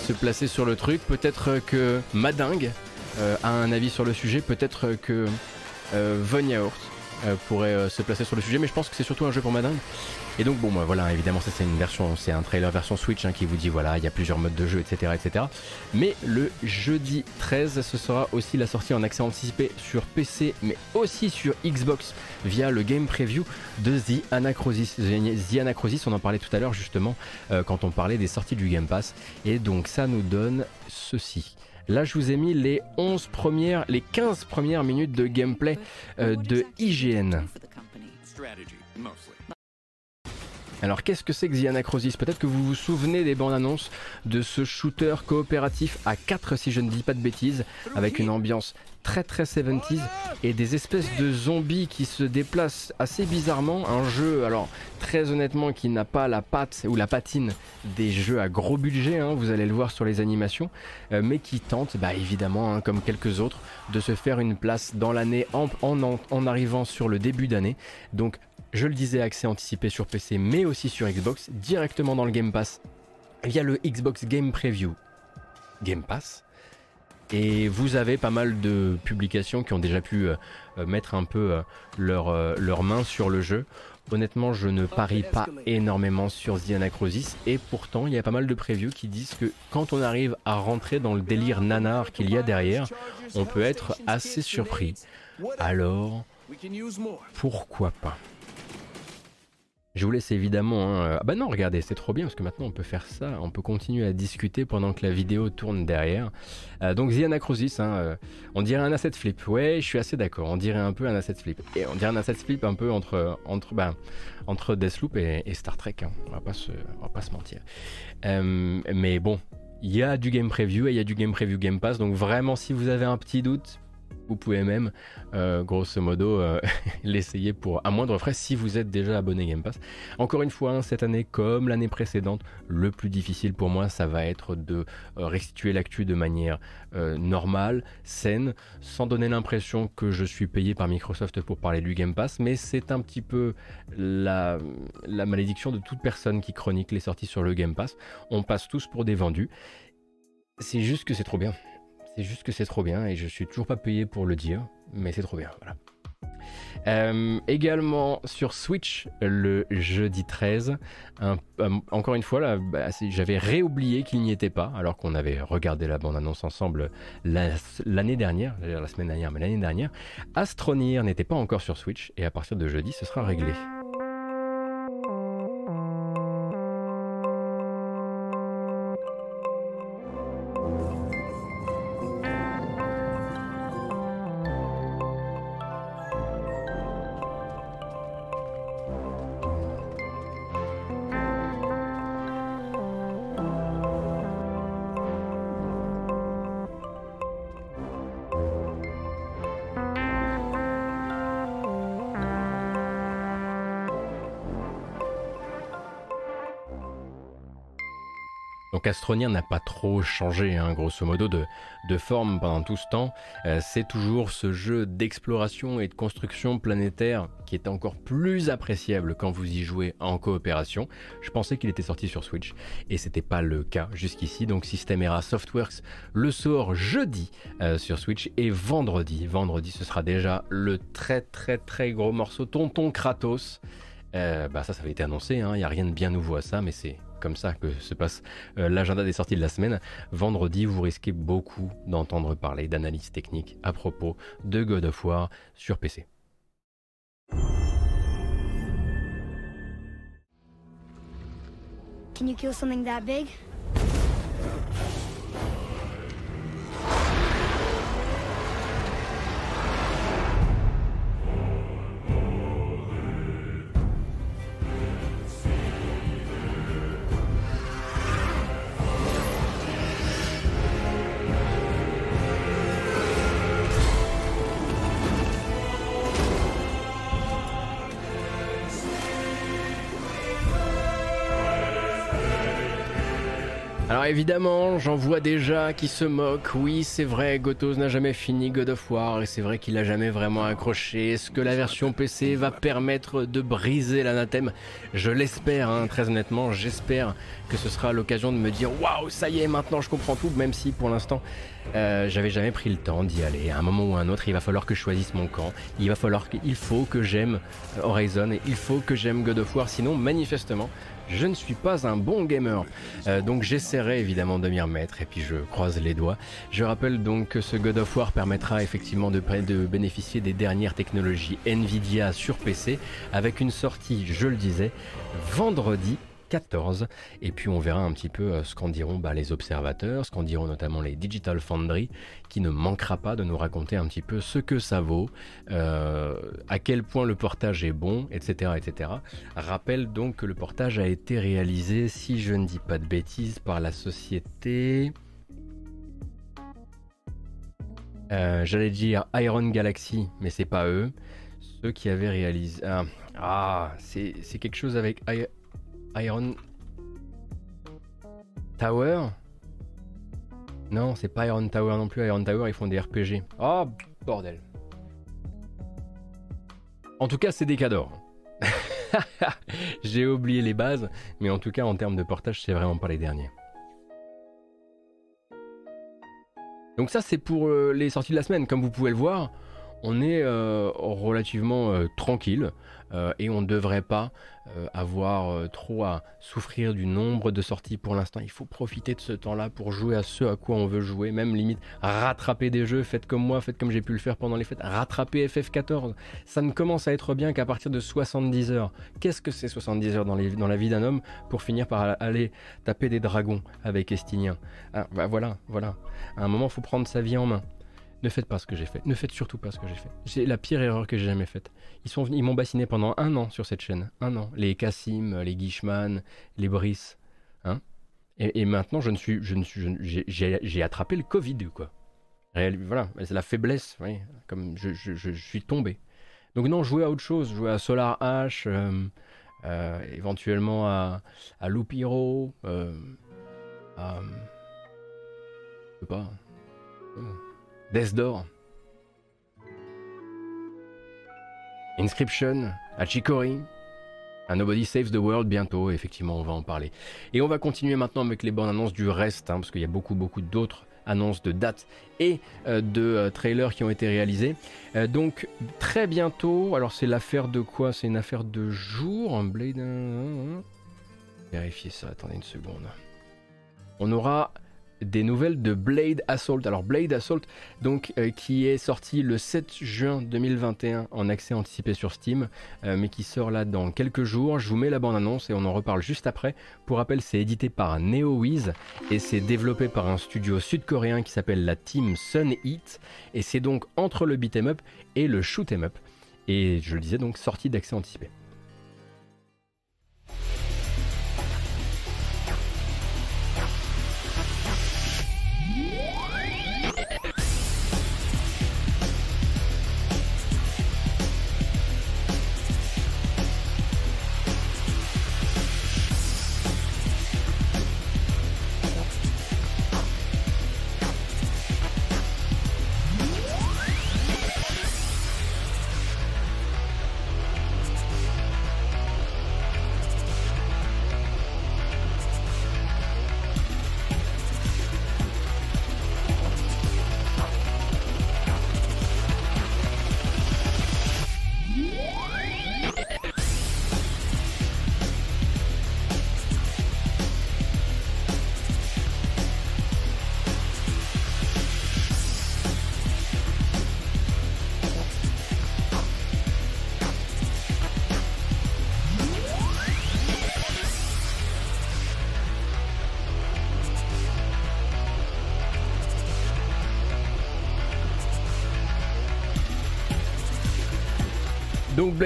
se placer sur le truc. Peut-être que Madingue euh, a un avis sur le sujet, peut-être que euh, Von Yaourt pourrait se placer sur le sujet, mais je pense que c'est surtout un jeu pour Madingue. Et donc bon bah, voilà évidemment ça c'est une version c'est un trailer version Switch hein, qui vous dit voilà il y a plusieurs modes de jeu etc etc. Mais le jeudi 13 ce sera aussi la sortie en accès anticipé sur PC mais aussi sur Xbox via le game preview de The Anacrosis. The Anacrosis on en parlait tout à l'heure justement euh, quand on parlait des sorties du Game Pass et donc ça nous donne ceci. Là, je vous ai mis les 11 premières, les 15 premières minutes de gameplay euh, de IGN. Alors qu'est-ce que c'est que The Anacrosis Peut-être que vous vous souvenez des bandes annonces de ce shooter coopératif à 4 si je ne dis pas de bêtises, avec une ambiance très très 70s et des espèces de zombies qui se déplacent assez bizarrement. Un jeu, alors très honnêtement, qui n'a pas la patte ou la patine des jeux à gros budget, hein, vous allez le voir sur les animations, euh, mais qui tente, bah, évidemment, hein, comme quelques autres, de se faire une place dans l'année en, en arrivant sur le début d'année. Donc je le disais, accès anticipé sur PC mais aussi sur Xbox, directement dans le Game Pass via le Xbox Game Preview Game Pass. Et vous avez pas mal de publications qui ont déjà pu euh, euh, mettre un peu euh, leur, leur main sur le jeu. Honnêtement, je ne parie pas énormément sur The Anacrosis et pourtant, il y a pas mal de previews qui disent que quand on arrive à rentrer dans le délire nanar qu'il y a derrière, on peut être assez surpris. Alors, pourquoi pas? Je vous laisse évidemment. Hein, euh, ah bah non, regardez, c'est trop bien parce que maintenant on peut faire ça, on peut continuer à discuter pendant que la vidéo tourne derrière. Euh, donc The Anacrosis, hein, euh, on dirait un asset flip. Ouais, je suis assez d'accord. On dirait un peu un asset flip. Et on dirait un asset flip un peu entre entre bah, entre Deathloop et, Star Trek. Hein. On va pas se on va pas se mentir. mais bon, il y a du game preview et il y a du game preview Game Pass. Donc vraiment, si vous avez un petit doute, vous pouvez même, euh, grosso modo, euh, [laughs] l'essayer pour à moindre frais si vous êtes déjà abonné Game Pass. Encore une fois, hein, cette année, comme l'année précédente, le plus difficile pour moi, ça va être de euh, restituer l'actu de manière normale, saine, sans donner l'impression que je suis payé par Microsoft pour parler du Game Pass. Mais c'est un petit peu la, la malédiction de toute personne qui chronique les sorties sur le Game Pass. On passe tous pour des vendus. C'est juste que c'est trop bien. C'est juste que c'est trop bien et je suis toujours pas payé pour le dire, mais c'est trop bien. Voilà. Euh, également sur Switch le jeudi 13. Euh, encore une fois, bah, j'avais réoublié qu'il n'y était pas, alors qu'on avait regardé la bande-annonce ensemble l'année dernière, la semaine dernière, mais l'année dernière. Astronir n'était pas encore sur Switch et à partir de jeudi, ce sera réglé. Astronir n'a pas trop changé, hein, grosso modo, de, forme pendant tout ce temps. Euh, c'est toujours ce jeu d'exploration et de construction planétaire qui est encore plus appréciable quand vous y jouez en coopération. Je pensais qu'il était sorti sur Switch et c'était pas le cas jusqu'ici. Donc Systemera Softworks le sort jeudi euh, sur Switch et vendredi. Vendredi, ce sera déjà le très très très gros morceau Tonton Kratos. Euh, bah ça, ça avait été annoncé, hein. il n'y a rien de bien nouveau à ça, mais c'est comme ça que se passe euh, l'agenda des sorties de la semaine. Vendredi, vous risquez beaucoup d'entendre parler d'analyses techniques à propos de God of War sur PC. Can you kill something that big? Évidemment, j'en vois déjà qui se moquent. Oui, c'est vrai, Gotos n'a jamais fini God of War et c'est vrai qu'il a jamais vraiment accroché. Est-ce que la version PC va permettre de briser l'anathème? Je l'espère, hein, très honnêtement, j'espère que ce sera l'occasion de me dire waouh, ça y est, maintenant je comprends tout, même si pour l'instant euh, j'avais jamais pris le temps d'y aller. À un moment ou à un autre, il va falloir que je choisisse mon camp. Il va falloir qu'il faut que j'aime Horizon et il faut que j'aime God of War. Sinon, manifestement, je ne suis pas un bon gamer. Euh, donc j'essaierai évidemment de m'y remettre et puis je croise les doigts. Je rappelle donc que ce God of War permettra effectivement de, de bénéficier des dernières technologies Nvidia sur PC avec une sortie, je le disais, vendredi 14. Et puis on verra un petit peu euh, ce qu'en diront bah, les observateurs, ce qu'en diront notamment les Digital Foundry, qui ne manquera pas de nous raconter un petit peu ce que ça vaut, euh, à quel point le portage est bon, etc., etc. Rappelle donc que le portage a été réalisé, si je ne dis pas de bêtises, par la société... Euh, j'allais dire Iron Galaxy, mais c'est pas eux. Ceux qui avaient réalisé. Ah, ah c'est quelque chose avec Iron Tower Non, c'est pas Iron Tower non plus. Iron Tower, ils font des RPG. Oh, bordel. En tout cas, c'est des cadors. [laughs] J'ai oublié les bases, mais en tout cas, en termes de portage, c'est vraiment pas les derniers. Donc ça, c'est pour euh, les sorties de la semaine. Comme vous pouvez le voir, on est euh, relativement euh, tranquille. Euh, et on ne devrait pas avoir trop à souffrir du nombre de sorties pour l'instant. Il faut profiter de ce temps-là pour jouer à ce à quoi on veut jouer, même limite rattraper des jeux, faites comme moi, faites comme j'ai pu le faire pendant les fêtes, rattraper FF14. Ça ne commence à être bien qu'à partir de 70 heures. Qu'est-ce que c'est 70 heures dans, la vie d'un homme pour finir par aller taper des dragons avec Estinien? Ah, bah Voilà, voilà. À un moment, faut prendre sa vie en main. Ne faites pas ce que j'ai fait. Ne faites surtout pas ce que j'ai fait. C'est la pire erreur que j'ai jamais faite. Ils sont ils m'ont bassiné pendant un an sur cette chaîne. Un an. Les Cassim, les Guichman, les Brice. Hein et, maintenant, je ne suis, je ne suis, j'ai attrapé le Covid, quoi. voilà, c'est la faiblesse, oui, comme je, suis tombé. Donc non, jouer à autre chose, jouer à Solar H, euh, euh, éventuellement à, à Loupiro, euh, à... Je sais pas. Death Door. Inscription, Achikori, un Nobody Saves the World bientôt, effectivement on va en parler. Et on va continuer maintenant avec les bonnes annonces du reste, hein, parce qu'il y a beaucoup beaucoup d'autres annonces de dates et euh, de euh, trailers qui ont été réalisés. Euh, donc très bientôt, alors c'est l'affaire de quoi? C'est une affaire de jour, un Blade... Vérifiez ça, attendez une seconde. On aura des nouvelles de Blade Assault. Alors Blade Assault, donc euh, qui est sorti le 7 juin 2021 en accès anticipé sur Steam, euh, mais qui sort là dans quelques jours. Je vous mets la bande annonce et on en reparle juste après. Pour rappel, c'est édité par NeoWiz et c'est développé par un studio sud-coréen qui s'appelle la Team Sun Eat et c'est donc entre le beat'em up et le shoot'em up. Et je le disais donc sorti d'accès anticipé.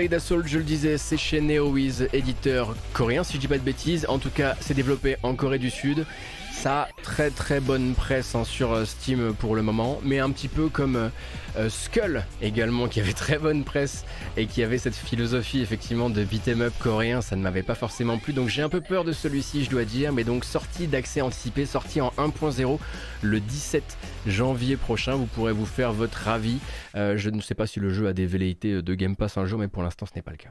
Blade Assault, je le disais, c'est chez NeoWiz, éditeur coréen, si je dis pas de bêtises. En tout cas, c'est développé en Corée du Sud. Ça très très bonne presse hein, sur euh, Steam pour le moment, mais un petit peu comme euh, euh, Skull également, qui avait très bonne presse et qui avait cette philosophie effectivement de beat'em up coréen, ça ne m'avait pas forcément plu, donc j'ai un peu peur de celui-ci, je dois dire, mais donc sorti d'accès anticipé, sorti en 1.0 le 17 janvier prochain, vous pourrez vous faire votre avis. je ne sais pas si le jeu a des velléités de Game Pass un jour, mais pour l'instant ce n'est pas le cas.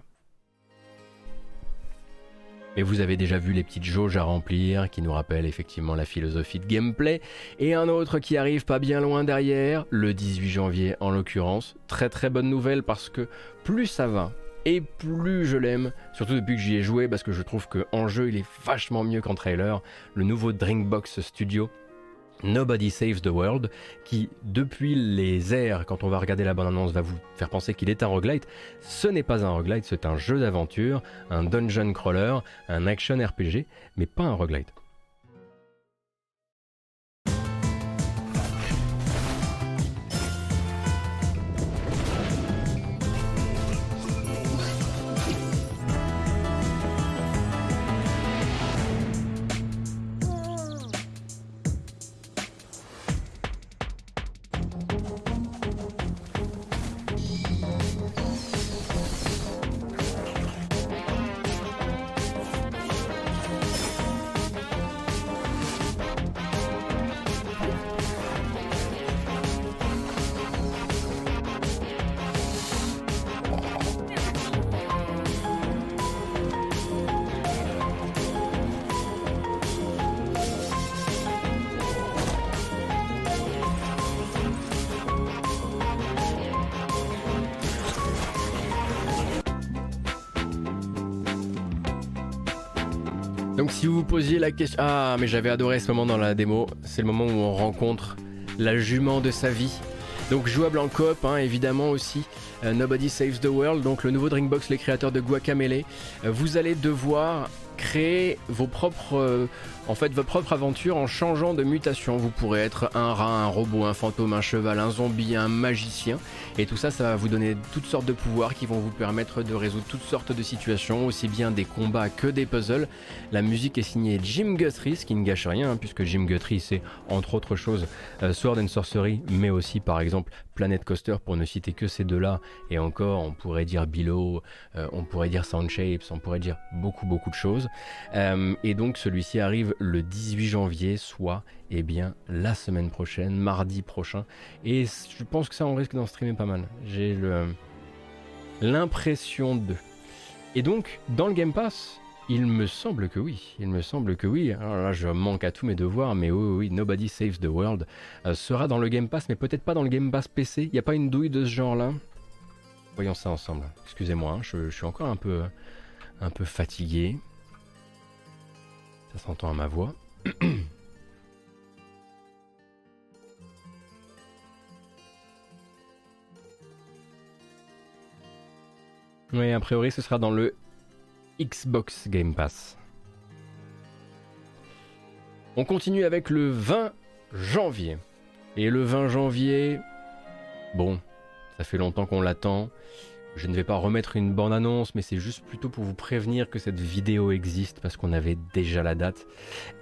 Et vous avez déjà vu les petites jauges à remplir qui nous rappellent effectivement la philosophie de gameplay. Et un autre qui arrive pas bien loin derrière, le 18 janvier en l'occurrence. Très très bonne nouvelle parce que plus ça va, et plus je l'aime, surtout depuis que j'y ai joué, parce que je trouve qu'en jeu il est vachement mieux qu'en trailer. Le nouveau Drinkbox Studio Nobody Saves the World, qui depuis les airs, quand on va regarder la bande-annonce, va vous faire penser qu'il est un roguelite. Ce n'est pas un roguelite, c'est un jeu d'aventure, un dungeon crawler, un action RPG, mais pas un roguelite. Ah, mais j'avais adoré ce moment dans la démo. C'est le moment où on rencontre la jument de sa vie. Donc jouable en coop, hein, évidemment aussi. Euh, Nobody Saves the World, donc le nouveau Drinkbox, les créateurs de Guacamele. Euh, vous allez devoir créer vos propres, euh, en fait, votre propre aventure en changeant de mutation. Vous pourrez être un rat, un robot, un fantôme, un cheval, un zombie, un magicien. Et tout ça, ça va vous donner toutes sortes de pouvoirs qui vont vous permettre de résoudre toutes sortes de situations, aussi bien des combats que des puzzles. La musique est signée Jim Guthrie, ce qui ne gâche rien, hein, puisque Jim Guthrie, c'est entre autres choses euh, Sword and Sorcery, mais aussi par exemple Planet Coaster, pour ne citer que ces deux-là. Et encore, on pourrait dire Below, euh, on pourrait dire Sound Shapes, on pourrait dire beaucoup beaucoup de choses. Euh, et donc celui-ci arrive le 18 janvier, soit eh bien la semaine prochaine, mardi prochain. Et je pense que ça on risque d'en streamer pas mal. J'ai l'impression de. Et donc dans le Game Pass, il me semble que oui. Il me semble que oui. Alors là, je manque à tous mes devoirs, mais oui, oui, Nobody Saves the World euh, sera dans le Game Pass, mais peut-être pas dans le Game Pass PC. Il n'y a pas une douille de ce genre-là? Voyons ça ensemble. Excusez-moi, hein, je, je, suis encore un peu, un peu fatigué. Ça s'entend à ma voix. [clears throat] Oui, a priori, ce sera dans le Xbox Game Pass. On continue avec le 20 janvier. Et le 20 janvier, bon, ça fait longtemps qu'on l'attend. Je ne vais pas remettre une bande-annonce, mais c'est juste plutôt pour vous prévenir que cette vidéo existe parce qu'on avait déjà la date.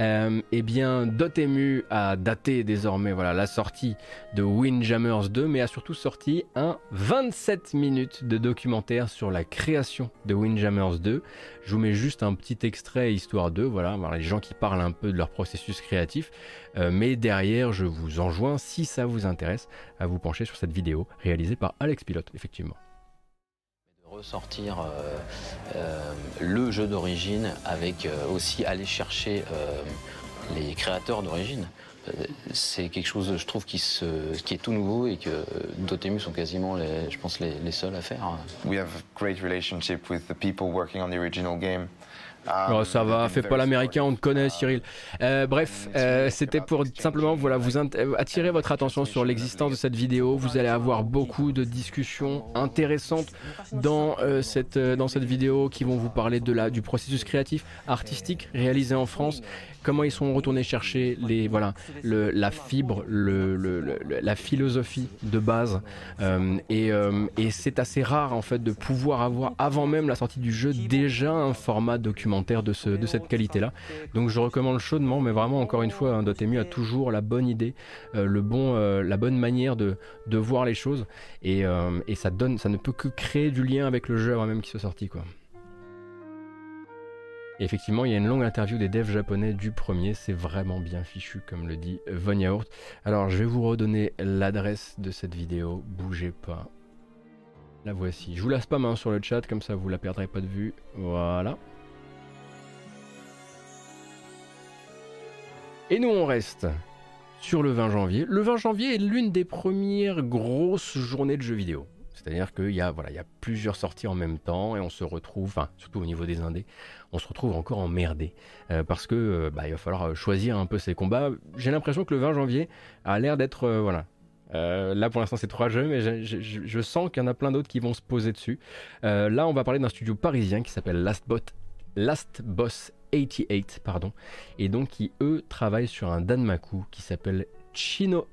Euh, eh bien, Dotemu a daté désormais voilà, la sortie de Windjammers 2, mais a surtout sorti un 27 minutes de documentaire sur la création de Windjammers 2. Je vous mets juste un petit extrait histoire de voilà, les gens qui parlent un peu de leur processus créatif. Euh, mais derrière, je vous enjoins, si ça vous intéresse, à vous pencher sur cette vidéo réalisée par Alex Pilote, effectivement ressortir euh, euh, le jeu d'origine avec euh, aussi aller chercher les créateurs d'origine. C'est quelque chose, je trouve, qui, est tout nouveau et que Dotemu sont quasiment, les, je pense, les, seuls à faire. We have great relationship with the people working on the original game. Ah, oh, ça va, fais pas l'américain, on te connaît Cyril. Euh, bref, euh, c'était pour simplement voilà, vous attirer votre attention sur l'existence de cette vidéo. Vous allez avoir beaucoup de discussions intéressantes dans, euh, cette, dans cette vidéo qui vont vous parler de la, du processus créatif, artistique réalisé en France comment ils sont retournés chercher les, voilà, le, la fibre, le, le, la philosophie de base. Euh, et, et c'est assez rare en fait de pouvoir avoir, avant même la sortie du jeu, déjà un format documentaire de, ce, de cette qualité-là. Donc je recommande chaudement, mais vraiment encore une fois, hein, Dotemu a toujours la bonne idée, le bon, la bonne manière de, de voir les choses, et, et, ça donne, ça ne peut que créer du lien avec le jeu avant même qu'il soit sorti, quoi. Effectivement, il y a une longue interview des devs japonais du premier, c'est vraiment bien fichu comme le dit Von Yaourt. Alors je vais vous redonner l'adresse de cette vidéo, bougez pas. La voici. Je vous la spam main sur le chat, comme ça vous la perdrez pas de vue. Voilà. Et nous on reste sur le 20 janvier. Le 20 janvier est l'une des premières grosses journées de jeux vidéo. C'est-à-dire qu'il y, a, voilà, plusieurs sorties en même temps et on se retrouve, surtout au niveau des indés, on se retrouve encore emmerdé. Euh, parce que euh, bah, il va falloir choisir un peu ses combats. J'ai l'impression que le 20 janvier a l'air d'être. Euh, voilà. là pour l'instant c'est trois jeux, mais je, sens qu'il y en a plein d'autres qui vont se poser dessus. là on va parler d'un studio parisien qui s'appelle Last Boss 88, pardon, et donc qui eux travaillent sur un Danmaku qui s'appelle Chino,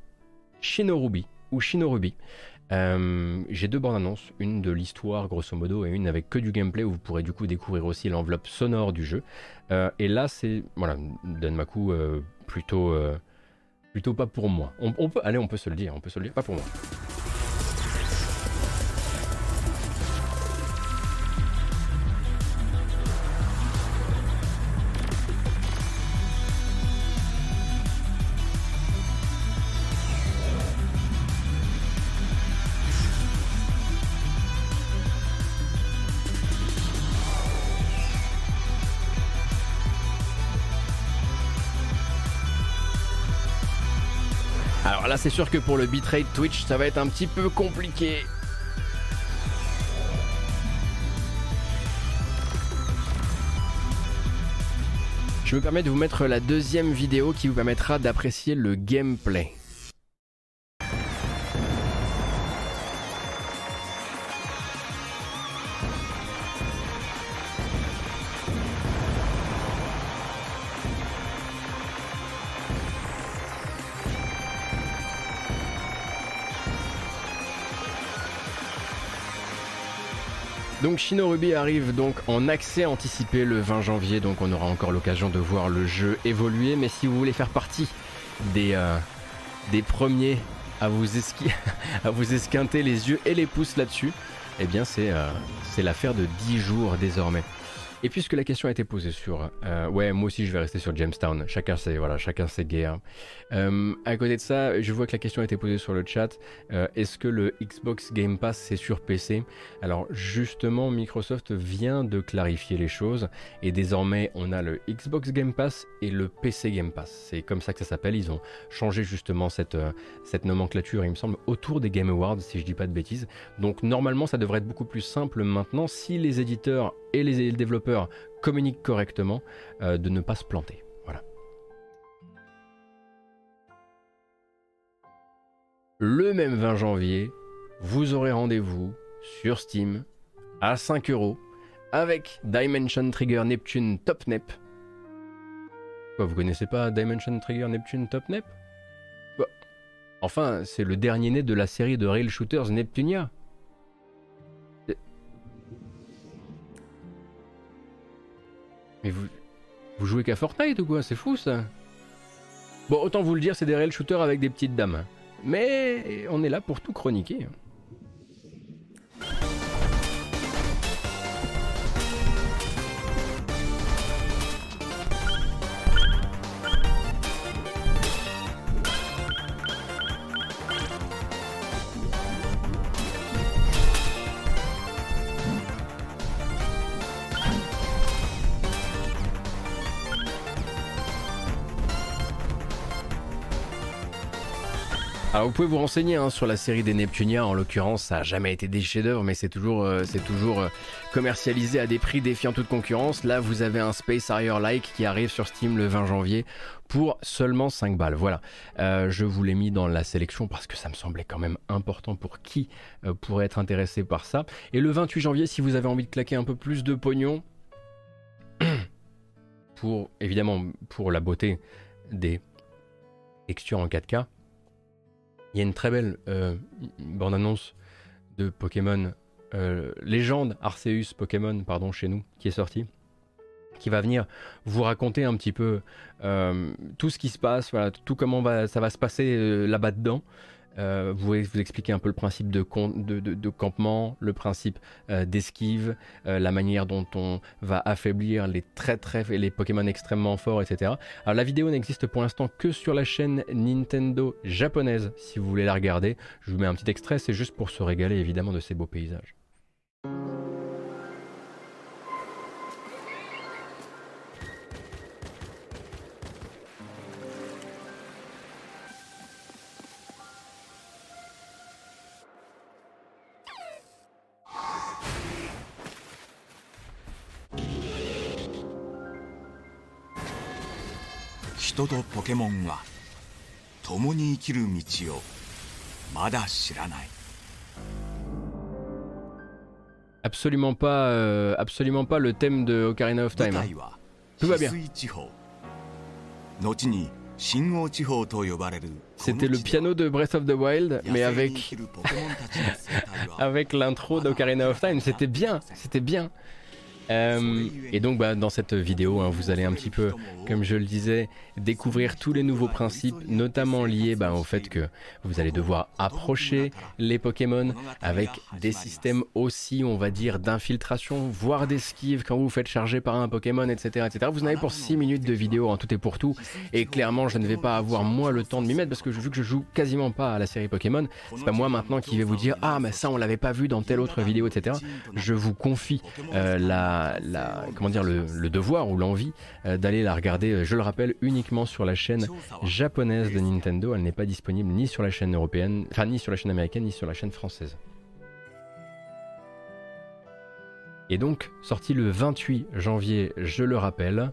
Shinorubi ou Shinorubi. Euh, j'ai deux bandes annonces, une de l'histoire grosso modo et une avec que du gameplay où vous pourrez du coup découvrir aussi l'enveloppe sonore du jeu. Euh, et là c'est voilà Danmaku euh, plutôt plutôt pas pour moi. On, on, peut allez on peut se le dire, on peut se le dire pas pour moi. C'est sûr que pour le bitrate Twitch, ça va être un petit peu compliqué. Je me permets de vous mettre la deuxième vidéo qui vous permettra d'apprécier le gameplay. Donc Shinorubi arrive donc en accès anticipé le 20 janvier, donc on aura encore l'occasion de voir le jeu évoluer. Mais si vous voulez faire partie des, euh, premiers [laughs] à vous, esquinter les yeux et les pouces là-dessus, eh bien c'est euh, c'est l'affaire de 10 jours désormais. Et puisque la question a été posée sur, euh, ouais, moi aussi je vais rester sur Jamestown. Chacun ses, voilà, chacun ses guerres. Euh, à côté de ça, je vois que la question a été posée sur le chat. Euh, est-ce que le Xbox Game Pass c'est sur PC Alors justement, Microsoft vient de clarifier les choses et désormais on a le Xbox Game Pass et le PC Game Pass. C'est comme ça que ça s'appelle. Ils ont changé justement cette cette nomenclature, il me semble, autour des Game Awards, si je dis pas de bêtises. Donc normalement, ça devrait être beaucoup plus simple maintenant si les éditeurs et les développeurs communiquent correctement, euh, de ne pas se planter. Voilà. Le même 20 janvier, vous aurez rendez-vous sur Steam à 5 euros avec Dimension Trigger Neptune Top Nep. vous connaissez pas Dimension Trigger Neptune Top Nep? Bah, Enfin, c'est le dernier né de la série de rail shooters Neptunia. Mais vous, vous jouez qu'à Fortnite ou quoi? C'est fou ça Bon, autant vous le dire, c'est des rail shooters avec des petites dames. Mais on est là pour tout chroniquer. Vous pouvez vous renseigner hein, sur la série des Neptunia, en l'occurrence ça n'a jamais été des chefs-d'œuvre mais c'est toujours, euh, euh, commercialisé à des prix défiant toute concurrence. Là vous avez un Space Harrier Like qui arrive sur Steam le 20 janvier pour seulement 5 balles. Voilà, euh, je vous l'ai mis dans la sélection parce que ça me semblait quand même important pour qui pourrait être intéressé par ça. Et le 28 janvier si vous avez envie de claquer un peu plus de pognon, [coughs] pour évidemment pour la beauté des textures en 4K, il y a une très belle euh, bande-annonce de Pokémon, euh, Légende Arceus Pokémon, pardon, chez nous, qui est sortie, qui va venir vous raconter un petit peu tout ce qui se passe, voilà, tout comment ça va se passer là-bas dedans. Euh, vous vous expliquer un peu le principe de, de, campement, le principe euh, d'esquive, euh, la manière dont on va affaiblir les très très les Pokémon extrêmement forts, etc. Alors la vidéo n'existe pour l'instant que sur la chaîne Nintendo japonaise. Si vous voulez la regarder, je vous mets un petit extrait. C'est juste pour se régaler évidemment de ces beaux paysages. とポケモンは共に生きる道をまだ知らない Absolument pas, euh, absolument pas le thème de Ocarina of Time. Hein. Tout va bien. C'était le piano de Breath of the Wild, mais avec [laughs] avec l'intro d'Ocarina of Time. C'était bien, c'était bien. Euh, et donc bah, dans cette vidéo, hein, vous allez un petit peu, comme je le disais, découvrir tous les nouveaux principes, notamment liés bah, au fait que vous allez devoir approcher les Pokémon avec des systèmes aussi, on va dire, d'infiltration, voire d'esquive quand vous vous faites charger par un Pokémon, etc. etc. Vous en avez pour 6 minutes de vidéo en tout et pour tout. Et clairement, je ne vais pas avoir moi le temps de m'y mettre parce que vu que je joue quasiment pas à la série Pokémon, c'est pas moi maintenant qui vais vous dire Ah, mais ça on l'avait pas vu dans telle autre vidéo, etc. Je vous confie euh, la la, comment dire, le, devoir ou l'envie euh, d'aller la regarder, euh, je le rappelle, uniquement sur la chaîne japonaise de Nintendo. Elle n'est pas disponible ni sur la chaîne européenne, ni sur la chaîne américaine, ni sur la chaîne française. Et donc, sorti le 28 janvier, je le rappelle.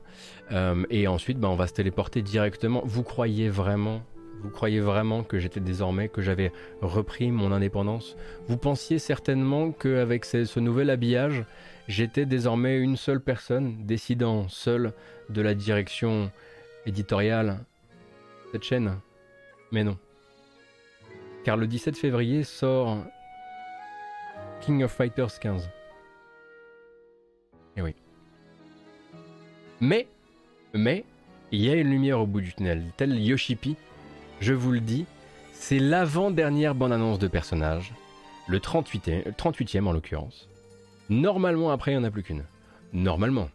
Euh, et ensuite, bah, on va se téléporter directement. Vous croyez vraiment vous croyez vraiment que j'étais désormais, que j'avais repris mon indépendance? Vous pensiez certainement qu'avec ce nouvel habillage, J'étais désormais une seule personne, décidant seule de la direction éditoriale de cette chaîne. Mais non. Car le 17 février sort King of Fighters 15. Et eh oui. Mais, mais, il y a une lumière au bout du tunnel. Tel Yoshipi, je vous le dis, c'est l'avant-dernière bande-annonce de personnage, le 38e, 38e en l'occurrence. Normalement, après, il n'y en a plus qu'une. Normalement.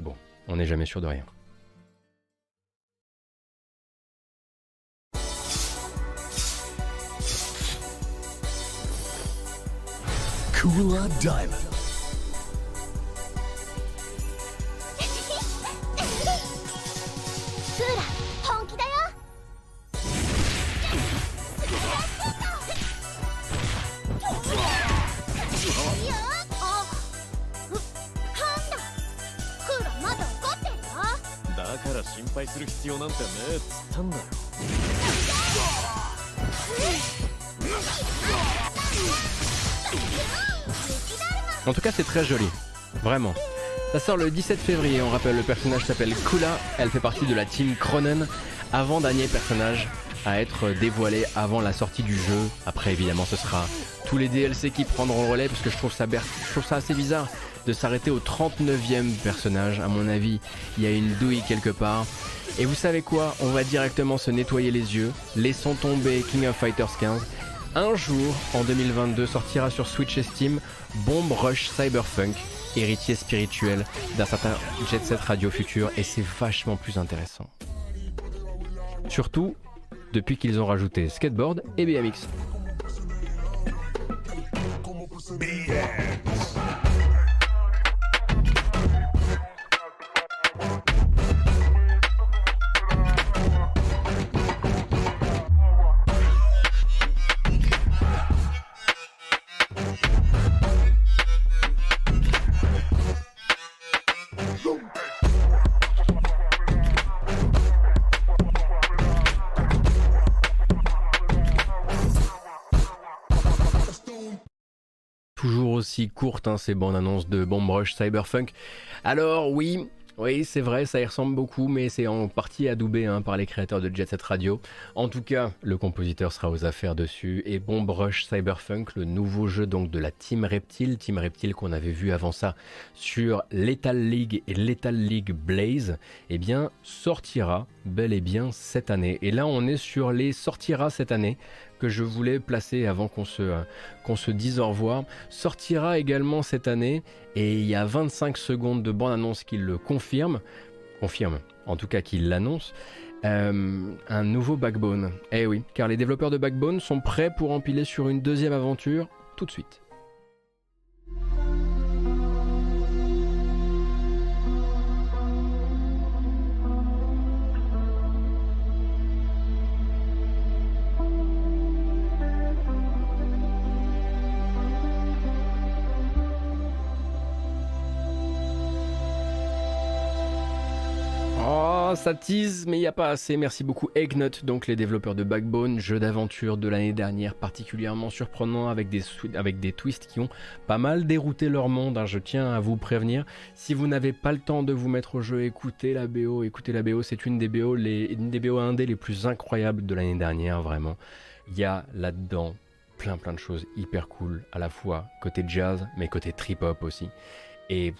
Bon, on n'est jamais sûr de rien. Cooler Diamond. 配する必要なんてねえっつったんだよ En tout cas, c'est très joli. Vraiment. Ça sort le 17 février, on rappelle, le personnage s'appelle Kula, elle fait partie de la team Cronen, avant-dernier personnage à être dévoilé avant la sortie du jeu. Après, évidemment, ce sera tous les DLC qui prendront le relais, parce que je trouve ça, je trouve ça assez bizarre de s'arrêter au 39e personnage. À mon avis, il y a une douille quelque part. Et vous savez quoi? On va directement se nettoyer les yeux. Laissons tomber King of Fighters 15. Un jour, en 2022, sortira sur Switch et Steam Bomb Rush Cyberpunk, héritier spirituel d'un certain Jet Set Radio Future, et c'est vachement plus intéressant. Surtout depuis qu'ils ont rajouté skateboard et BMX. Aussi courte, hein, ces bandes annonces de Bomb Rush Cyberpunk. Alors oui, Oui, c'est vrai, ça y ressemble beaucoup, mais c'est en partie adoubé hein, par les créateurs de Jet Set Radio. En tout cas, le compositeur sera aux affaires dessus. Et Bomb Rush Cyberpunk, le nouveau jeu donc de la Team Reptile, Team Reptile qu'on avait vu avant ça sur Lethal League et Lethal League Blaze, eh bien, sortira bel et bien cette année. Et là, on est sur les sortira cette année que je voulais placer avant qu'on se, euh, se dise au revoir, sortira également cette année et il y a 25 secondes de bande-annonce qui le confirme, confirme en tout cas qu'il l'annonce, euh, un nouveau Backbone. Eh oui, car les développeurs de Backbone sont prêts pour empiler sur une deuxième aventure tout de suite. Ça tease, mais il n'y a pas assez. Merci beaucoup Eggnut, donc les développeurs de Backbone, jeu d'aventure de l'année dernière particulièrement surprenant avec des, avec des twists qui ont pas mal dérouté leur monde. Hein. je tiens à vous prévenir. Si vous n'avez pas le temps de vous mettre au jeu, écoutez la BO. Écoutez la BO, c'est une des BO, les, une les plus incroyables de l'année dernière, vraiment. Il y a là-dedans plein plein de choses hyper cool, à la fois côté jazz, mais côté trip-hop aussi. Et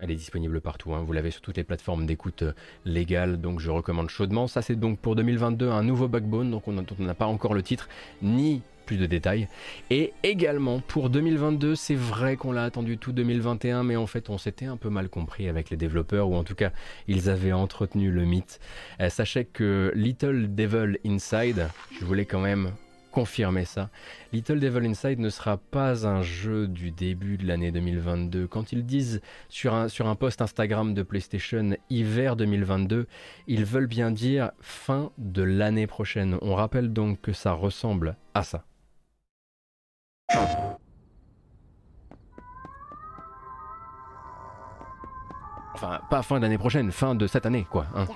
elle est disponible partout, hein. vous l'avez sur toutes les plateformes d'écoute euh, légales, donc je recommande chaudement. Ça c'est donc pour 2022 un nouveau Backbone, donc on n'a pas encore le titre, ni plus de détails. Et également pour 2022, c'est vrai qu'on l'a attendu tout 2021, mais en fait on s'était un peu mal compris avec les développeurs, ou en tout cas ils avaient entretenu le mythe. Euh, sachez que Little Devil Inside, je voulais quand même confirmer ça. Little Devil Inside ne sera pas un jeu du début de l'année 2022. Quand ils disent sur un, sur un post Instagram de PlayStation hiver 2022, ils veulent bien dire fin de l'année prochaine. On rappelle donc que ça ressemble à ça. Enfin, pas fin de l'année prochaine, fin de cette année, quoi. Hein.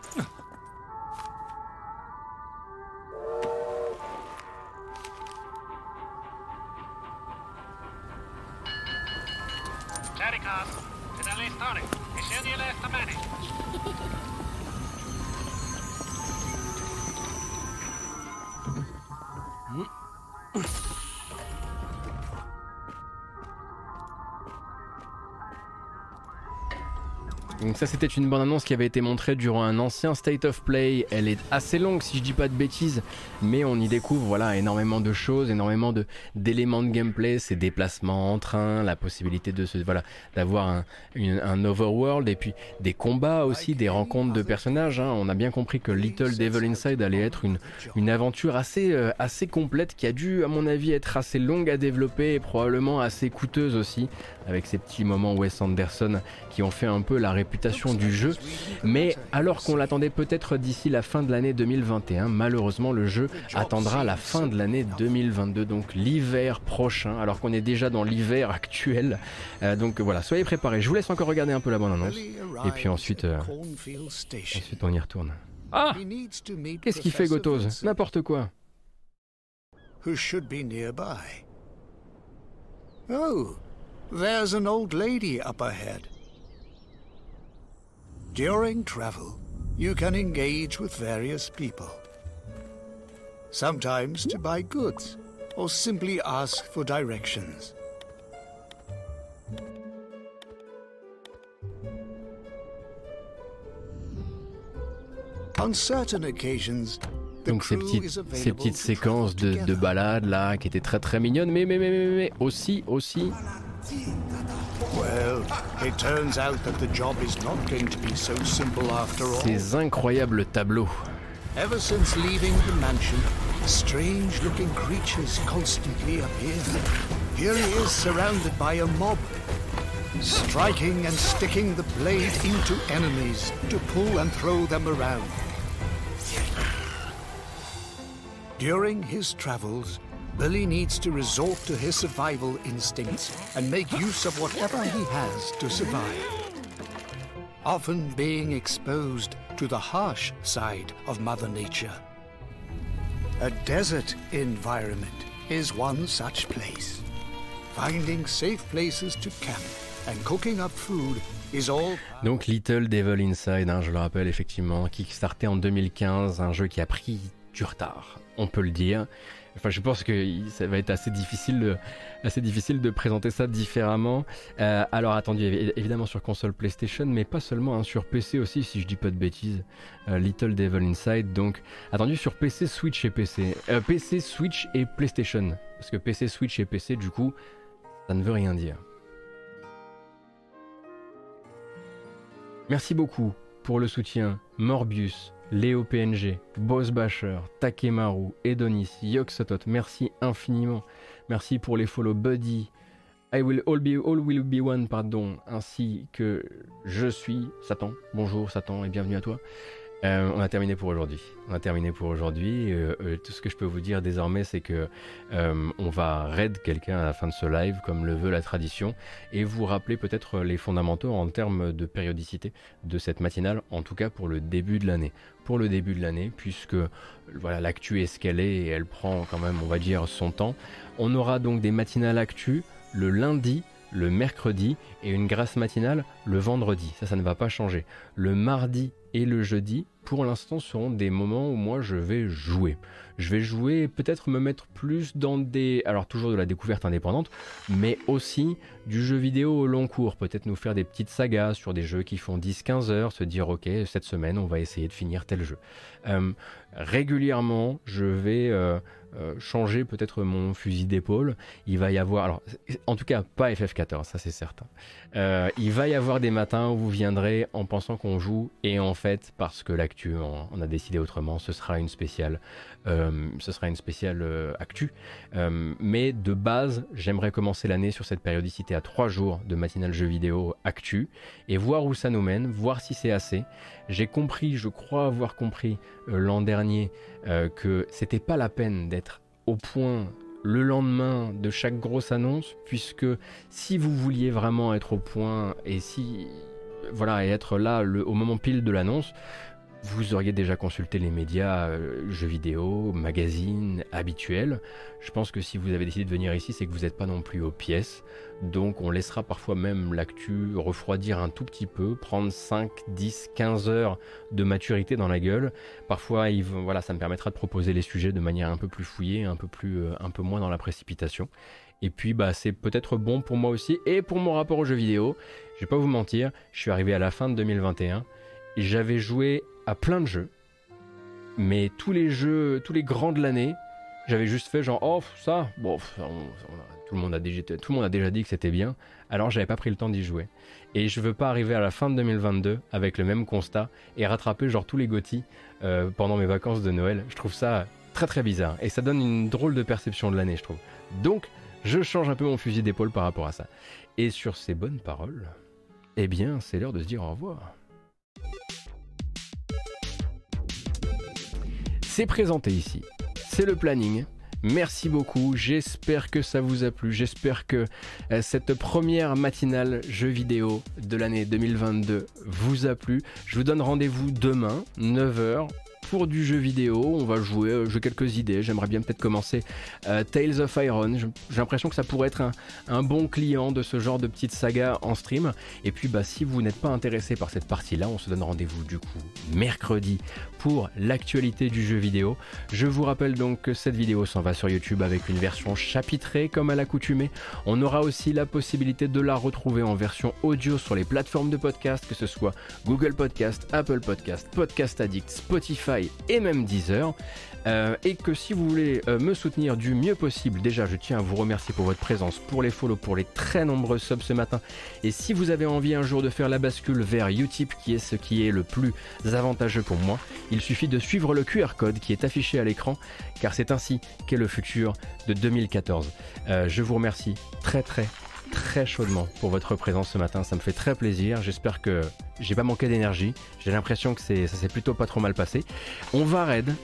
Donc ça c'était une bonne annonce qui avait été montrée durant un ancien State of Play. Elle est assez longue si je dis pas de bêtises, mais on y découvre voilà énormément de choses, énormément de d'éléments de gameplay, ces déplacements en train, la possibilité de se voilà d'avoir un, un, overworld et puis des combats aussi, des rencontres de personnages. Hein. On a bien compris que Little Devil Inside allait être une une aventure assez euh, assez complète qui a dû à mon avis être assez longue à développer et probablement assez coûteuse aussi avec ces petits moments Wes Anderson qui ont fait un peu la réputation du jeu. Mais alors qu'on l'attendait peut-être d'ici la fin de l'année 2021, malheureusement le jeu attendra la fin de l'année 2022, donc l'hiver prochain, alors qu'on est déjà dans l'hiver actuel. Euh, donc voilà, soyez préparés. Je vous laisse encore regarder un peu la bande annonce. Et puis ensuite, euh, ensuite on y retourne. Ah Qu'est-ce qu'il fait Gotos N'importe quoi. Oh There's an old lady up ahead. During travel, you can engage with various people. Sometimes to buy goods, or simply ask for directions. On certain occasions, Donc ces petites, ces petites séquences de, de balades là qui étaient très très mignonnes, mais mais mais mais, mais aussi aussi ces incroyables tableaux. Ever since leaving the mansion, strange looking creatures constantly appear. Here he is surrounded by a mob, striking and sticking the blade into enemies to pull and throw them around. During his travels, Billy needs to resort to his survival instincts and make use of whatever he has to survive. Often being exposed to the harsh side of Mother Nature. A desert environment is one such place. Finding safe places to camp and cooking up food is all Donc Little Devil Inside, hein, je le rappelle effectivement, qui startait en 2015, un jeu qui a pris du retard, on peut le dire. Enfin, je pense que ça va être assez difficile de, assez difficile de présenter ça différemment. Euh, alors, attendu, évidemment sur console PlayStation, mais pas seulement, hein, sur PC aussi, si je dis pas de bêtises. Euh, Little Devil Inside, donc attendu sur PC, Switch et PC. Euh, PC, Switch et PlayStation. Parce que PC, Switch et PC, du coup, ça ne veut rien dire. Merci beaucoup pour le soutien, Morbius, Léo PNG, Boss Basher, Takemaru, Edonis, Yoxotot, merci infiniment. Merci pour les follow Buddy, I will all be, all will be one, pardon, ainsi que je suis Satan. Bonjour Satan et bienvenue à toi. Euh, on a terminé pour aujourd'hui. On a terminé pour aujourd'hui. Euh, euh, tout ce que je peux vous dire désormais, c'est que on va raid quelqu'un à la fin de ce live, comme le veut la tradition, et vous rappeler peut-être les fondamentaux en termes de périodicité de cette matinale, en tout cas pour le début de l'année. Pour le début de l'année, puisque voilà, l'actu est ce qu'elle est et elle prend quand même, on va dire, son temps. On aura donc des matinales actu le lundi le mercredi et une grâce matinale le vendredi. Ça, ça ne va pas changer. Le mardi et le jeudi, pour l'instant, seront des moments où moi je vais jouer. Je vais jouer, peut-être me mettre plus dans des... Alors toujours de la découverte indépendante, mais aussi du jeu vidéo au long cours. Peut-être nous faire des petites sagas sur des jeux qui font 10-15 heures, se dire ok, cette semaine on va essayer de finir tel jeu. Euh, régulièrement, je vais... Euh, euh, changer peut-être mon fusil d'épaule. Il va y avoir, alors en tout cas pas FF14, ça c'est certain. Il va y avoir des matins où vous viendrez en pensant qu'on joue et en parce que l'actu on, a décidé autrement, ce sera une spéciale, euh, ce sera une spéciale actu. mais de base, j'aimerais commencer l'année sur cette périodicité à trois jours de matinale jeu vidéo actu et voir où ça nous mène, voir si c'est assez. J'ai compris, je crois avoir compris l'an dernier euh, que c'était pas la peine d'être au point le lendemain de chaque grosse annonce, puisque si vous vouliez vraiment être au point et si voilà et être là au moment pile de l'annonce, vous auriez déjà consulté les médias, euh, jeux vidéo, magazines habituels. Je pense que si vous avez décidé de venir ici, c'est que vous n'êtes pas non plus aux pièces. Donc on laissera parfois même l'actu refroidir un tout petit peu, prendre 5, 10, 15 heures de maturité dans la gueule. Parfois, voilà, ça me permettra de proposer les sujets de manière un peu plus fouillée, un peu, plus, euh, un peu moins dans la précipitation. Et puis bah, c'est peut-être bon pour moi aussi et pour mon rapport aux jeux vidéo. Je vais pas vous mentir, je suis arrivé à la fin de 2021 et j'avais joué à plein de jeux. Mais tous les jeux, tous les grands de l'année, j'avais juste fait genre, oh, ça, bon, tout, le monde a déjà, tout le monde a déjà dit que c'était bien, alors j'avais pas pris le temps d'y jouer. Et je veux pas arriver à la fin de 2022 avec le même constat et rattraper genre tous les GOTY euh, pendant mes vacances de Noël. Je trouve ça très très bizarre et ça donne une drôle de perception de l'année, je trouve. Donc, je change un peu mon fusil d'épaule par rapport à ça. Et sur ces bonnes paroles, eh bien, c'est l'heure de se dire au revoir. C'est présenté ici. C'est le planning. Merci beaucoup, j'espère que ça vous a plu, j'espère que euh, cette première matinale jeu vidéo de l'année 2022 vous a plu. Je vous donne rendez-vous demain, 9h, pour du jeu vidéo. On va jouer, euh, j'ai quelques idées. J'aimerais bien peut-être commencer euh, Tales of Iron. J'ai l'impression que ça pourrait être un, bon client de ce genre de petite saga en stream. Et puis, bah, si vous n'êtes pas intéressé par cette partie-là, on se donne rendez-vous du coup mercredi pour l'actualité du jeu vidéo. Je vous rappelle donc que cette vidéo s'en va sur YouTube avec une version chapitrée comme à l'accoutumée. On aura aussi la possibilité de la retrouver en version audio sur les plateformes de podcast, que ce soit Google Podcast, Apple Podcast, Podcast Addict, Spotify et même 10 heures. Euh, et que si vous voulez euh, me soutenir du mieux possible, déjà je tiens à vous remercier pour votre présence, pour les follow, pour les très nombreux subs ce matin. Et si vous avez envie un jour de faire la bascule vers Utip, qui est ce qui est le plus avantageux pour moi, il suffit de suivre le QR code qui est affiché à l'écran, car c'est ainsi qu'est le futur de 2014. Euh, je vous remercie très très très chaudement pour votre présence ce matin. Ça me fait très plaisir. J'espère que j'ai pas manqué d'énergie. J'ai l'impression que ça s'est plutôt pas trop mal passé. On va raid.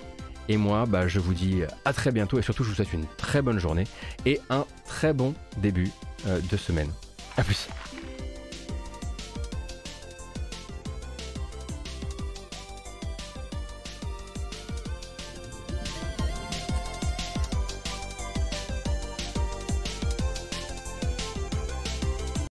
Et moi, bah, je vous dis à très bientôt et surtout, je vous souhaite une très bonne journée et un très bon début euh, de semaine. A plus.